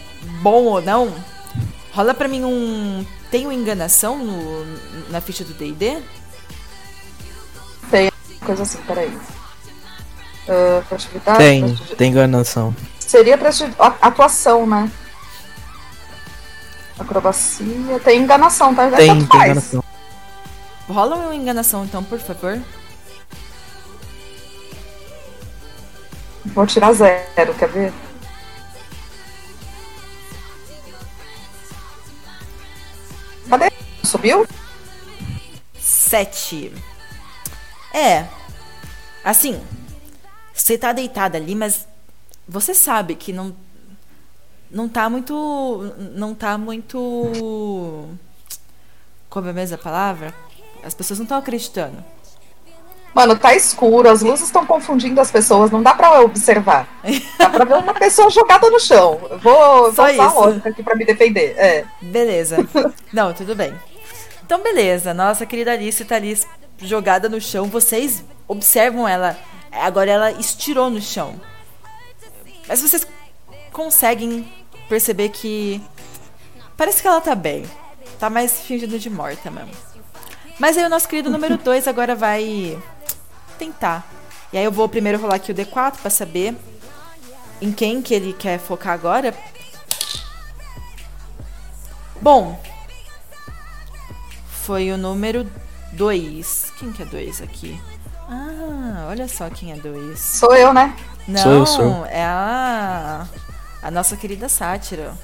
bom ou não, rola pra mim um. Tem uma enganação no, na ficha do DD? Tem coisa assim, peraí. Uh, furtividade, Tem, prestigi- tem enganação. Seria prestigi- a- atuação, né? Acrobacia. Tem enganação, tá? Tem, Tanto tem faz. enganação. Rola uma enganação então, por favor. Vou tirar zero, quer ver? Cadê? Subiu? Sete. É. Assim, você tá deitada ali, mas você sabe que não. Não tá muito. Não tá muito. Como é mesmo a palavra? As pessoas não estão acreditando. Mano, tá escuro, as luzes estão confundindo as pessoas, não dá pra observar. Dá pra ver uma pessoa jogada no chão. Eu vou, Só vou usar a isso. lógica aqui pra me defender. É. Beleza. Não, tudo bem. Então, beleza. Nossa querida Alice tá ali jogada no chão. Vocês observam ela. Agora ela estirou no chão. Mas vocês conseguem perceber que. Parece que ela tá bem. Tá mais fingindo de morta mesmo. Mas aí o nosso querido número 2 agora vai tentar. E aí eu vou primeiro rolar aqui o D4 pra saber em quem que ele quer focar agora. Bom, foi o número 2. Quem que é 2 aqui? Ah, olha só quem é 2. Sou eu, né? Não, Sou eu, sou eu. é a a nossa querida sátira.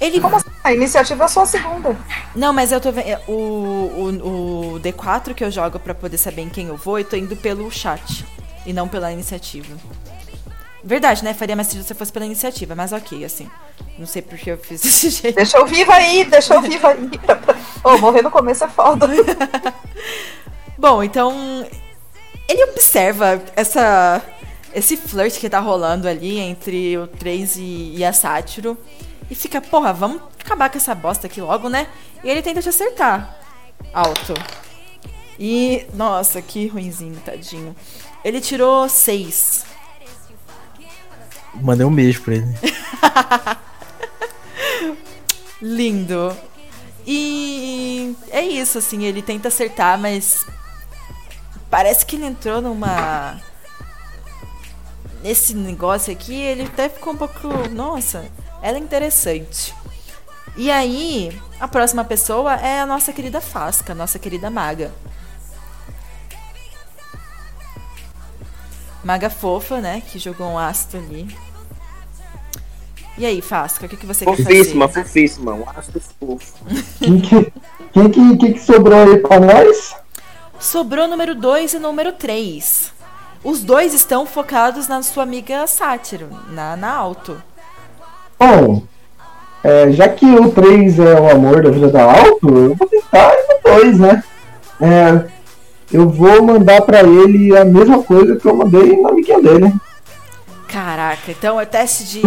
Ele Como assim? A iniciativa é só a segunda. Não, mas eu tô vendo o, o, o D4 que eu jogo pra poder saber em quem eu vou, eu tô indo pelo chat e não pela iniciativa. Verdade, né? Faria mais sentido se fosse pela iniciativa, mas ok, assim. Não sei por que eu fiz desse jeito. Deixa eu viva aí, deixa eu viva aí. Ô, morrer no começo é foda. Bom, então ele observa essa esse flirt que tá rolando ali entre o 3 e, e a Sátiro e fica, porra, vamos acabar com essa bosta aqui logo, né? E ele tenta te acertar. Alto. E, nossa, que ruinzinho, tadinho. Ele tirou 6. Mandei um beijo pra ele. Lindo. E é isso, assim, ele tenta acertar, mas parece que ele entrou numa. Nesse negócio aqui, ele até ficou um pouco. Nossa, ela é interessante. E aí, a próxima pessoa é a nossa querida Fasca, nossa querida maga. Maga fofa, né? Que jogou um ácido ali. E aí, Fasca, o que, que você quer Fofíssima, fazer? fofíssima. Um astro fofo. Quem que, que, quem que sobrou aí pra nós? Sobrou número 2 e número 3. Os dois estão focados na sua amiga Sátiro, na, na Alto. Bom, é, já que o 3 é o amor da vida da Alto, eu vou tentar ir no 2, né? É, eu vou mandar pra ele a mesma coisa que eu mandei na amiguinha dele. Caraca, então é teste de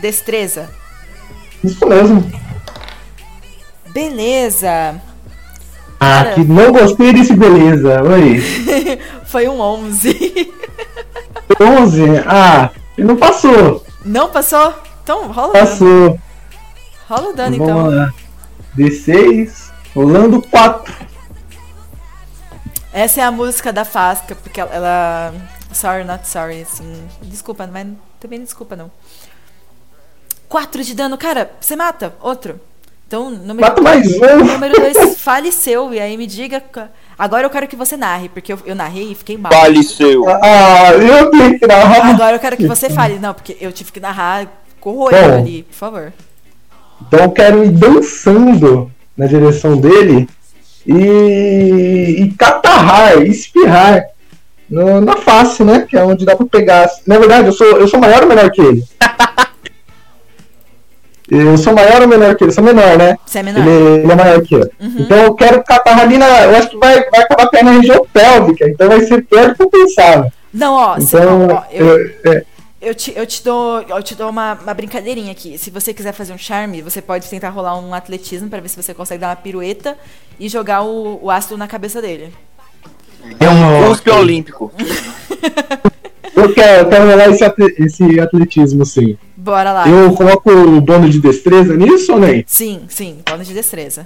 destreza. Isso mesmo. Beleza. Ah, que não gostei desse beleza. Oi. Foi um 11. 11? Ah, ele não passou. Não passou? Então rola o dano. Passou. Rola o dano Vamos então. lá. D6, rolando 4. Essa é a música da Fasca, porque ela, ela- Sorry, not sorry, assim. Desculpa, mas também não desculpa não. 4 de dano. Cara, você mata outro. Então, número Mata mais um. Número 2 faleceu. E aí me diga. Agora eu quero que você narre, porque eu, eu narrei e fiquei mal. Faleceu. Ah, eu tenho que narrar. Agora eu quero que você fale. Não, porque eu tive que narrar corroendo ali, por favor. Então eu quero ir dançando na direção dele e, e catarrar, espirrar no- na face, né? Que é onde dá pra pegar. Na verdade, eu sou, eu sou maior ou menor que ele? Eu sou maior ou menor que ele? Eu sou menor, né? Você é menor. Ele, ele é maior que eu. Então eu quero catarrar ali na. Eu acho que vai, vai acabar caindo na região pélvica, então vai ser pior do que eu pensava. Não, ó, Então, ó, eu, eu- é, eu te, eu te dou, eu te dou uma, uma brincadeirinha aqui. Se você quiser fazer um charme, você pode tentar rolar um atletismo pra ver se você consegue dar uma pirueta e jogar o, o ácido na cabeça dele. É um cuspe olímpico. eu quero, eu quero rolar esse, atle- esse atletismo, sim. Bora lá. Eu coloco o bônus de destreza nisso ou nem? Sim, sim, bônus de destreza.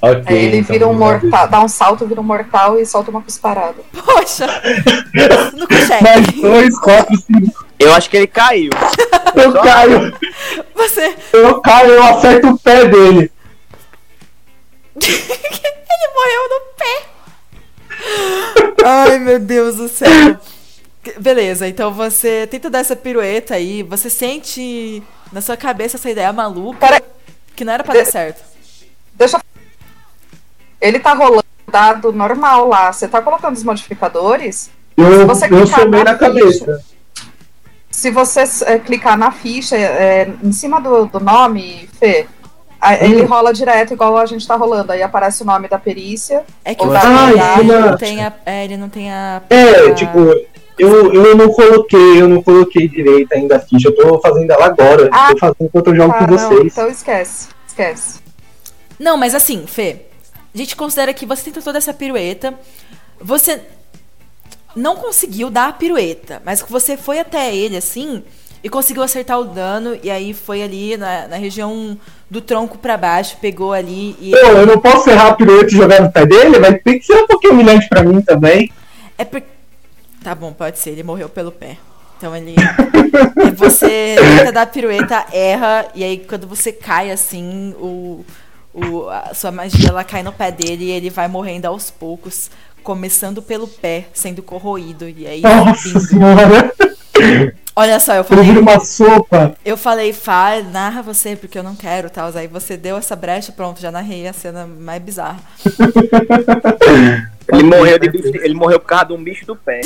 Ok. Aí ele então vira um mortal, dá um salto, vira um mortal e solta uma cusparada. Poxa! Não consegue. Mais dois, quatro, cinco. Eu acho que ele caiu. Eu caio. Você. Eu caio, eu acerto o pé dele. Ele morreu no pé. Ai, meu Deus do céu. Beleza, então você tenta dar essa pirueta aí. Você sente na sua cabeça essa ideia maluca que não era pra dar certo. Deixa eu... Ele tá rolando dado normal lá. Você tá colocando os modificadores? Eu, Se você eu somei na na cabeça. Se você é, clicar na ficha é, em cima do, do nome, Fê, a- ele rola direto igual a gente tá rolando. Aí aparece o nome da perícia. É que o Ah, ele não tem a. É, ele não tem a. É, a- tipo, eu, eu não coloquei, eu não coloquei direito ainda a ficha. Eu tô fazendo ela agora. Ah, tô fazendo enquanto eu jogo Ah, com não, vocês. então esquece. Esquece. Não, mas assim, Fê, a gente considera que você tentou toda essa pirueta. Você não conseguiu dar a pirueta, mas que você foi até ele assim e conseguiu acertar o dano. E aí foi ali na, na região do tronco pra baixo, pegou ali e. Pô, eu não posso errar a pirueta e jogar no pé dele? Vai ter que ser um pouquinho humilhante pra mim também. É por... Tá bom, pode ser, ele morreu pelo pé. Então ele. é você tenta dar pirueta, erra, e aí quando você cai assim, o, o, a sua magia ela cai no pé dele e ele vai morrendo aos poucos, começando pelo pé, sendo corroído. E aí. Nossa senhora. Olha só, eu Eu falei. viro uma sopa. Eu falei, fala, narra você, porque eu não quero, tal. Aí você deu essa brecha, pronto, já narrei a cena mais bizarra. Ele morreu, de bicho- ele morreu por causa de um bicho do pé.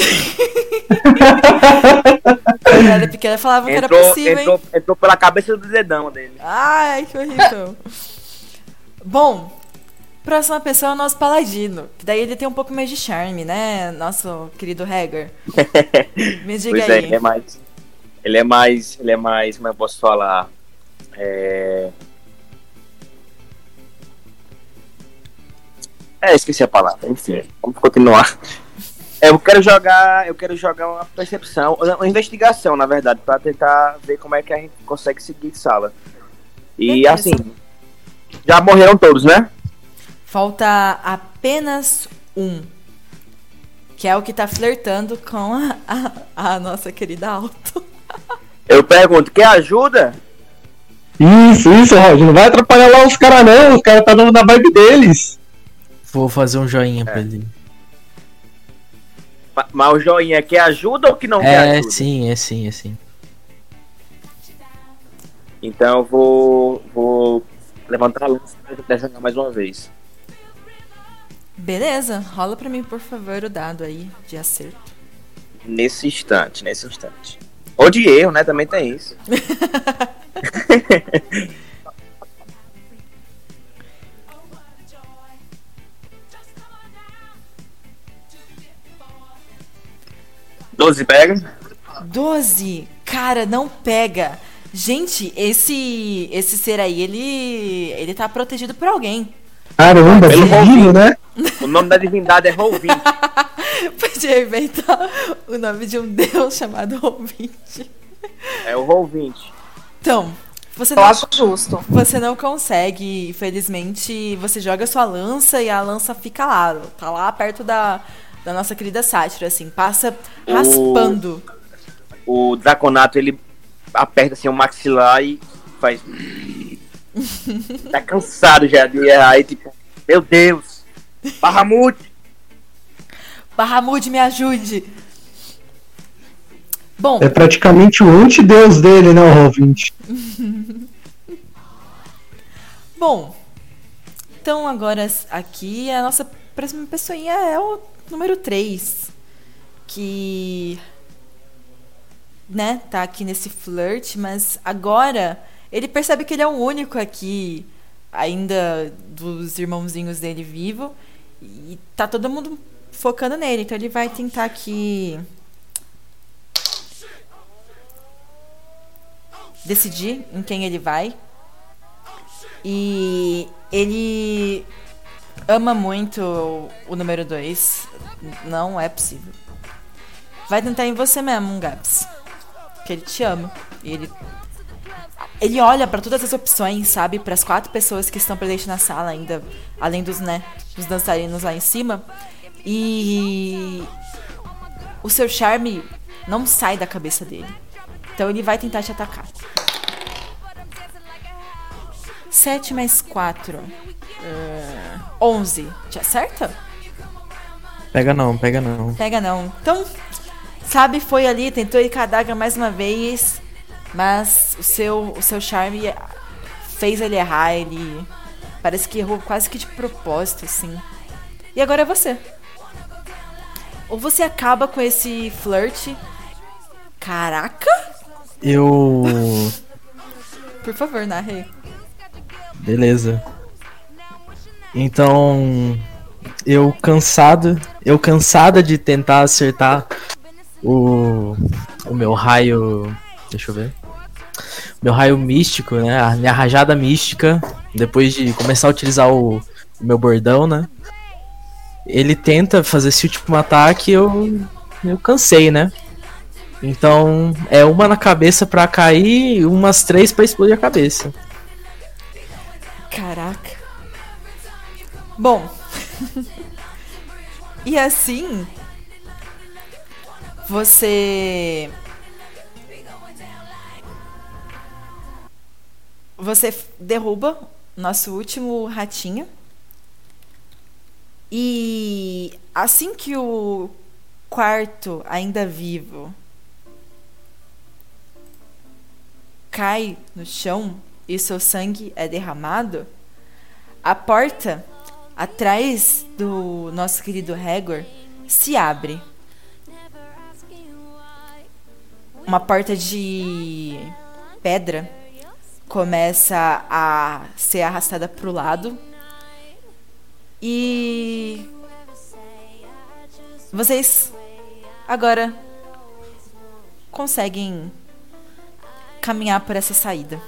Quando eu era pequena falava que era Entrou, possível, hein? entrou, entrou pela cabeça do dedão dele. Ai, que horrível. Bom, próxima pessoa é o nosso paladino. Que daí ele tem um pouco mais de charme, né? Nosso querido Hagar. Me diga pois é, aí. ele é mais. Ele é mais. Ele é mais. Como eu posso falar? É. É, esqueci a palavra. Enfim, vamos continuar. É, Eu quero jogar. Eu quero jogar uma percepção, uma investigação, na verdade, pra tentar ver como é que a gente consegue seguir sala. E Beleza. assim. Já morreram todos, né? Falta apenas um. Que é o que tá flertando com a, a, a nossa querida Alto. Eu pergunto, quer ajuda? Isso, isso, Roger. Não vai atrapalhar lá os caras, não. Os caras tá dando na vibe deles. Vou fazer um joinha pra ele. Ma- Mas o joinha quer ajuda ou que não quer É, sim, é sim, é sim. Então eu vou, vou levantar a luz pra jogar mais uma vez. Beleza, rola pra mim, por favor, o dado aí de acerto. Nesse instante, nesse instante. Ou de erro, né? Também tem isso. Doze pega. 12. Cara, não pega. Gente, esse esse ser aí, ele ele tá protegido por alguém. Caramba, Pelo divino, né? O nome da divindade é Rolvin. Podia inventar o nome de um deus chamado ouvinte. É o Rolvin. Então, você Eu não, acho justo. você não consegue, infelizmente, você joga sua lança e a lança fica lá, tá lá perto da, da nossa querida sátira, assim, passa O- raspando. O Draconato, ele aperta assim o maxilar e faz. tá cansado já de errar. Aí, tipo, meu Deus! Bahamut! Bahamut, me ajude! Bom. É praticamente o antideus dele, né, o Roll20. Bom, então agora aqui a nossa próxima pessoinha é o número 3. Que. Né, tá aqui nesse flirt, mas agora ele percebe que ele é o único aqui, ainda dos irmãozinhos dele vivo. E tá todo mundo focando nele, então ele vai tentar aqui. Decidir em quem ele vai. E ele ama muito o número 2. Não é possível. Vai tentar em você mesmo, Gabs. Que ele te ama. E ele. Ele olha para todas as opções, sabe? Para as quatro pessoas que estão presentes na sala ainda, além dos, né, dos dançarinos lá em cima. E o seu charme não sai da cabeça dele. Então ele vai tentar te atacar. 7 mais 4. Uh, 11. Te acerta? Pega não, pega não. Pega não. Então, sabe, foi ali, tentou ir com a daga mais uma vez. Mas o seu, o seu charme fez ele errar. Ele parece que errou quase que de propósito, assim. E agora é você. Ou você acaba com esse flirt. Caraca! Eu. Por favor, narre. Beleza. Então, eu cansado, eu cansada de tentar acertar o o meu raio, deixa eu ver. Meu raio místico, né? A minha rajada mística, depois de começar a utilizar o, o meu bordão, né? Ele tenta fazer esse último ataque, eu eu cansei, né? Então, é uma na cabeça pra cair, umas três pra explodir a cabeça. Caraca. Bom. E assim. Você. Você derruba nosso último ratinho. E assim que o quarto, ainda vivo, cai no chão, e seu sangue é derramado, a porta atrás do nosso querido Hagor se abre. Uma porta de pedra começa a ser arrastada para o lado e vocês agora conseguem caminhar por essa saída.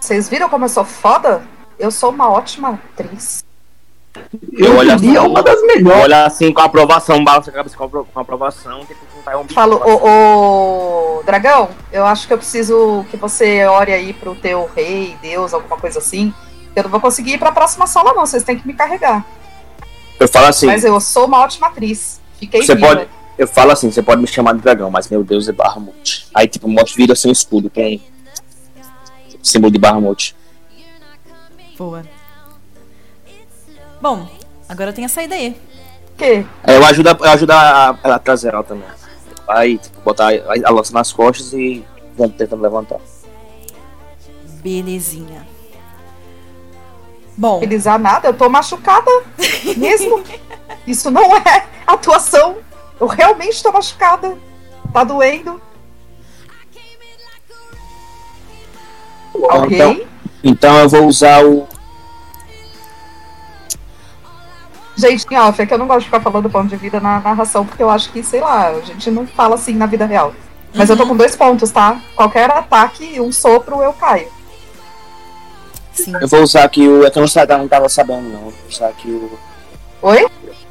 Vocês viram como eu sou foda? Eu sou uma ótima atriz. Eu, olho assim, uma das melhores. Olha assim com aprovação, balança a cabeça com apro- com aprovação, tem que contar um bicho. Falo, ô, ô, Dragão, eu acho que eu preciso que você ore aí pro teu rei, Deus, alguma coisa assim. Eu não vou conseguir ir pra próxima sala, não. Vocês têm que me carregar. Eu falo assim, Mas eu sou uma ótima atriz. Fiquei você viva. pode. Eu falo assim, você pode me chamar de dragão, mas meu Deus é Bahamut. Aí tipo, mostra vira assim um escudo com o símbolo de Bahamut. Boa. Bom, agora tem a saída aí. Que? Aí eu ajudo, a- eu ajudo a, ela a trazer ela também. Aí, tipo, botar a, a lança nas costas e vamos tentando levantar. Belezinha. Bom. Utilizar nada, eu tô machucada mesmo. Isso não é atuação. Eu realmente tô machucada. Tá doendo. Ok. Então, então eu vou usar o. Gente, em off, é que eu não gosto de ficar falando ponto de vida na narração, porque eu acho que, sei lá, a gente não fala assim na vida real. Mas eu tô com dois pontos, tá? Qualquer ataque, um sopro, eu caio. Sim. Eu vou usar aqui o. É que eu não, sa- não tava sabendo, não. Eu vou usar aqui o. Oi?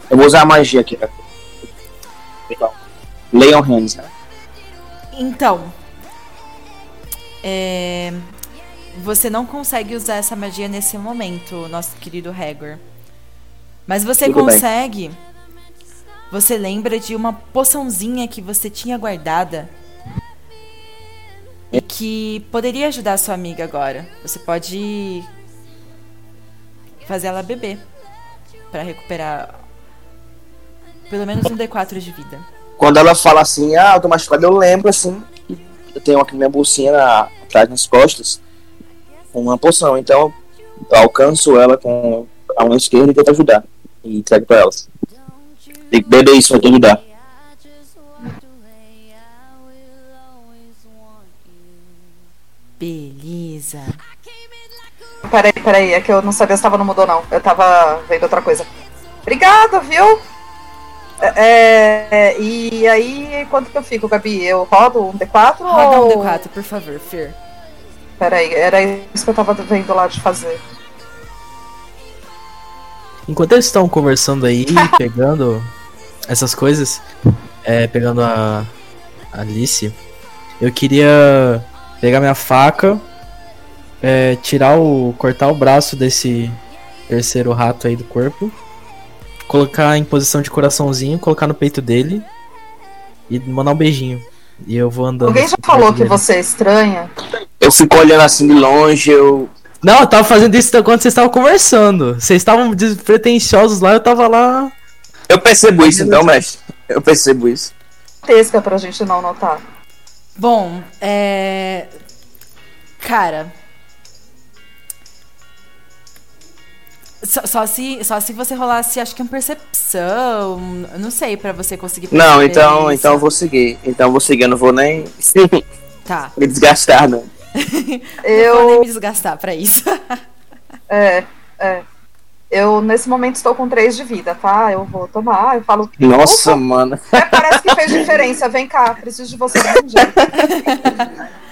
Eu vou usar a magia aqui. pra- Leon Hands, né? Então. É, Você não consegue usar essa magia nesse momento, nosso querido Hagor. Mas você Tudo bem. consegue. Você lembra de uma poçãozinha que você tinha guardada e que poderia ajudar a sua amiga agora. Você pode fazer ela beber para recuperar pelo menos um D4 de vida. Quando ela fala assim, ah, eu tô machucado, eu lembro assim, eu tenho aqui minha bolsinha na, atrás nas costas, uma poção. Então eu alcanço ela com a mão esquerda e tento ajudar. E entrego pra ela. Tem que beber isso pra te ajudar. Beleza. Peraí, peraí, é que eu não sabia se tava no mudou não. Eu tava vendo outra coisa. Obrigada, viu? É, é, e aí, quanto que eu fico, Gabi? Eu rodo um D4 Roda ou... um D4, por favor, Fer. Peraí, era isso que eu tava vendo lá de fazer. Enquanto eles estão conversando aí, pegando essas coisas, é, pegando a a Alice, eu queria pegar minha faca, é, tirar o. cortar o braço desse terceiro rato aí do corpo, colocar em posição de coraçãozinho, colocar no peito dele e mandar um beijinho. E eu vou andando. Alguém já assim, falou que dele. você é estranha? Eu fico olhando assim de longe, eu. Não, eu tava fazendo isso quando vocês estavam conversando. Vocês estavam despretensiosos lá, eu tava lá. Eu percebo isso então, mestre. Eu percebo isso. Tesca pra gente não notar. Bom, é. Cara. Só, só se, só se você rolasse, acho que uma percepção. eu Não sei, pra você conseguir Não, então, isso. então eu vou seguir. Então eu vou seguir, eu não vou nem Tá. me desgastar, não. Eu... Não vou nem me desgastar pra isso. É, é. Eu, nesse momento, estou com 3 de vida, tá? Eu vou tomar, eu falo. Nossa, "Opa, mano. é, parece que fez diferença. Vem cá, preciso de você. de um jeito."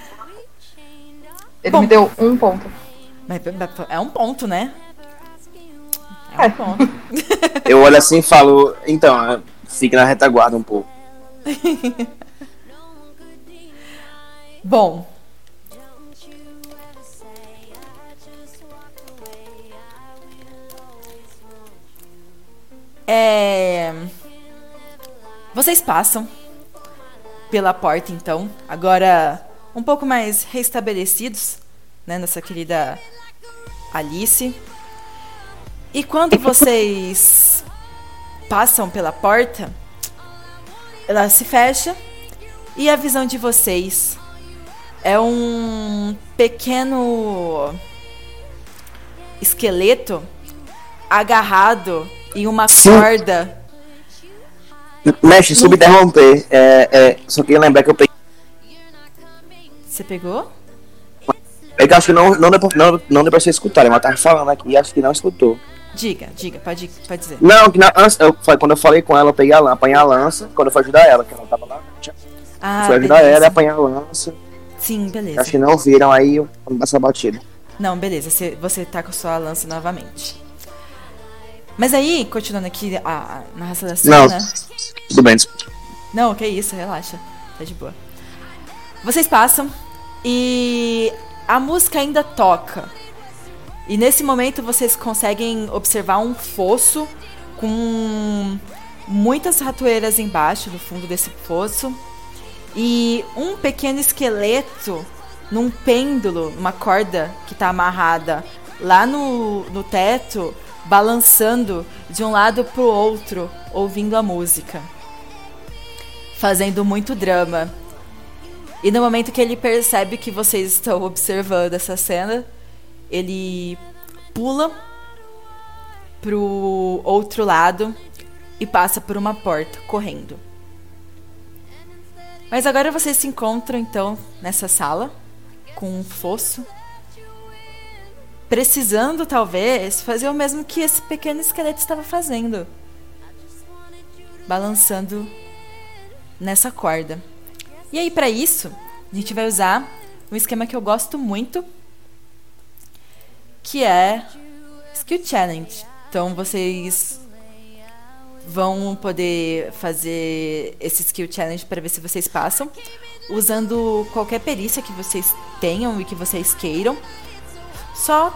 Ele me deu um ponto. Mas é um ponto, né? É um ponto. Eu olho assim e falo, então, é, fique na retaguarda um pouco. Bom. É. Vocês passam pela porta, então, agora um pouco mais restabelecidos, né, nossa querida Alice. E quando vocês passam pela porta, ela se fecha e a visão de vocês é um pequeno esqueleto agarrado em uma Sim. corda. Mestre, subinterromper. É, é, só queria lembrar que eu peguei. Você pegou? É que acho que não, não, deu, pra- não, não deu pra vocês escutarem, mas eu tava falando aqui e acho que não escutou. Diga, diga, pode, pode dizer. Não, que na, eu, quando eu falei com ela, eu peguei a lança, apanhei a lança, quando eu fui ajudar ela, que ela tava lá. tinha- Ah, fui ajudar beleza. ela e apanhar a lança. Sim, beleza. Acho que não viram aí, passar batida. Não, beleza, você, você tá com a sua lança novamente. Mas aí, continuando aqui a, a narração da Não, cena. tudo bem, desculpa. Não, que isso, relaxa. Tá de boa. Vocês passam e a música ainda toca. E nesse momento vocês conseguem observar um fosso com muitas ratoeiras embaixo, no fundo desse fosso. E um pequeno esqueleto num pêndulo, numa corda que tá amarrada lá no, no teto, balançando de um lado pro outro, ouvindo a música fazendo muito drama. E no momento que ele percebe que vocês estão observando essa cena, ele pula pro outro lado e passa por uma porta correndo. Mas agora vocês se encontram então nessa sala com um fosso, precisando talvez fazer o mesmo que esse pequeno esqueleto estava fazendo, balançando nessa corda. E aí, para isso, a gente vai usar um esquema que eu gosto muito, que é Skill Challenge. Então, vocês vão poder fazer esse Skill Challenge para ver se vocês passam, usando qualquer perícia que vocês tenham e que vocês queiram. Só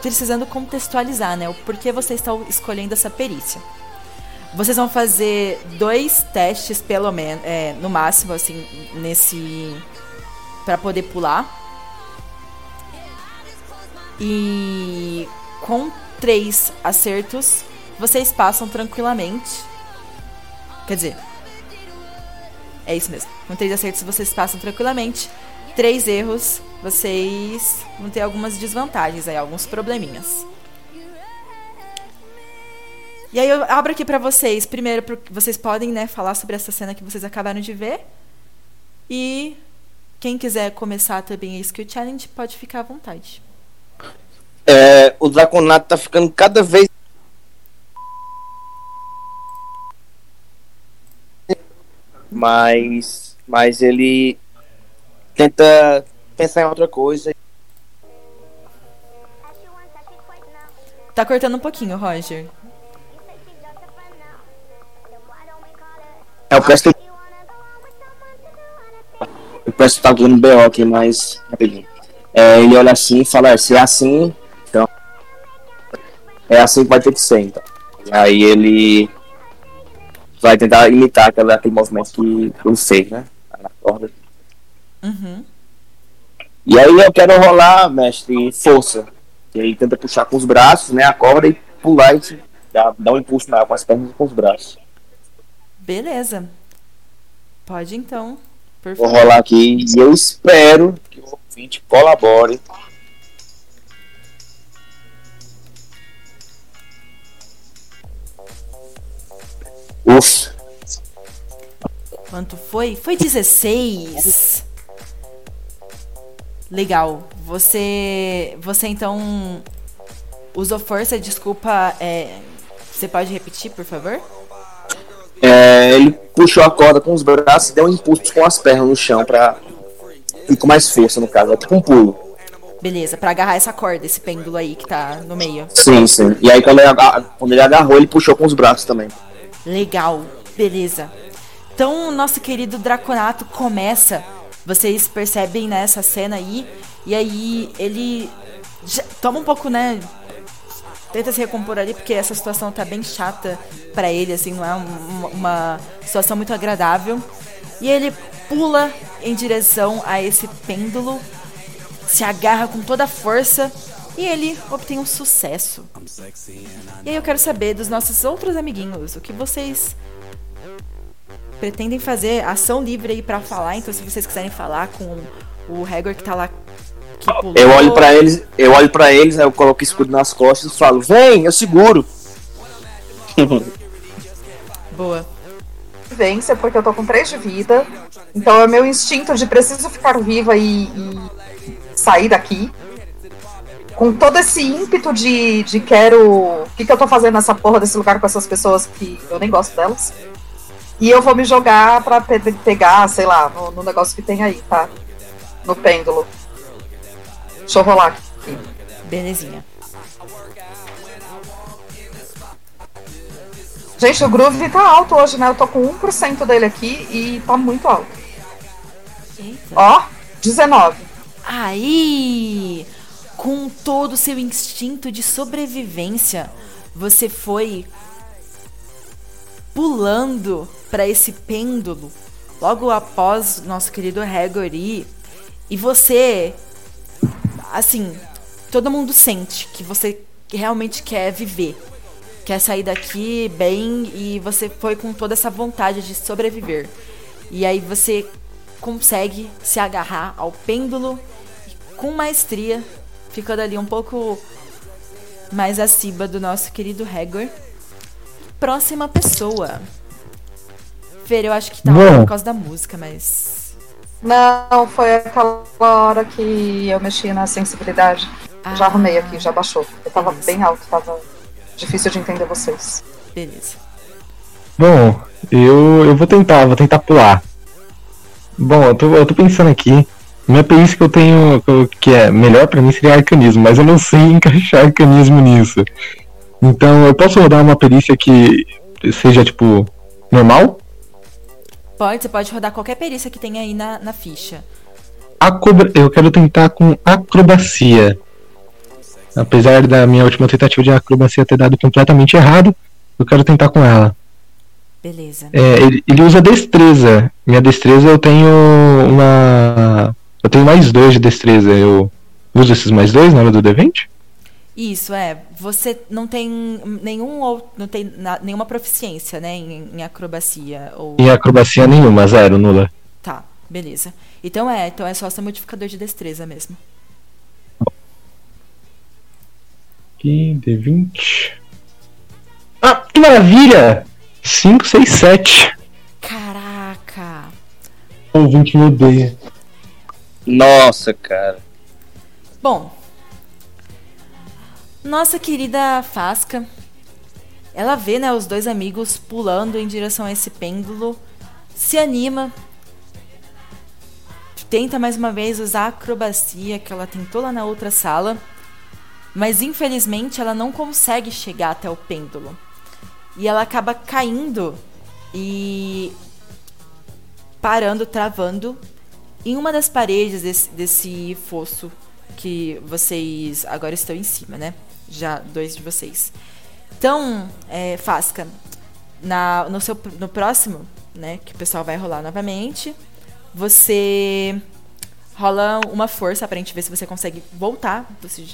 precisando contextualizar, né? O porquê vocês estão escolhendo essa perícia. Vocês vão fazer dois testes, pelo menos, é, no máximo, assim, nesse para poder pular. E com três acertos, vocês passam tranquilamente. Quer dizer, é isso mesmo. Com três acertos, vocês passam tranquilamente. Três erros, vocês vão ter algumas desvantagens aí, alguns probleminhas. E aí eu abro aqui pra vocês, primeiro, vocês podem, né, falar sobre essa cena que vocês acabaram de ver. E quem quiser começar também a Skill Challenge, pode ficar à vontade. É, o Draconato tá ficando cada vez. Mas. Mas ele tenta pensar em outra coisa. Tá cortando um pouquinho, Roger. É, eu peço que. Eu peço que tá dando BO aqui, mas. Rapidinho. É, ele olha assim e fala: "É, se é assim, então. É assim que vai ter que ser, então. Aí ele. Vai tentar imitar aquele, aquele movimento que ele fez, né? Na corda. Uhum. E aí eu quero rolar, mestre, força. E aí tenta puxar com os braços, né? A corda e pular e dar, dar um impulso maior com as pernas e com os braços. Beleza. Pode então. Por Vou favor. rolar aqui e eu espero que o ouvinte colabore. Ufa. Quanto foi? Foi 16. Legal. Você. Você então. Usou força, desculpa. É, você pode repetir, por favor? É, ele puxou a corda com os braços e deu um impulso com as pernas no chão ir com mais força, no caso. É tipo um pulo. Beleza, pra agarrar essa corda, esse pêndulo aí que tá no meio. Sim, sim. E aí quando ele, aga- quando ele agarrou, ele puxou com os braços também. Legal, beleza. Então, o nosso querido Draconato começa. Vocês percebem nessa cena aí. E aí, ele toma um pouco, né? Tenta se recompor ali, porque essa situação tá bem chata pra ele, assim, não é um- uma situação muito agradável. E ele pula em direção a esse pêndulo, se agarra com toda a força e ele obtém um sucesso. E aí eu quero saber dos nossos outros amiguinhos, o que vocês pretendem fazer ação livre aí pra falar, então se vocês quiserem falar com o Hagor que tá lá que pulou. Eu olho pra eles, eu olho para eles, aí eu coloco o escudo nas costas e falo: "Vem, eu seguro". Boa. Vence porque eu tô com 3 de vida. Então é meu instinto de preciso ficar viva e, e sair daqui. Com todo esse ímpeto de, de quero. O que, que eu tô fazendo nessa porra desse lugar com essas pessoas que eu nem gosto delas. E eu vou me jogar pra pe- pegar, sei lá, no, no negócio que tem aí, tá? No pêndulo. Deixa eu rolar aqui. Belezinha. Gente, o groove tá alto hoje, né? Eu tô com 1% dele aqui e tá muito alto. Ó, 19. Aí, com todo o seu instinto de sobrevivência, você foi pulando para esse pêndulo logo após nosso querido Hagor ir, e você assim, todo mundo sente que você realmente quer viver, quer sair daqui bem e você foi com toda essa vontade de sobreviver. E aí você consegue se agarrar ao pêndulo com maestria, ficando ali um pouco mais acima do nosso querido Hagor. Próxima pessoa. Fer, eu acho que tá Bom. por causa da música, mas. Não, foi aquela hora que eu mexi na sensibilidade. Já arrumei aqui, já baixou. Eu tava bem alto, tava difícil de entender vocês. Beleza. Bom, eu, eu vou tentar, vou tentar pular. Bom, eu tô, eu tô pensando aqui. Minha perícia que eu tenho, que é melhor pra mim seria arcanismo, mas eu não sei encaixar arcanismo nisso. Então, eu posso rodar uma perícia que seja, tipo, normal? Pode, você pode rodar qualquer perícia que tenha aí na, na ficha. Acobra... Eu quero tentar com acrobacia. Apesar da minha última tentativa de acrobacia ter dado completamente errado, eu quero tentar com ela. Beleza. É, ele, ele usa destreza. Minha destreza eu tenho uma. Eu tenho mais dois de destreza. Eu uso esses mais dois na hora do D20? Isso, é. Você não tem nenhum ou não tem na- nenhuma proficiência, né, em, em acrobacia ou Em acrobacia nenhuma, zero, nula. Tá, beleza. Então é, então é só seu modificador de destreza mesmo. Aqui, D20. Ah, que maravilha! 5, 6, 7. Caraca. O 20 me odeia. Nossa, cara. Bom, nossa querida Fasca, ela vê, né, os dois amigos pulando em direção a esse pêndulo, se anima, tenta mais uma vez usar a acrobacia que ela tentou lá na outra sala, mas infelizmente ela não consegue chegar até o pêndulo. E ela acaba caindo e parando, travando em uma das paredes desse, desse fosso que vocês agora estão em cima, né? Já dois de vocês. Então, é, Fasca, na, no, seu, no próximo, né? Que o pessoal vai rolar novamente, você rola uma força pra gente ver se você consegue voltar. Você,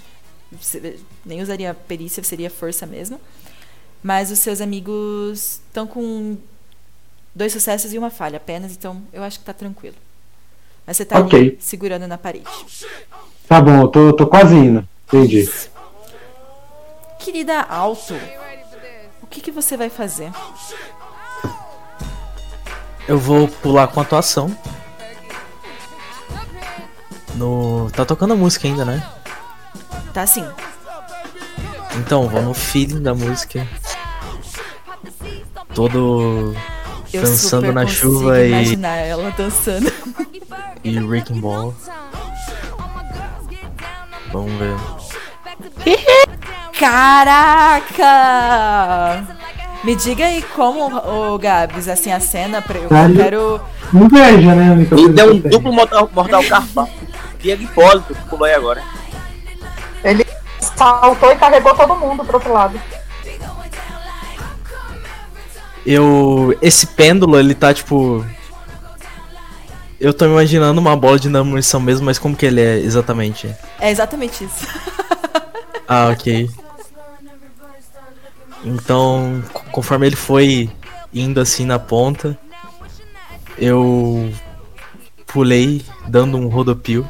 você nem usaria perícia, seria força mesmo. Mas os seus amigos estão com dois sucessos e uma falha apenas, então eu acho que tá tranquilo. Mas você tá ali Ok. segurando na parede. Tá bom, eu tô, tô quase indo. Entendi. Querida Alto, o que, que você vai fazer? Eu vou pular com atuação. No. Tá tocando a música ainda, né? Tá assim. Então, vou no feeling da música. Todo. Eu dançando na chuva e. imaginar ela dançando. E Wrecking Ball. Vamos ver. Caraca! Me diga aí como, ô Gabs, assim, a cena, pra, eu Caralho. quero... Inveja, né? amigo? E deu um duplo mortal, mortal carpão. Diego Hipólito que pulou aí agora. Ele saltou e carregou todo mundo pro outro lado. Eu. Esse pêndulo, ele tá tipo. Eu tô imaginando uma bola de munição mesmo, mas como que ele é exatamente? É exatamente isso. Ah, ok. Então, co- conforme ele foi indo assim na ponta, eu pulei dando um rodopio,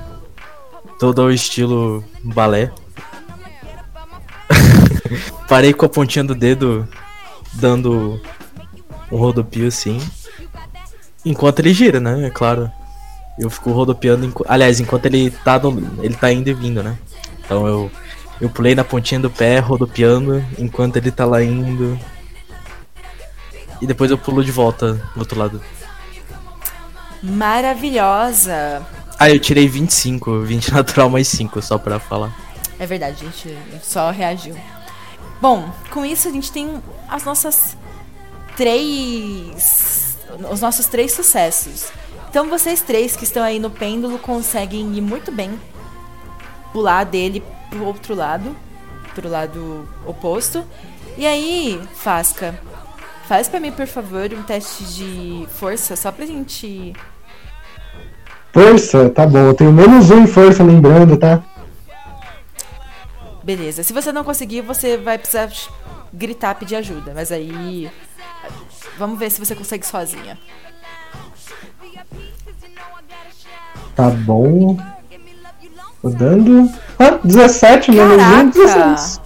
todo ao estilo balé. Parei com a pontinha do dedo dando um rodopio assim. Enquanto ele gira, né? É claro. Eu fico rodopiando. Aliás, enquanto ele tá, no- ele tá indo e vindo, né? Então eu, eu pulei na pontinha do pé, rodopiando, enquanto ele tá lá indo. E depois eu pulo de volta do outro lado. Maravilhosa. Ah, eu tirei 25, 20 natural mais 5, só pra falar. É verdade, a gente só reagiu. Bom, com isso a gente tem as nossas três. Os nossos três sucessos. Então vocês três que estão aí no pêndulo conseguem ir muito bem pular dele pro outro lado, pro lado oposto. E aí, Fasca, faz pra mim, por favor, um teste de força, só pra gente. Força, tá bom. Eu tenho menos um em força, lembrando, tá? Beleza. Se você não conseguir, você vai precisar gritar, pedir ajuda. Mas aí. Vamos ver se você consegue sozinha. Tá bom. Tô dando. Ah, 17 menos um, 16.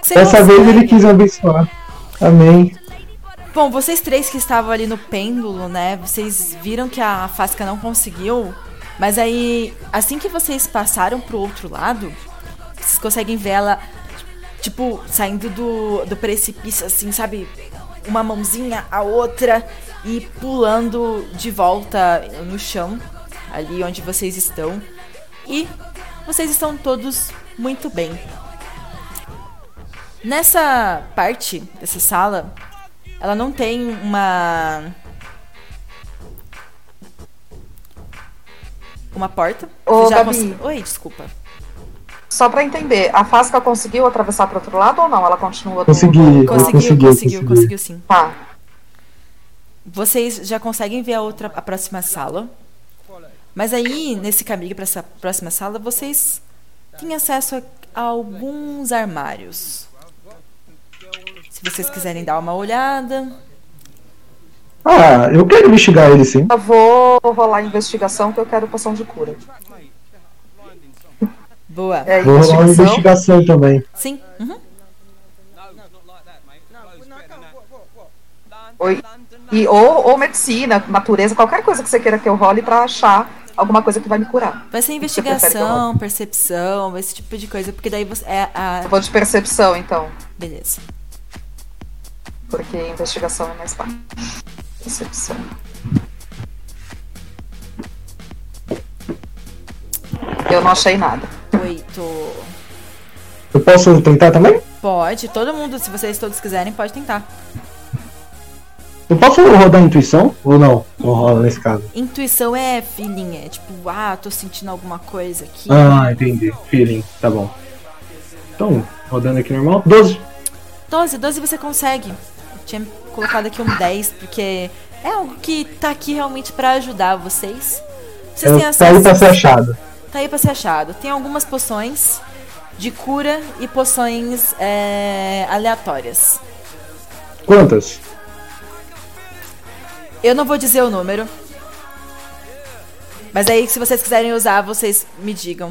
Você Dessa vez ele quis abençoar. Amém. Bom, vocês três que estavam ali no pêndulo, né? Vocês viram que a Fasca não conseguiu. Mas aí, assim que vocês passaram pro outro lado, vocês conseguem ver ela, tipo, saindo do, do precipício, assim, sabe? Uma mãozinha, a outra, e pulando de volta no chão, ali onde vocês estão. E vocês estão todos muito bem. Nessa parte dessa sala, ela não tem uma. Uma porta. Ô, Você já Gabi. cons- Oi, desculpa. Só pra entender, a Fasca conseguiu atravessar pro outro lado ou não? Ela continua do- Consegui, eu Conseguiu, consegui, conseguiu, consegui. conseguiu sim. Tá. Vocês já conseguem ver a outra, a próxima sala. Mas aí, nesse caminho para essa próxima sala, vocês têm acesso a, a alguns armários. Se vocês quiserem dar uma olhada. Ah, eu quero investigar ele sim. Eu vou rolar a investigação que eu quero poção de cura. Boa. É, Vou rolar uma investigação. também. Sim. Uhum. Oi. E, ou, ou medicina, natureza, qualquer coisa que você queira que eu role pra achar alguma coisa que vai me curar. Vai ser investigação, percepção, esse tipo de coisa. Porque daí você. É a... Eu vou de percepção, então. Beleza. Porque investigação é mais fácil. Percepção. Eu não achei nada. Oito. Eu posso tentar também? Pode, todo mundo, se vocês todos quiserem, pode tentar. Eu posso rodar intuição? Ou não? Não rola nesse caso. Intuição é feeling, é tipo, ah, tô sentindo alguma coisa aqui. Ah, entendi. Feeling, tá bom. Então, rodando aqui normal. 12. 12, 12 você consegue. Eu tinha colocado aqui um 10, porque é algo que tá aqui realmente pra ajudar vocês. Vocês Eu- têm tá aí pra ser achado. Tá aí pra ser achado. Tem algumas poções de cura e poções é, aleatórias. Quantas? Eu não vou dizer o número. Mas aí, se vocês quiserem usar, vocês me digam.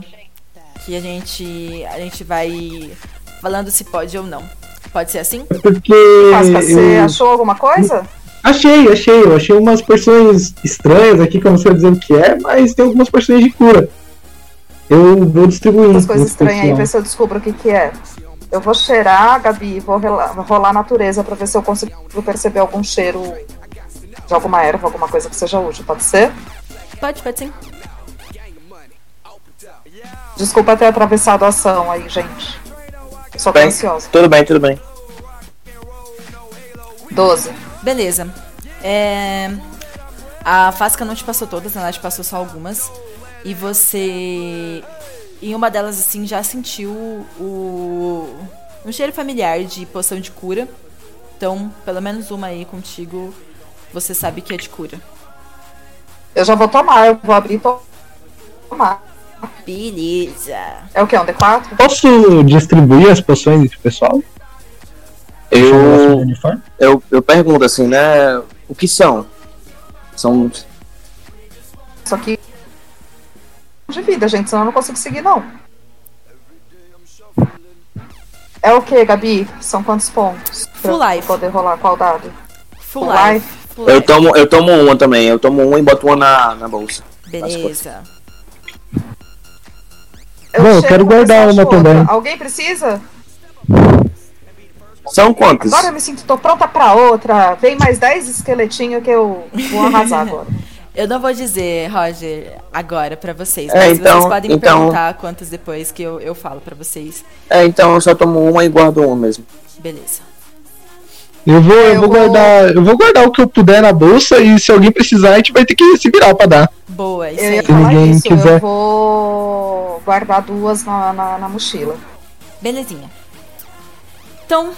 Que a gente, a gente vai falando se pode ou não. Pode ser assim? Porque. Casca, você eu- achou alguma coisa? Achei, achei. Eu achei umas porções estranhas aqui que eu não sei dizer o que é, mas tem algumas porções de cura. Eu vou distribuindo. As coisas estranhas aí, ver se eu descubro o que que é. Eu vou cheirar, Gabi, e vou rolar a natureza pra ver se eu consigo perceber algum cheiro de alguma erva, alguma coisa que seja útil. Pode ser? Pode, pode sim. Desculpa ter atravessado a ação aí, gente. Só tô Bem, ansiosa. tudo bem, tudo bem. 12. Beleza. É... A Fasca não te passou todas, né? ela te passou só algumas. E você, em uma delas, assim, já sentiu o... um cheiro familiar de poção de cura. Então, pelo menos uma aí contigo, você sabe que é de cura. Eu já vou tomar, eu vou abrir e to- tomar. Beleza. É o que? Um D4? Posso distribuir as poções pro pessoal? Eu, eu, eu pergunto assim, né? O que são? São. Isso aqui de vida, gente, senão eu não consigo seguir, não. É o que, Gabi? São quantos pontos? Full life. poder rolar qual dado? Full Full life. life. Eu tomo, eu tomo uma também. Eu tomo uma e boto uma na, na bolsa. Beleza. Eu Bom, eu quero guardar uma outra. também. Alguém precisa? São quantos? Agora eu me sinto, tô pronta pra outra. Vem mais 10 esqueletinhos que eu vou arrasar agora. Eu não vou dizer, Roger, agora pra vocês, É, mas então- vocês podem me então- perguntar quantas depois que eu, eu falo pra vocês. É, então eu só tomo uma e guardo uma mesmo. Beleza. Eu vou, eu Eu vou vou- guardar. Eu vou guardar o que eu puder na bolsa e se alguém precisar, a gente vai ter que se virar pra dar. Boa, isso Eu aí. ia falar ninguém isso, eu quiser. vou guardar duas na, na, na mochila. Belezinha. Então,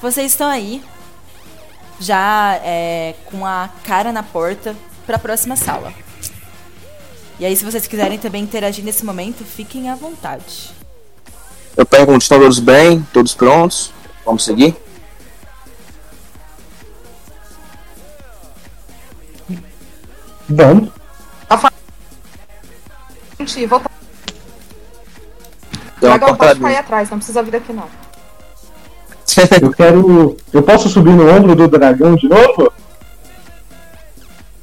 vocês estão aí, já é, com a cara na porta para a próxima sala. E aí, se vocês quiserem também interagir nesse momento, fiquem à vontade. Eu pergunto, estão todos bem? Todos prontos? Vamos seguir? Vamos. Gente, volta. Deu uma Dragão, pode cortadinha. atrás, não precisa vir daqui não. Eu quero. Eu posso subir no ombro do dragão de novo?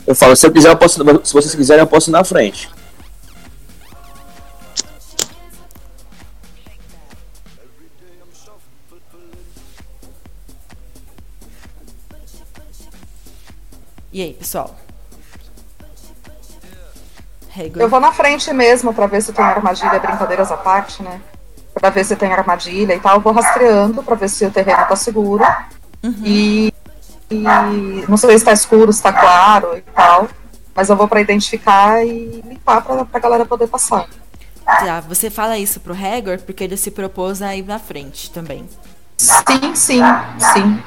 Eu falo, se eu quiser, eu posso. Se vocês quiserem, eu posso ir na frente. E aí, pessoal? Eu vou na frente mesmo pra ver se tem armadilha, brincadeiras à parte, né? Pra ver se tem armadilha e tal. Eu vou rastreando pra ver se o terreno tá seguro. E, e não sei se tá escuro, se tá claro e tal. Mas eu vou pra identificar e limpar pra, pra galera poder passar. Tá, você fala isso pro Hegor porque ele se propôs a ir na frente também. Sim, sim, sim.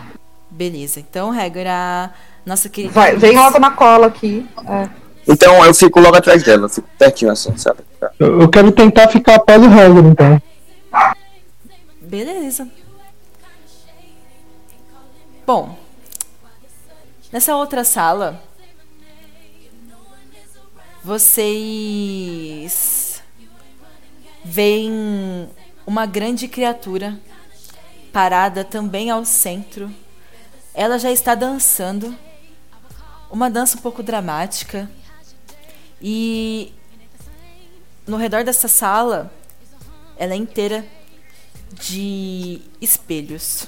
Beleza. Então, Hegor, a nossa querida. Vai, vem logo na cola aqui. É. Então eu fico logo atrás dela, fico pertinho assim, sabe? Eu, eu quero tentar ficar após o Hagrid, então. Beleza. Bom, nessa outra sala, vocês veem uma grande criatura parada também ao centro. Ela já está dançando, uma dança um pouco dramática. E no redor dessa sala, ela é inteira de espelhos.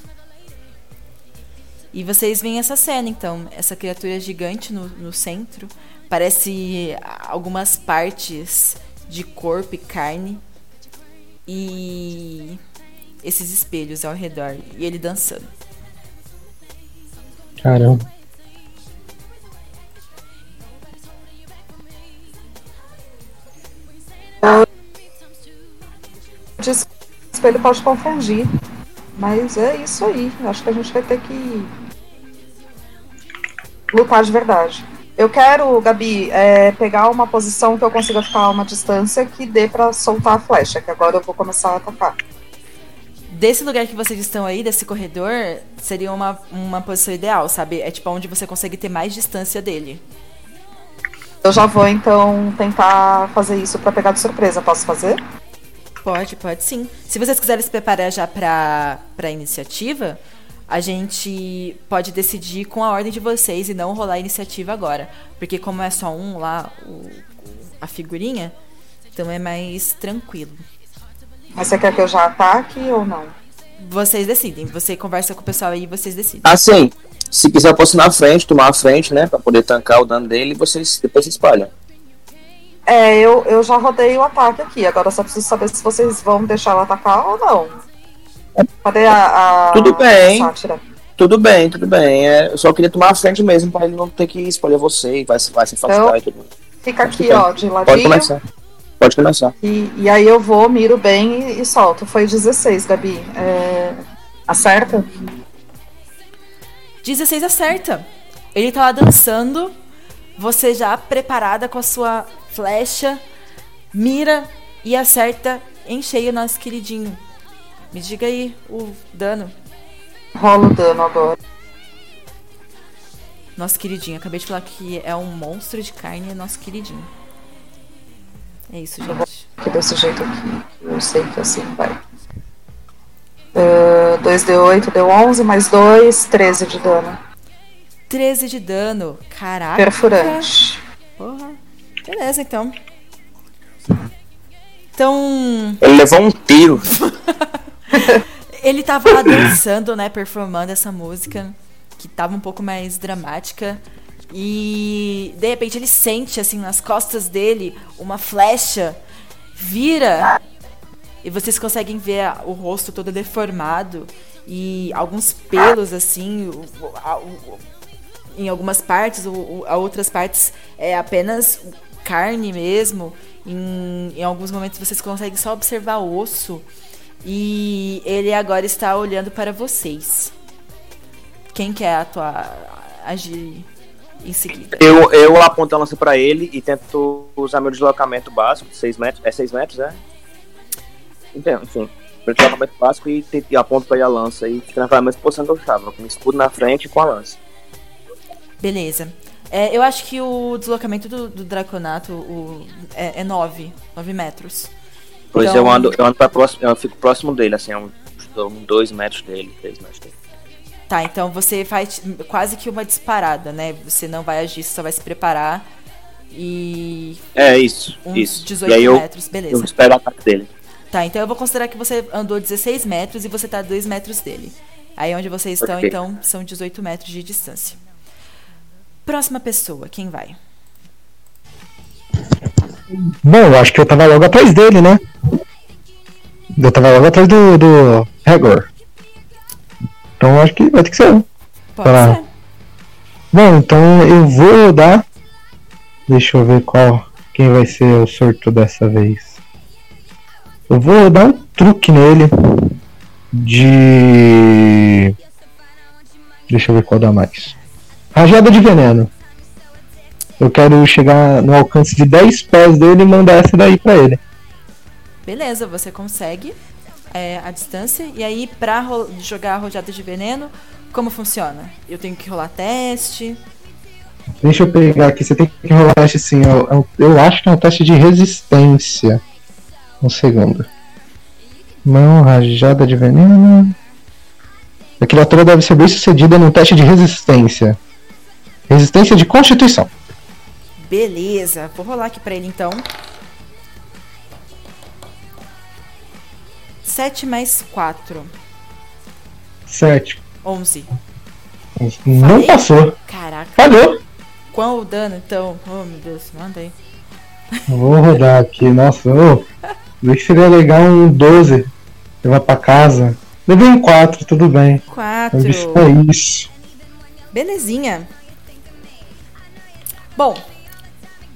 E vocês veem essa cena, então, essa criatura gigante no, no centro, parece algumas partes de corpo e carne e esses espelhos ao redor e ele dançando. Caramba. O espelho pode confundir. Mas é isso aí. Acho que a gente vai ter que lutar de verdade. Eu quero, Gabi, é, pegar uma posição que eu consiga ficar a uma distância que dê pra soltar a flecha, que agora eu vou começar a atacar. Desse lugar que vocês estão aí, desse corredor, seria uma, uma posição ideal, sabe? É tipo onde você consegue ter mais distância dele. Eu já vou então tentar fazer isso pra pegar de surpresa. Posso fazer? Pode, pode sim. Se vocês quiserem se preparar já pra, pra iniciativa, a gente pode decidir com a ordem de vocês e não rolar a iniciativa agora. Porque como é só um lá, o, a figurinha, então é mais tranquilo. Mas você quer que eu já ataque ou não? Vocês decidem. Você conversa com o pessoal aí e vocês decidem. Assim, se quiser eu posso ir na frente, tomar a frente, né? Pra poder tancar o dano dele e vocês depois se espalham. É, eu, eu já rodei o ataque aqui. Agora só preciso saber se vocês vão deixar ela atacar ou não. Cadê a. a Tudo bem. sátira? Tudo bem, tudo bem. É, eu só queria tomar a frente mesmo pra ele não ter que escolher você e vai, se- vai se afastar Então, e tudo. Fica aqui, Fica. ó, de Pode ladinho. começar. Pode começar. E, e aí eu vou, miro bem e, e solto. Foi 16, Gabi. É, acerta? 16 acerta. Ele tá lá dançando, você já preparada com a sua flecha, mira e acerta em cheio nosso queridinho. Me diga aí o dano. Rola o dano agora. Nosso queridinho. Acabei de falar que é um monstro de carne, é nosso queridinho. É isso, gente. Aqui desse jeito aqui. Eu sei que assim vai. Uh, 2d8, deu 11, mais 2, 13 de dano. 13 de dano. Caraca. Perfurante. Porra. Beleza, então. Então. Ele levou um tiro. Ele tava lá dançando, né? Performando essa música que tava um pouco mais dramática. E de repente ele sente, assim, nas costas dele, uma flecha vira. E vocês conseguem ver o rosto todo deformado. E alguns pelos, assim, em algumas partes, o, o- a outras partes é apenas carne mesmo. Em, em alguns momentos vocês conseguem só observar o osso. E ele agora está olhando para vocês. Quem quer atuar, agir em seguida? Eu, eu aponto a lança pra ele e tento usar meu deslocamento básico, 6 metros. É 6 metros, é? Então, enfim. Meu deslocamento básico e, e aponto pra ele a lança e fica naquela mesma posição que eu estava, com o escudo na frente e com a lança. Beleza. É, eu acho que o deslocamento do, do Draconato o, é, é 9, 9 metros. Pois Então- eu ando, eu ando pra próximo, eu fico próximo dele, assim, um, um dois metros dele, três metros dele. Tá, então você faz quase que uma disparada, né? Você não vai agir, você só vai se preparar e. É isso, Uns isso. 18 e aí eu, metros, beleza. eu espero o ataque dele. Tá, então eu vou considerar que você andou 16 metros e você tá a 2 metros dele. Aí onde vocês estão, Ok. então, são 18 metros de distância. Próxima pessoa, quem vai? Bom, eu acho que eu tava logo atrás dele, né? Eu tava logo atrás do, do Hagor. Então eu acho que vai ter que ser eu. Pode Tá. ser. Bom, então eu vou dar. Deixa eu ver qual. Quem vai ser o sorto dessa vez. Eu vou dar um truque nele. De. Deixa eu ver qual dá mais. Rajada de veneno. Eu quero chegar no alcance de 10 pés dele e mandar essa daí pra ele. Beleza, você consegue é, a distância. E aí, pra jogar a rojada de veneno, como funciona? Eu tenho que rolar teste. Deixa eu pegar aqui, você tem que rolar teste sim. Eu, eu, eu acho que é um teste de resistência. Um segundo. Mão, rajada de veneno. A criatura deve ser bem sucedida no teste de resistência. Resistência de constituição. Beleza, vou rolar aqui pra ele então. 7 mais 4. 7. 11. Não Falei? passou. Caraca. Falhou. Qual o dano então? Oh meu Deus, manda aí. Vou rodar aqui. Nossa, ô. Vê que seria legal um 12. Levar pra casa. Levei um 4, tudo bem. 4. É isso. Belezinha. Bom,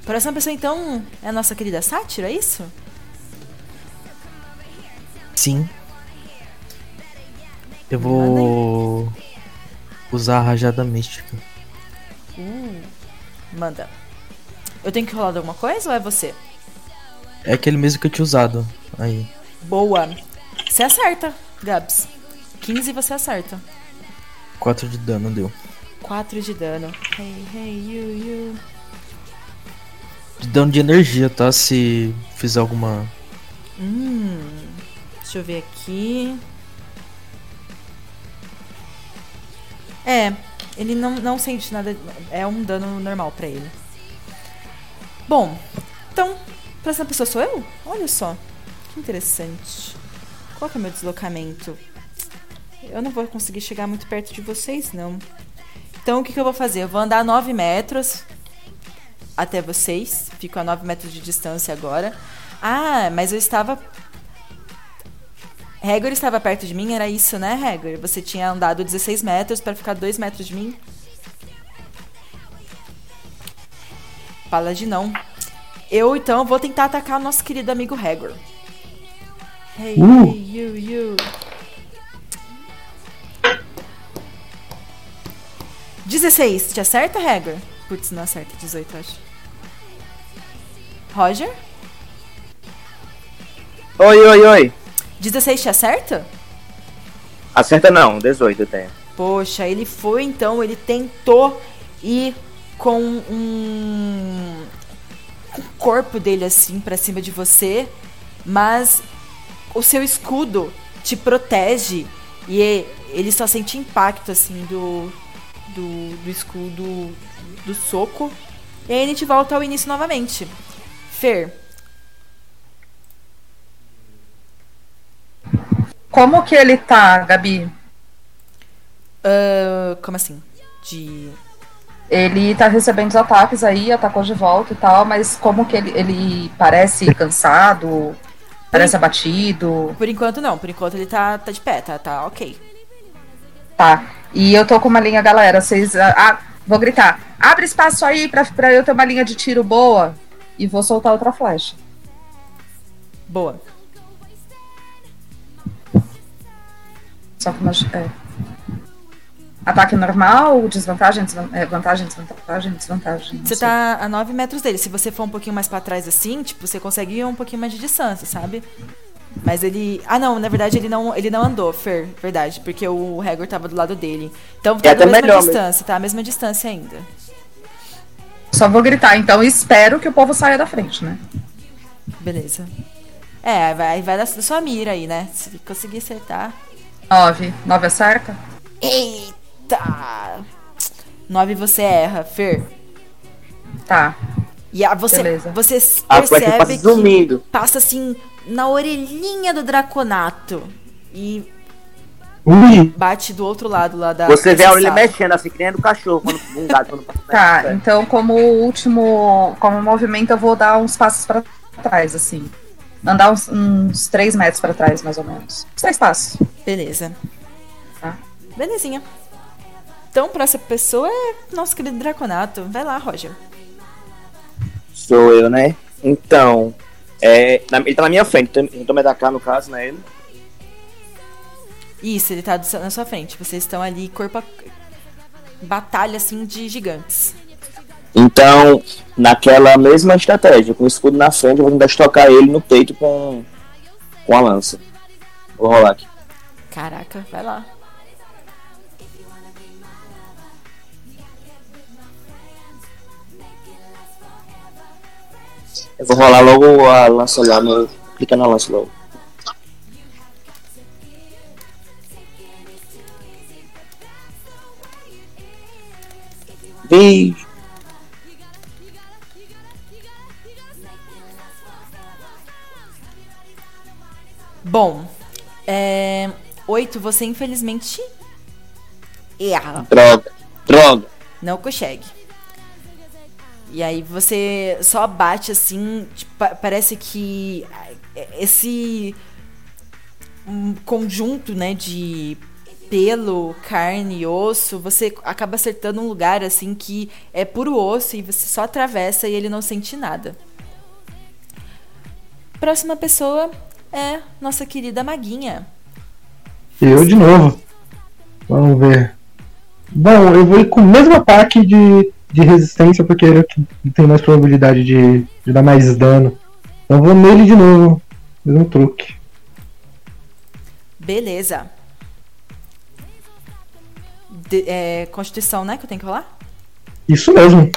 próxima pessoa então é a nossa querida Sátira, é isso? Sim. Eu vou usar a rajada mística. Uh, manda. Eu tenho que rolar alguma coisa ou é você? É aquele mesmo que eu tinha usado. Aí. Boa. Você acerta, Gabs. 15 você acerta. 4 de dano deu. 4 de dano. Hey, hey, you, you. De dano de energia, tá? Se fizer alguma. Hum. Deixa eu ver aqui. É, ele não, não sente nada. É um dano normal pra ele. Bom, então, próxima pessoa sou eu? Olha só. Que interessante. Qual que é o meu deslocamento? Eu não vou conseguir chegar muito perto de vocês, não. Então, o que, que eu vou fazer? Eu vou andar 9 metros até vocês. Fico a 9 metros de distância agora. Ah, mas eu estava Hagor estava perto de mim, era isso, né, Hagor? Você tinha andado 16 metros para ficar 2 metros de mim? Paladinão. Eu, então, vou tentar atacar o nosso querido amigo Hagor. Hey, Uh. hey, you, you. 16, te acerta, Hagor? Putz, não acerta, 18, acho. Roger? Oi, oi, oi. 16 te acerta? Acerta não, 18 eu tenho. Poxa, ele foi então, ele tentou ir com um com o corpo dele assim pra cima de você, mas o seu escudo te protege e ele só sente impacto assim do do, do escudo do soco. E aí a gente volta ao início novamente. Fer, Como que ele tá, Gabi? ah, como assim? De Ele tá recebendo os ataques aí, atacou de volta e tal, mas como que ele, ele parece cansado? Parece abatido? Por enquanto não, por enquanto ele tá, tá de pé, tá, tá ok. Tá. E eu tô com uma linha, galera. Vocês. ah, ah, vou gritar. Abre espaço aí pra, pra eu ter uma linha de tiro boa. E vou soltar outra flecha. Boa. Só que uma. É. Ataque normal, desvantagem, desvan- é, vantagem, desvantagem, desvantagem. não Você tá a 9 metros dele. Se você for um pouquinho mais pra trás assim, tipo, você consegue ir um pouquinho mais de distância, sabe? Mas ele. Ah, não, na verdade ele não, ele não andou, Fer, verdade, porque o Hagor tava do lado dele. Então tá É a até mesma melhor distância, tá? A mesma distância ainda. Só vou gritar, então espero que o povo saia da frente, né? Beleza. É, vai, vai da da sua mira aí, né? Se conseguir acertar. Nove. Nove acerta? Eita! 9 você erra, Fer. Tá. E a, você, Beleza. você A percebe passa que passa assim na orelhinha do Draconato. E Ui! bate do outro lado lá da. Você vê a dessa orelha sala. mexendo assim, que nem a do cachorro, quando um gato quando passa Tá, perto. então como último. Como movimento, eu vou dar uns passos pra trás, assim. Andar uns, uns três metros pra trás, mais ou menos. Três passos. Beleza. Tá. Belezinha. Então, essa pessoa é nosso querido Draconato. Vai lá, Roger. Sou eu, né? Então, é, ele tá na minha frente, então eu tô me atacar no caso, né? Ele. Isso, ele tá na sua frente. Vocês estão ali, corpo a... Batalha, assim, de gigantes. Então, naquela mesma estratégia, com o escudo na frente, eu vou tentar estocar ele no peito com, com a lança. Vou rolar aqui. Caraca, vai lá. Eu vou rolar logo a lança lá, no... clica na lança logo. Beijo. Bom, é... oito, você infelizmente erra. Droga, droga. Não consegue. E aí você só bate assim, tipo, pa- parece que esse um conjunto, né, de pelo, carne e osso, você acaba acertando um lugar assim que é puro osso e você só atravessa e ele não sente nada. Próxima pessoa é nossa querida Maguinha. Eu de novo. Vamos ver. Bom, eu vou ir com o mesmo ataque de, de resistência, porque ele é tem mais probabilidade de, de dar mais dano. Então eu vou nele de novo. Mesmo truque. Beleza. De- é, Constituição, né? Que eu tenho que rolar? Isso mesmo.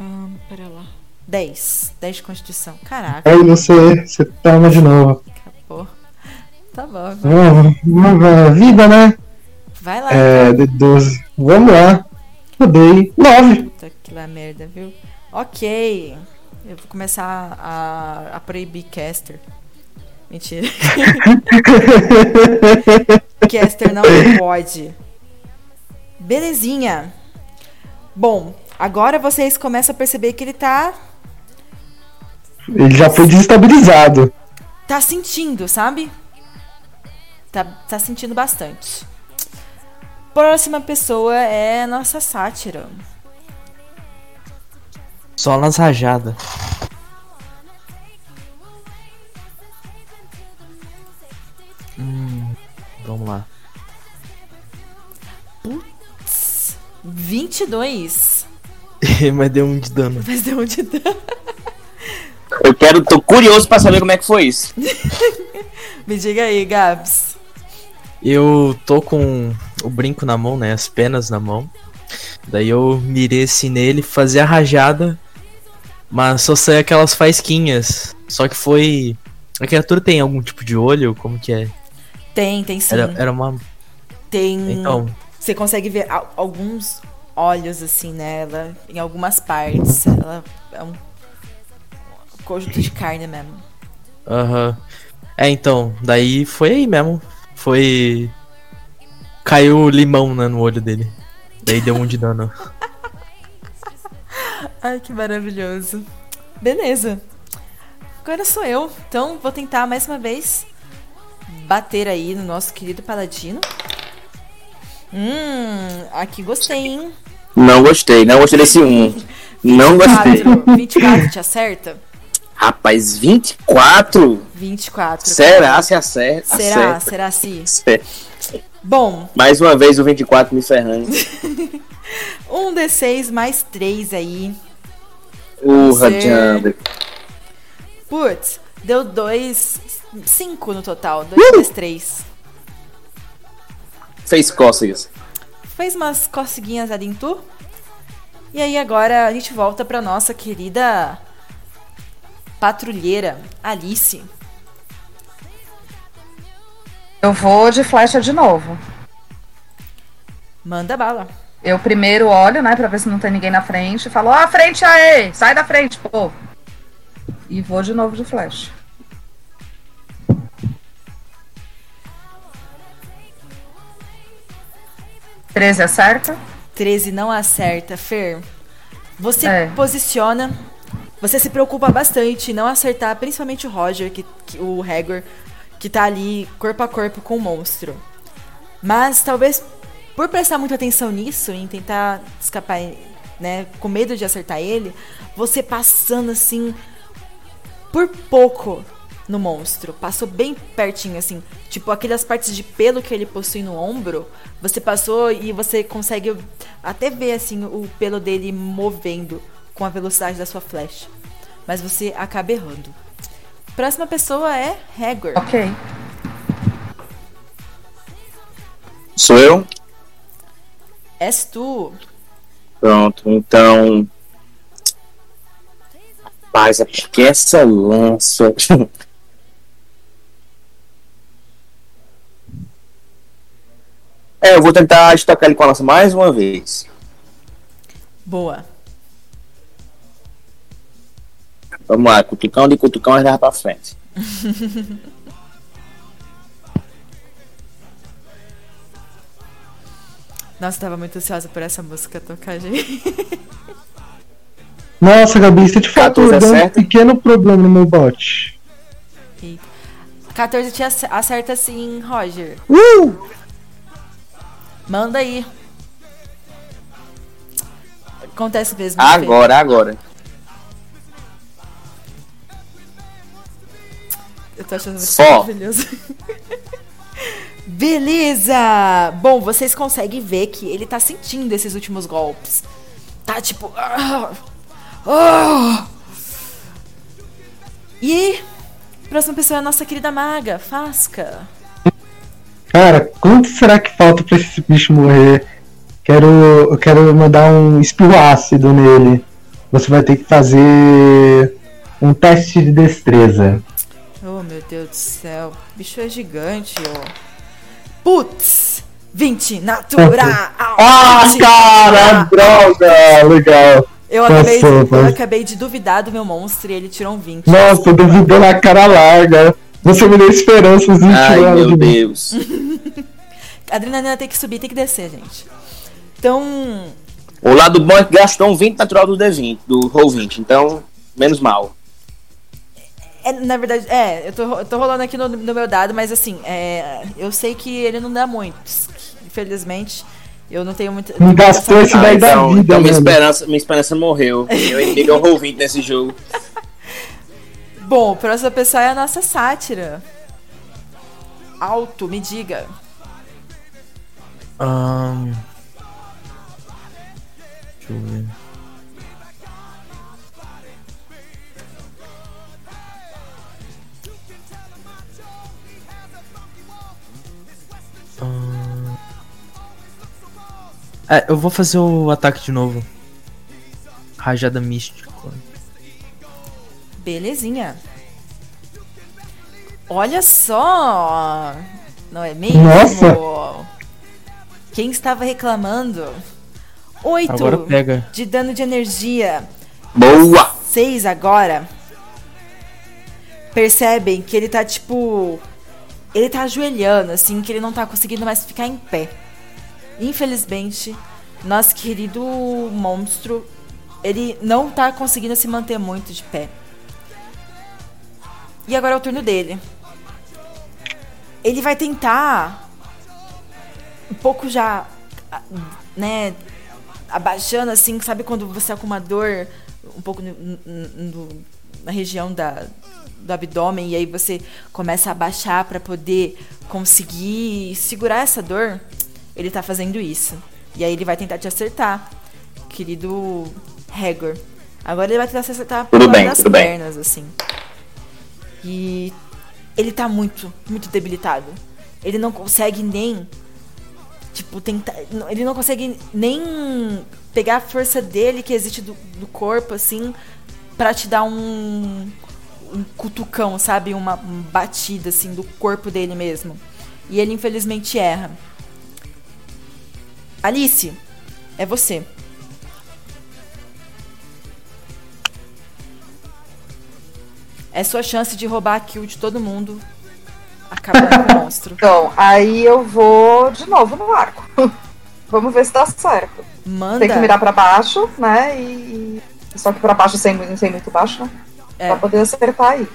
Hum, pera lá. 10. 10 de Constituição. Caraca. Aí você, você toma de novo. Pô. Tá bom. vai. Vamos ver. Vida, né? Vai lá. É, de 12. Vamos lá. Rodei 9. Puta que lá merda, viu? Ok. Eu vou começar a, a proibir caster. Mentira. caster não pode. Belezinha. Bom, agora vocês começam a perceber que ele tá. Ele já foi desestabilizado. tá sentindo, sabe? Tá, tá sentindo bastante. Próxima pessoa é a nossa sátira. Só nas rajadas. Hum, vamos lá. Putz, 22. Mas deu um de dano. Mas deu um de dano. Eu quero, tô curioso pra saber como é que foi isso. Me diga aí, Gabs. Eu tô com o brinco na mão, né? As penas na mão. Daí eu mirei assim nele, fazer a rajada. Mas só saí aquelas faisquinhas. Só que foi. A criatura tem algum tipo de olho? Como que é? Tem, tem sim. Era, era uma. Tem. Então. Você consegue ver al- alguns olhos assim nela, em algumas partes. Ela é um conjunto de carne mesmo. Aham. É, então, daí foi aí mesmo. Foi. Caiu limão né, no olho dele. Daí deu um de dano. Ai, que maravilhoso. Beleza. Agora sou eu. Então, vou tentar mais uma vez bater aí no nosso querido paladino. Hum, aqui gostei, hein? Não gostei, não gostei desse 1. Não gostei. 24, 24 te acerta? Rapaz, 24? 24. Será se acerta? Será? acerta? Será se? Bom, Mais uma vez o 24 me ferrando. um D6 mais 3 aí. Urra, Ser- Jamber. Putz, deu 2. 5 no total. 2 mais 3. Fez cócegas. Fez umas coceguinhas ali em tu. E aí agora a gente volta pra nossa querida patrulheira, Alice. Eu vou de flecha de novo. Manda bala. Eu primeiro olho, né, pra ver se não tem ninguém na frente. e Falo, ó, a frente aí! Sai da frente, pô! E vou de novo de flecha. Treze acerta? 13 não acerta, Fer. Você É. posiciona. Você se preocupa bastante em não acertar, principalmente o Roger, que, que- o Hagor, que tá ali corpo a corpo com o monstro. Mas talvez por prestar muita atenção nisso, em tentar escapar, né, com medo de acertar ele, você passando assim por pouco no monstro. Passou bem pertinho, assim. Tipo, aquelas partes de pelo que ele possui no ombro, você passou e você consegue até ver, assim, o pelo dele movendo com a velocidade da sua flecha. Mas você acaba errando. Próxima pessoa é Hagor. Ok. Sou eu? És tu. Pronto, então. Rapaz, é porque essa lança. é, eu vou tentar destacar ele com a lança mais uma vez. Boa. Vamos lá, cutucão de cutucão e leva pra frente. Nossa, eu tava muito ansiosa por essa música tocar, gente. Nossa, Gabi, você te faltou 14 deu um pequeno problema no meu bot. 14 te ace- acerta sim, Roger. Uh! Manda aí. Acontece mesmo. Agora, agora. Eu tô achando Só. maravilhoso. Beleza! Bom, vocês conseguem ver que ele tá sentindo esses últimos golpes. Tá tipo. "Ah! Ah!" E. Próxima pessoa é a nossa querida maga, Fasca. Cara, quanto será que falta pra esse bicho morrer? Quero, eu quero mandar um espirro ácido nele. Você vai ter que fazer um teste de destreza. Oh, meu Deus do céu. O bicho é gigante, ó. Putz! 20, natural! Ah, cara, droga! Legal. Eu acabei, de, Passou, eu passou. acabei de duvidar do meu monstro e ele tirou um 20. Nossa, duvidou na cara larga. Você me deu esperanças em Ai, meu de. Deus. A adrenalina tem que subir, tem que descer, gente. Então, O lado bom é que gastou um 20 natural do D20, do Roll 20, então, menos mal. É, na verdade, é, eu tô, eu tô rolando aqui no, no meu dado, mas assim, é, eu sei que ele não dá muitos. Infelizmente, eu não tenho muito. Me gastou esse daí da vida, então minha esperança, minha esperança morreu. Meu inimigo é o Roll 20 nesse jogo. Bom, a próxima pessoa é a nossa sátira. Alto, me diga. Ahn, Deixa eu ver. É, eu vou fazer o ataque de novo. Rajada mística. Belezinha. Olha só! Não é mesmo? Nossa! Quem estava reclamando? Oito Agora pega. de dano de energia. Boa! Seis agora. Percebem que ele tá tipo. Ele tá ajoelhando, assim, que ele não tá conseguindo mais ficar em pé. Infelizmente, nosso querido monstro, ele não tá conseguindo se manter muito de pé. E agora é o turno dele. Ele vai tentar um pouco já, né, abaixando assim, sabe quando você tá com uma dor um pouco no- no- na região da, do abdômen e aí você começa a abaixar para poder conseguir segurar essa dor? Ele tá fazendo isso. E aí ele vai tentar te acertar, querido Hagor. Agora ele vai tentar te acertar por Tudo bem, das tudo bem. pernas, assim. E ele tá muito, muito debilitado. Ele não consegue nem. Tipo, tentar. Ele não consegue nem pegar a força dele que existe do, do corpo, assim, pra te dar um. Um cutucão, sabe? Uma batida, assim, do corpo dele mesmo. E ele, infelizmente, erra. Alice, é você. É sua chance de roubar a kill de todo mundo. Acabando com o monstro. Então, aí eu vou de novo no arco. Vamos ver se dá certo. Manda. Tem que mirar pra baixo, né? E. Só que pra baixo sem, sem muito baixo, né? É. Pra poder acertar aí.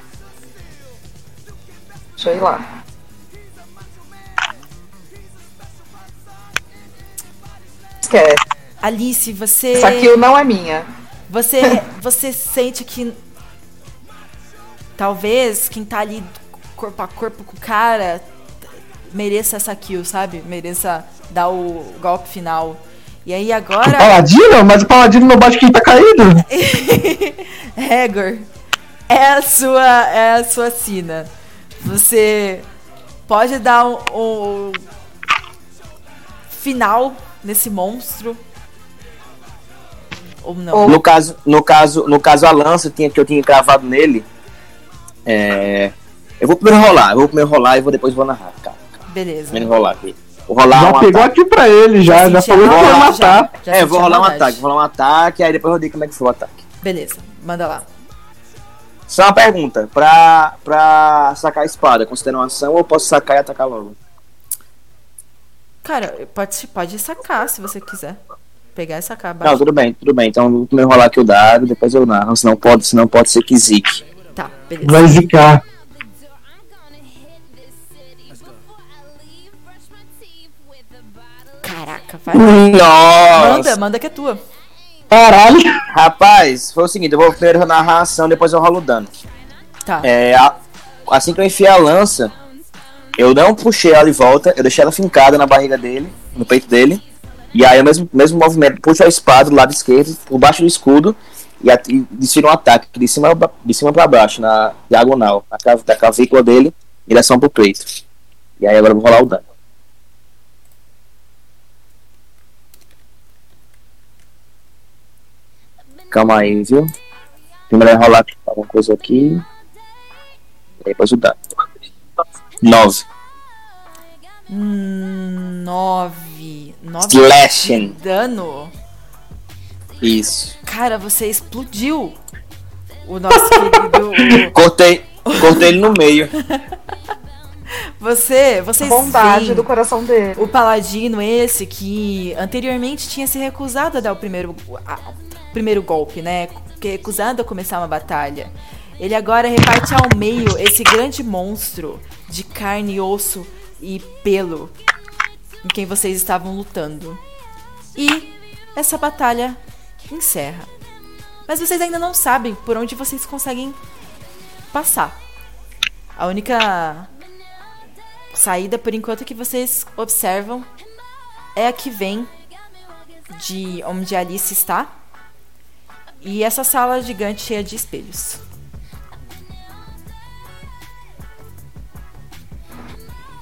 Deixa eu ir lá. Esquece. Alice, você. Essa kill não é minha. Você, você sente que talvez quem tá ali corpo a corpo com o cara mereça essa kill, sabe? Mereça dar o golpe final. E aí agora. O paladino? Mas o paladino não bate quem tá caído. Hegor, é a sua, é a sua sina. Você pode dar um, um final nesse monstro ou não? No caso, no caso, no caso a lança tinha que eu tinha cravado nele. É, eu vou primeiro rolar, eu vou primeiro rolar e vou depois vou narrar, cara. Beleza. Primeiro rolar aqui. Rolar já um pegou ataque. aqui pra ele, já, já falou que rolar- matar. Já é, eu vou rolar um ataque, vou rolar um ataque, aí depois eu digo como é que foi o ataque. Beleza, manda lá. Só uma pergunta, pra, pra sacar a espada, considera uma ação ou posso sacar e atacar logo? Cara, pode, pode sacar se você quiser. Pegar e sacar Não, abaixo. tudo bem, tudo bem. Então eu vou primeiro rolar aqui o dado, depois eu narro, senão pode, senão pode ser que zique. Tá, beleza. Vai zicar. Caraca, vai. Nossa! Manda, manda que é tua. Caralho! Rapaz, foi o seguinte, eu vou primeiro narrar a ação, depois eu rolo o dano. Tá. É, a- assim que eu enfiei a lança, eu não puxei ela de volta, eu deixei ela fincada na barriga dele, no peito dele. E aí, o mesmo, mesmo movimento, puxo a espada do lado esquerdo, por baixo do escudo, e, at- e desfiro um ataque de cima, pra- de cima pra baixo, na diagonal, na, cav- da clavícula dele, em direção pro peito. E aí agora eu vou rolar o dano. Calma aí, viu? Primeiro é rolar alguma coisa aqui. E depois o dano. 9. Hum, Nove. Nove Slashing. de dano. Isso. Cara, você explodiu. O nosso querido. Cortei, cortei ele no meio. Você, vocês Bondade do coração dele. O paladino esse que anteriormente tinha se recusado a dar o primeiro, a- o primeiro golpe, né? Recusado a começar uma batalha. Ele agora reparte ao meio esse grande monstro de carne, osso e pelo em quem vocês estavam lutando. E essa batalha encerra. Mas vocês ainda não sabem por onde vocês conseguem passar. A única saída, por enquanto, que vocês observam é a que vem de onde a Alice está. E essa sala gigante cheia de espelhos.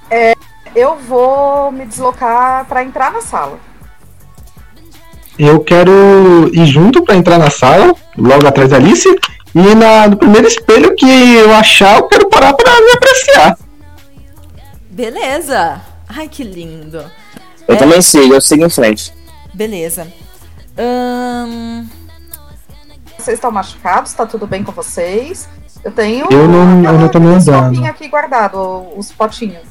É, eu vou me deslocar pra entrar na sala. Eu quero ir junto pra entrar na sala, logo atrás da Alice. E na, no primeiro espelho que eu achar, eu quero parar pra me apreciar. Beleza! Ai, que lindo! Eu É, também sigo, eu sigo em frente. Beleza. Vocês estão machucados? Tá tudo bem com vocês? Eu tenho. Eu não- eu não tô me andando. aqui guardado, os potinhos.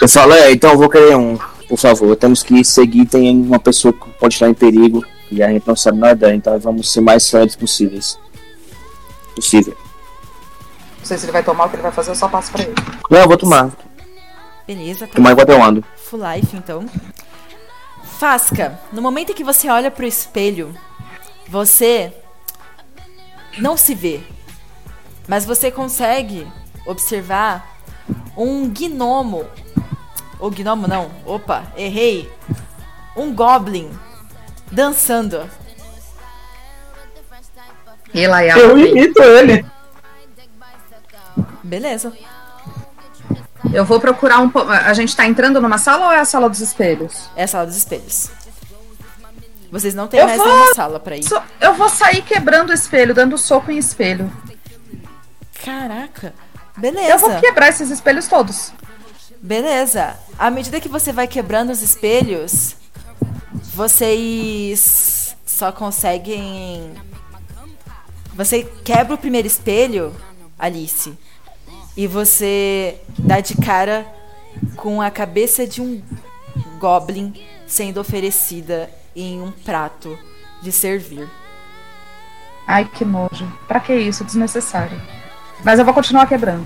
Eu falo, é, então eu vou querer um, por favor. Temos que seguir, tem uma pessoa que pode estar em perigo e a gente não sabe nada, então vamos ser mais sérios possíveis. Possível. Não sei se ele vai tomar o que ele vai fazer, eu só passo pra ele. Não, eu vou tomar. Beleza, tá Tomar enquanto eu ando. Full life, então. Fasca, no momento em que você olha pro espelho, você não se vê. Mas você consegue observar um gnomo. Ou gnomo não. Opa, errei. Um goblin dançando. Eu imito ele. Beleza. Eu vou procurar um. po- A gente tá entrando numa sala ou é a sala dos espelhos? É a sala dos espelhos. Vocês não têm Eu mais vou- nenhuma sala pra ir. So- Eu vou sair quebrando o espelho, dando soco em espelho. Caraca. Beleza. Eu vou quebrar esses espelhos todos. Beleza. À medida que você vai quebrando os espelhos, vocês só conseguem. Você quebra o primeiro espelho, Alice, e você dá de cara com a cabeça de um goblin sendo oferecida em um prato de servir. Ai, que nojo. Pra que isso? Desnecessário. Mas eu vou continuar quebrando.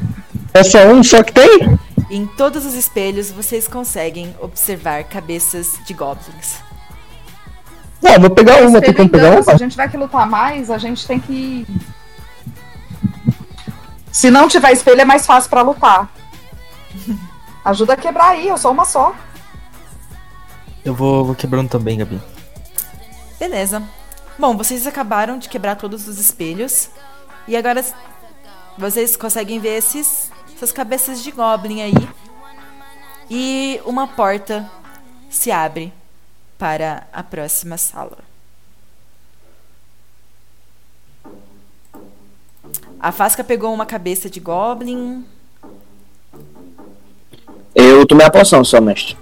É só um só que tem? Em todos os espelhos vocês conseguem observar cabeças de goblins. Não, vou pegar uma, tem em pegar dano, se a uma? gente vai que lutar mais, a gente tem que. Se não tiver espelho, é mais fácil pra lutar. Ajuda a quebrar aí, eu sou uma só. Eu vou, vou quebrando também, Gabi. Beleza. Bom, vocês acabaram de quebrar todos os espelhos. E agora vocês conseguem ver esses, essas cabeças de goblin aí. E uma porta se abre para a próxima sala. A Fasca pegou uma cabeça de goblin. Eu tomei a poção só, mestre.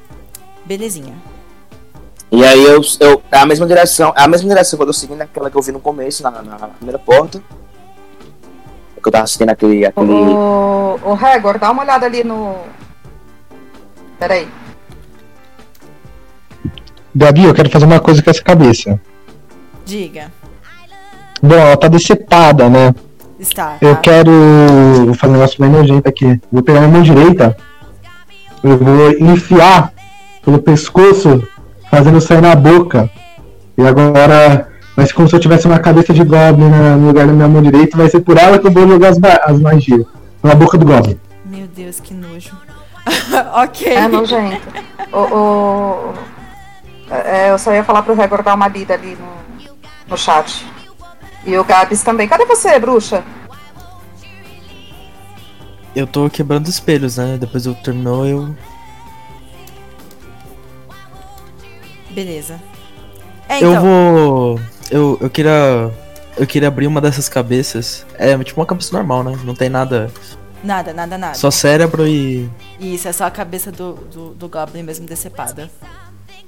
Belezinha. E aí eu, eu. É a mesma direção. É a mesma direção que eu tô seguindo aquela que eu vi no começo, na, na primeira porta. É que eu tava assistindo aquele. aquele... Ô, ô Regor, dá uma olhada ali no. Peraí. Gabi, eu quero fazer uma coisa com essa cabeça. Diga. Bom, ela tá decepada, né? Está. Eu tá? quero. Vou fazer um negócio bem nojento aqui. Vou pegar minha mão direita. Eu vou enfiar pelo pescoço, fazendo sair na boca. E agora vai ser como se eu tivesse uma cabeça de Goblin no lugar da minha mão direita. Vai ser por ela que eu vou jogar as, ma- as magias. Na boca do Goblin. Meu Deus, que nojo. ok. É nojento. Ô, ô, é, eu só ia falar pro Regor dar uma lida ali no, no chat. E o Gabs também. Cadê você, bruxa? Eu tô quebrando espelhos, né? Depois eu terminou, eu. Beleza. É, então. Eu vou. Eu, eu queria. Eu queria abrir uma dessas cabeças. É tipo uma cabeça normal, né? Não tem nada. Nada, nada, nada. Só cérebro e. Isso, é só a cabeça do, do, do Goblin mesmo decepada.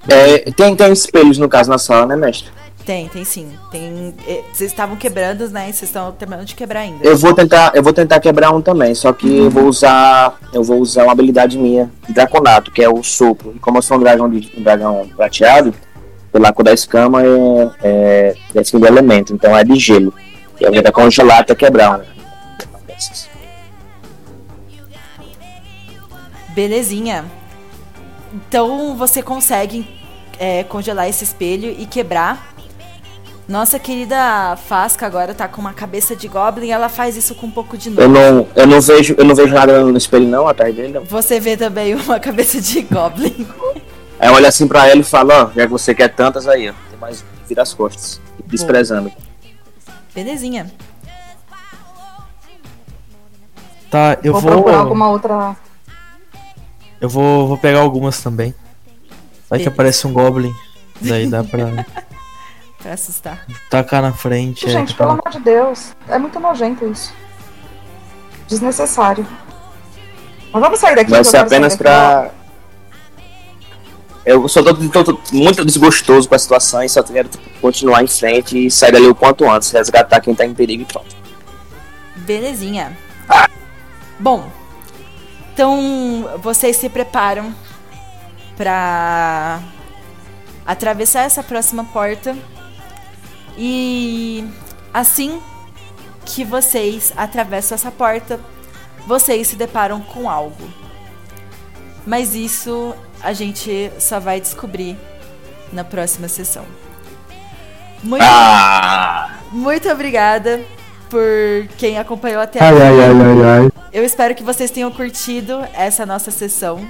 É, tem, tem espelhos no caso na sala, né, mestre? Tem, tem sim. Tem. eh, Vocês estavam quebrando, né? Vocês estão terminando de quebrar ainda. Eu vou tentar, eu vou tentar quebrar um também, só que eu vou usar, eu vou usar uma habilidade minha draconato, que é o sopro. E como eu sou um dragão de um dragão prateado, pela cor da escama é, é, é segundo elemento, então é de gelo. E eu vou tentar congelar até quebrar desses. Belezinha. Então você consegue é, congelar esse espelho e quebrar. Nossa querida Fasca agora tá com uma cabeça de Goblin ela faz isso com um pouco de Eu nojo. não, eu não vejo, eu não vejo nada no espelho não atrás dele. Não. Você vê também uma cabeça de Goblin. Aí eu olho assim pra ele e falo, ó, já que você quer tantas aí, ó, tem mais vira as costas, desprezando. Belezinha. Tá, eu vou, vou. procurar alguma outra. Eu vou, vou pegar algumas também. Vai que Beleza. aparece um Goblin. Daí dá pra Pra assustar. tacar na frente. é, Gente, tacar pelo amor de Deus. É muito nojento isso. Desnecessário. Mas vamos sair daqui. Vai ser apenas daqui pra. Eu só tô, tô- tô muito desgostoso com a situação e só quero tipo, continuar em frente e sair dali o quanto antes, resgatar quem tá em perigo e pronto. Belezinha. Bom, então vocês se preparam pra atravessar essa próxima porta e assim que vocês atravessam essa porta, vocês se deparam com algo. Mas isso a gente só vai descobrir na próxima sessão. Muito, Ah! muito obrigada por quem acompanhou até ai, ai, ai, ai. Eu espero que vocês tenham curtido essa nossa sessão.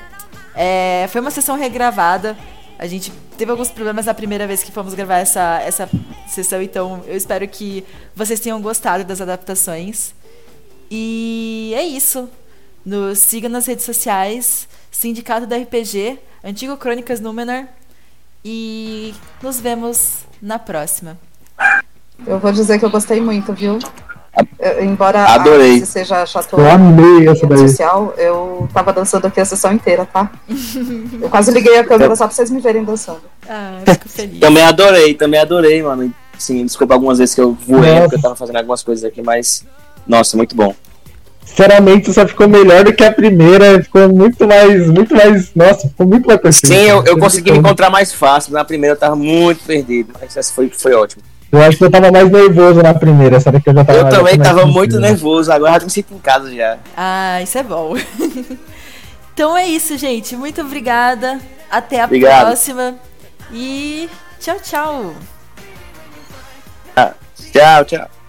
É, foi uma sessão regravada. A gente teve alguns problemas na primeira vez que fomos gravar essa, essa sessão, então eu espero que vocês tenham gostado das adaptações. E é isso. Nos siga nas redes sociais, Sindicato da RPG, Antigo Crônicas Númenor. E nos vemos na próxima. Eu vou dizer que eu gostei muito, viu? Eu- embora Adorei. a seja chato Eu amei essa daí. social, eu tava dançando aqui a sessão inteira, tá? Eu quase liguei a câmera só pra vocês me verem dançando. Ah, fico feliz. Também adorei, também adorei, mano. Sim, desculpa algumas vezes que eu voei, porque eu tava fazendo algumas coisas aqui, mas. Nossa, muito bom. Sinceramente, só ficou melhor do que a primeira. Ficou muito mais. Muito mais. Nossa, ficou muito mais perfeito. Sim, eu, eu consegui me encontrar mais fácil. Na primeira eu tava muito perdido, mas essa foi, foi ótimo. Eu acho que eu tava mais nervoso na primeira, sabe que eu já tava Eu também tava muito nervoso, agora já me sinto em casa já. Ah, isso é bom. então é isso, gente. Muito obrigada. Até a Obrigado. próxima. E tchau, tchau. Ah, tchau, tchau.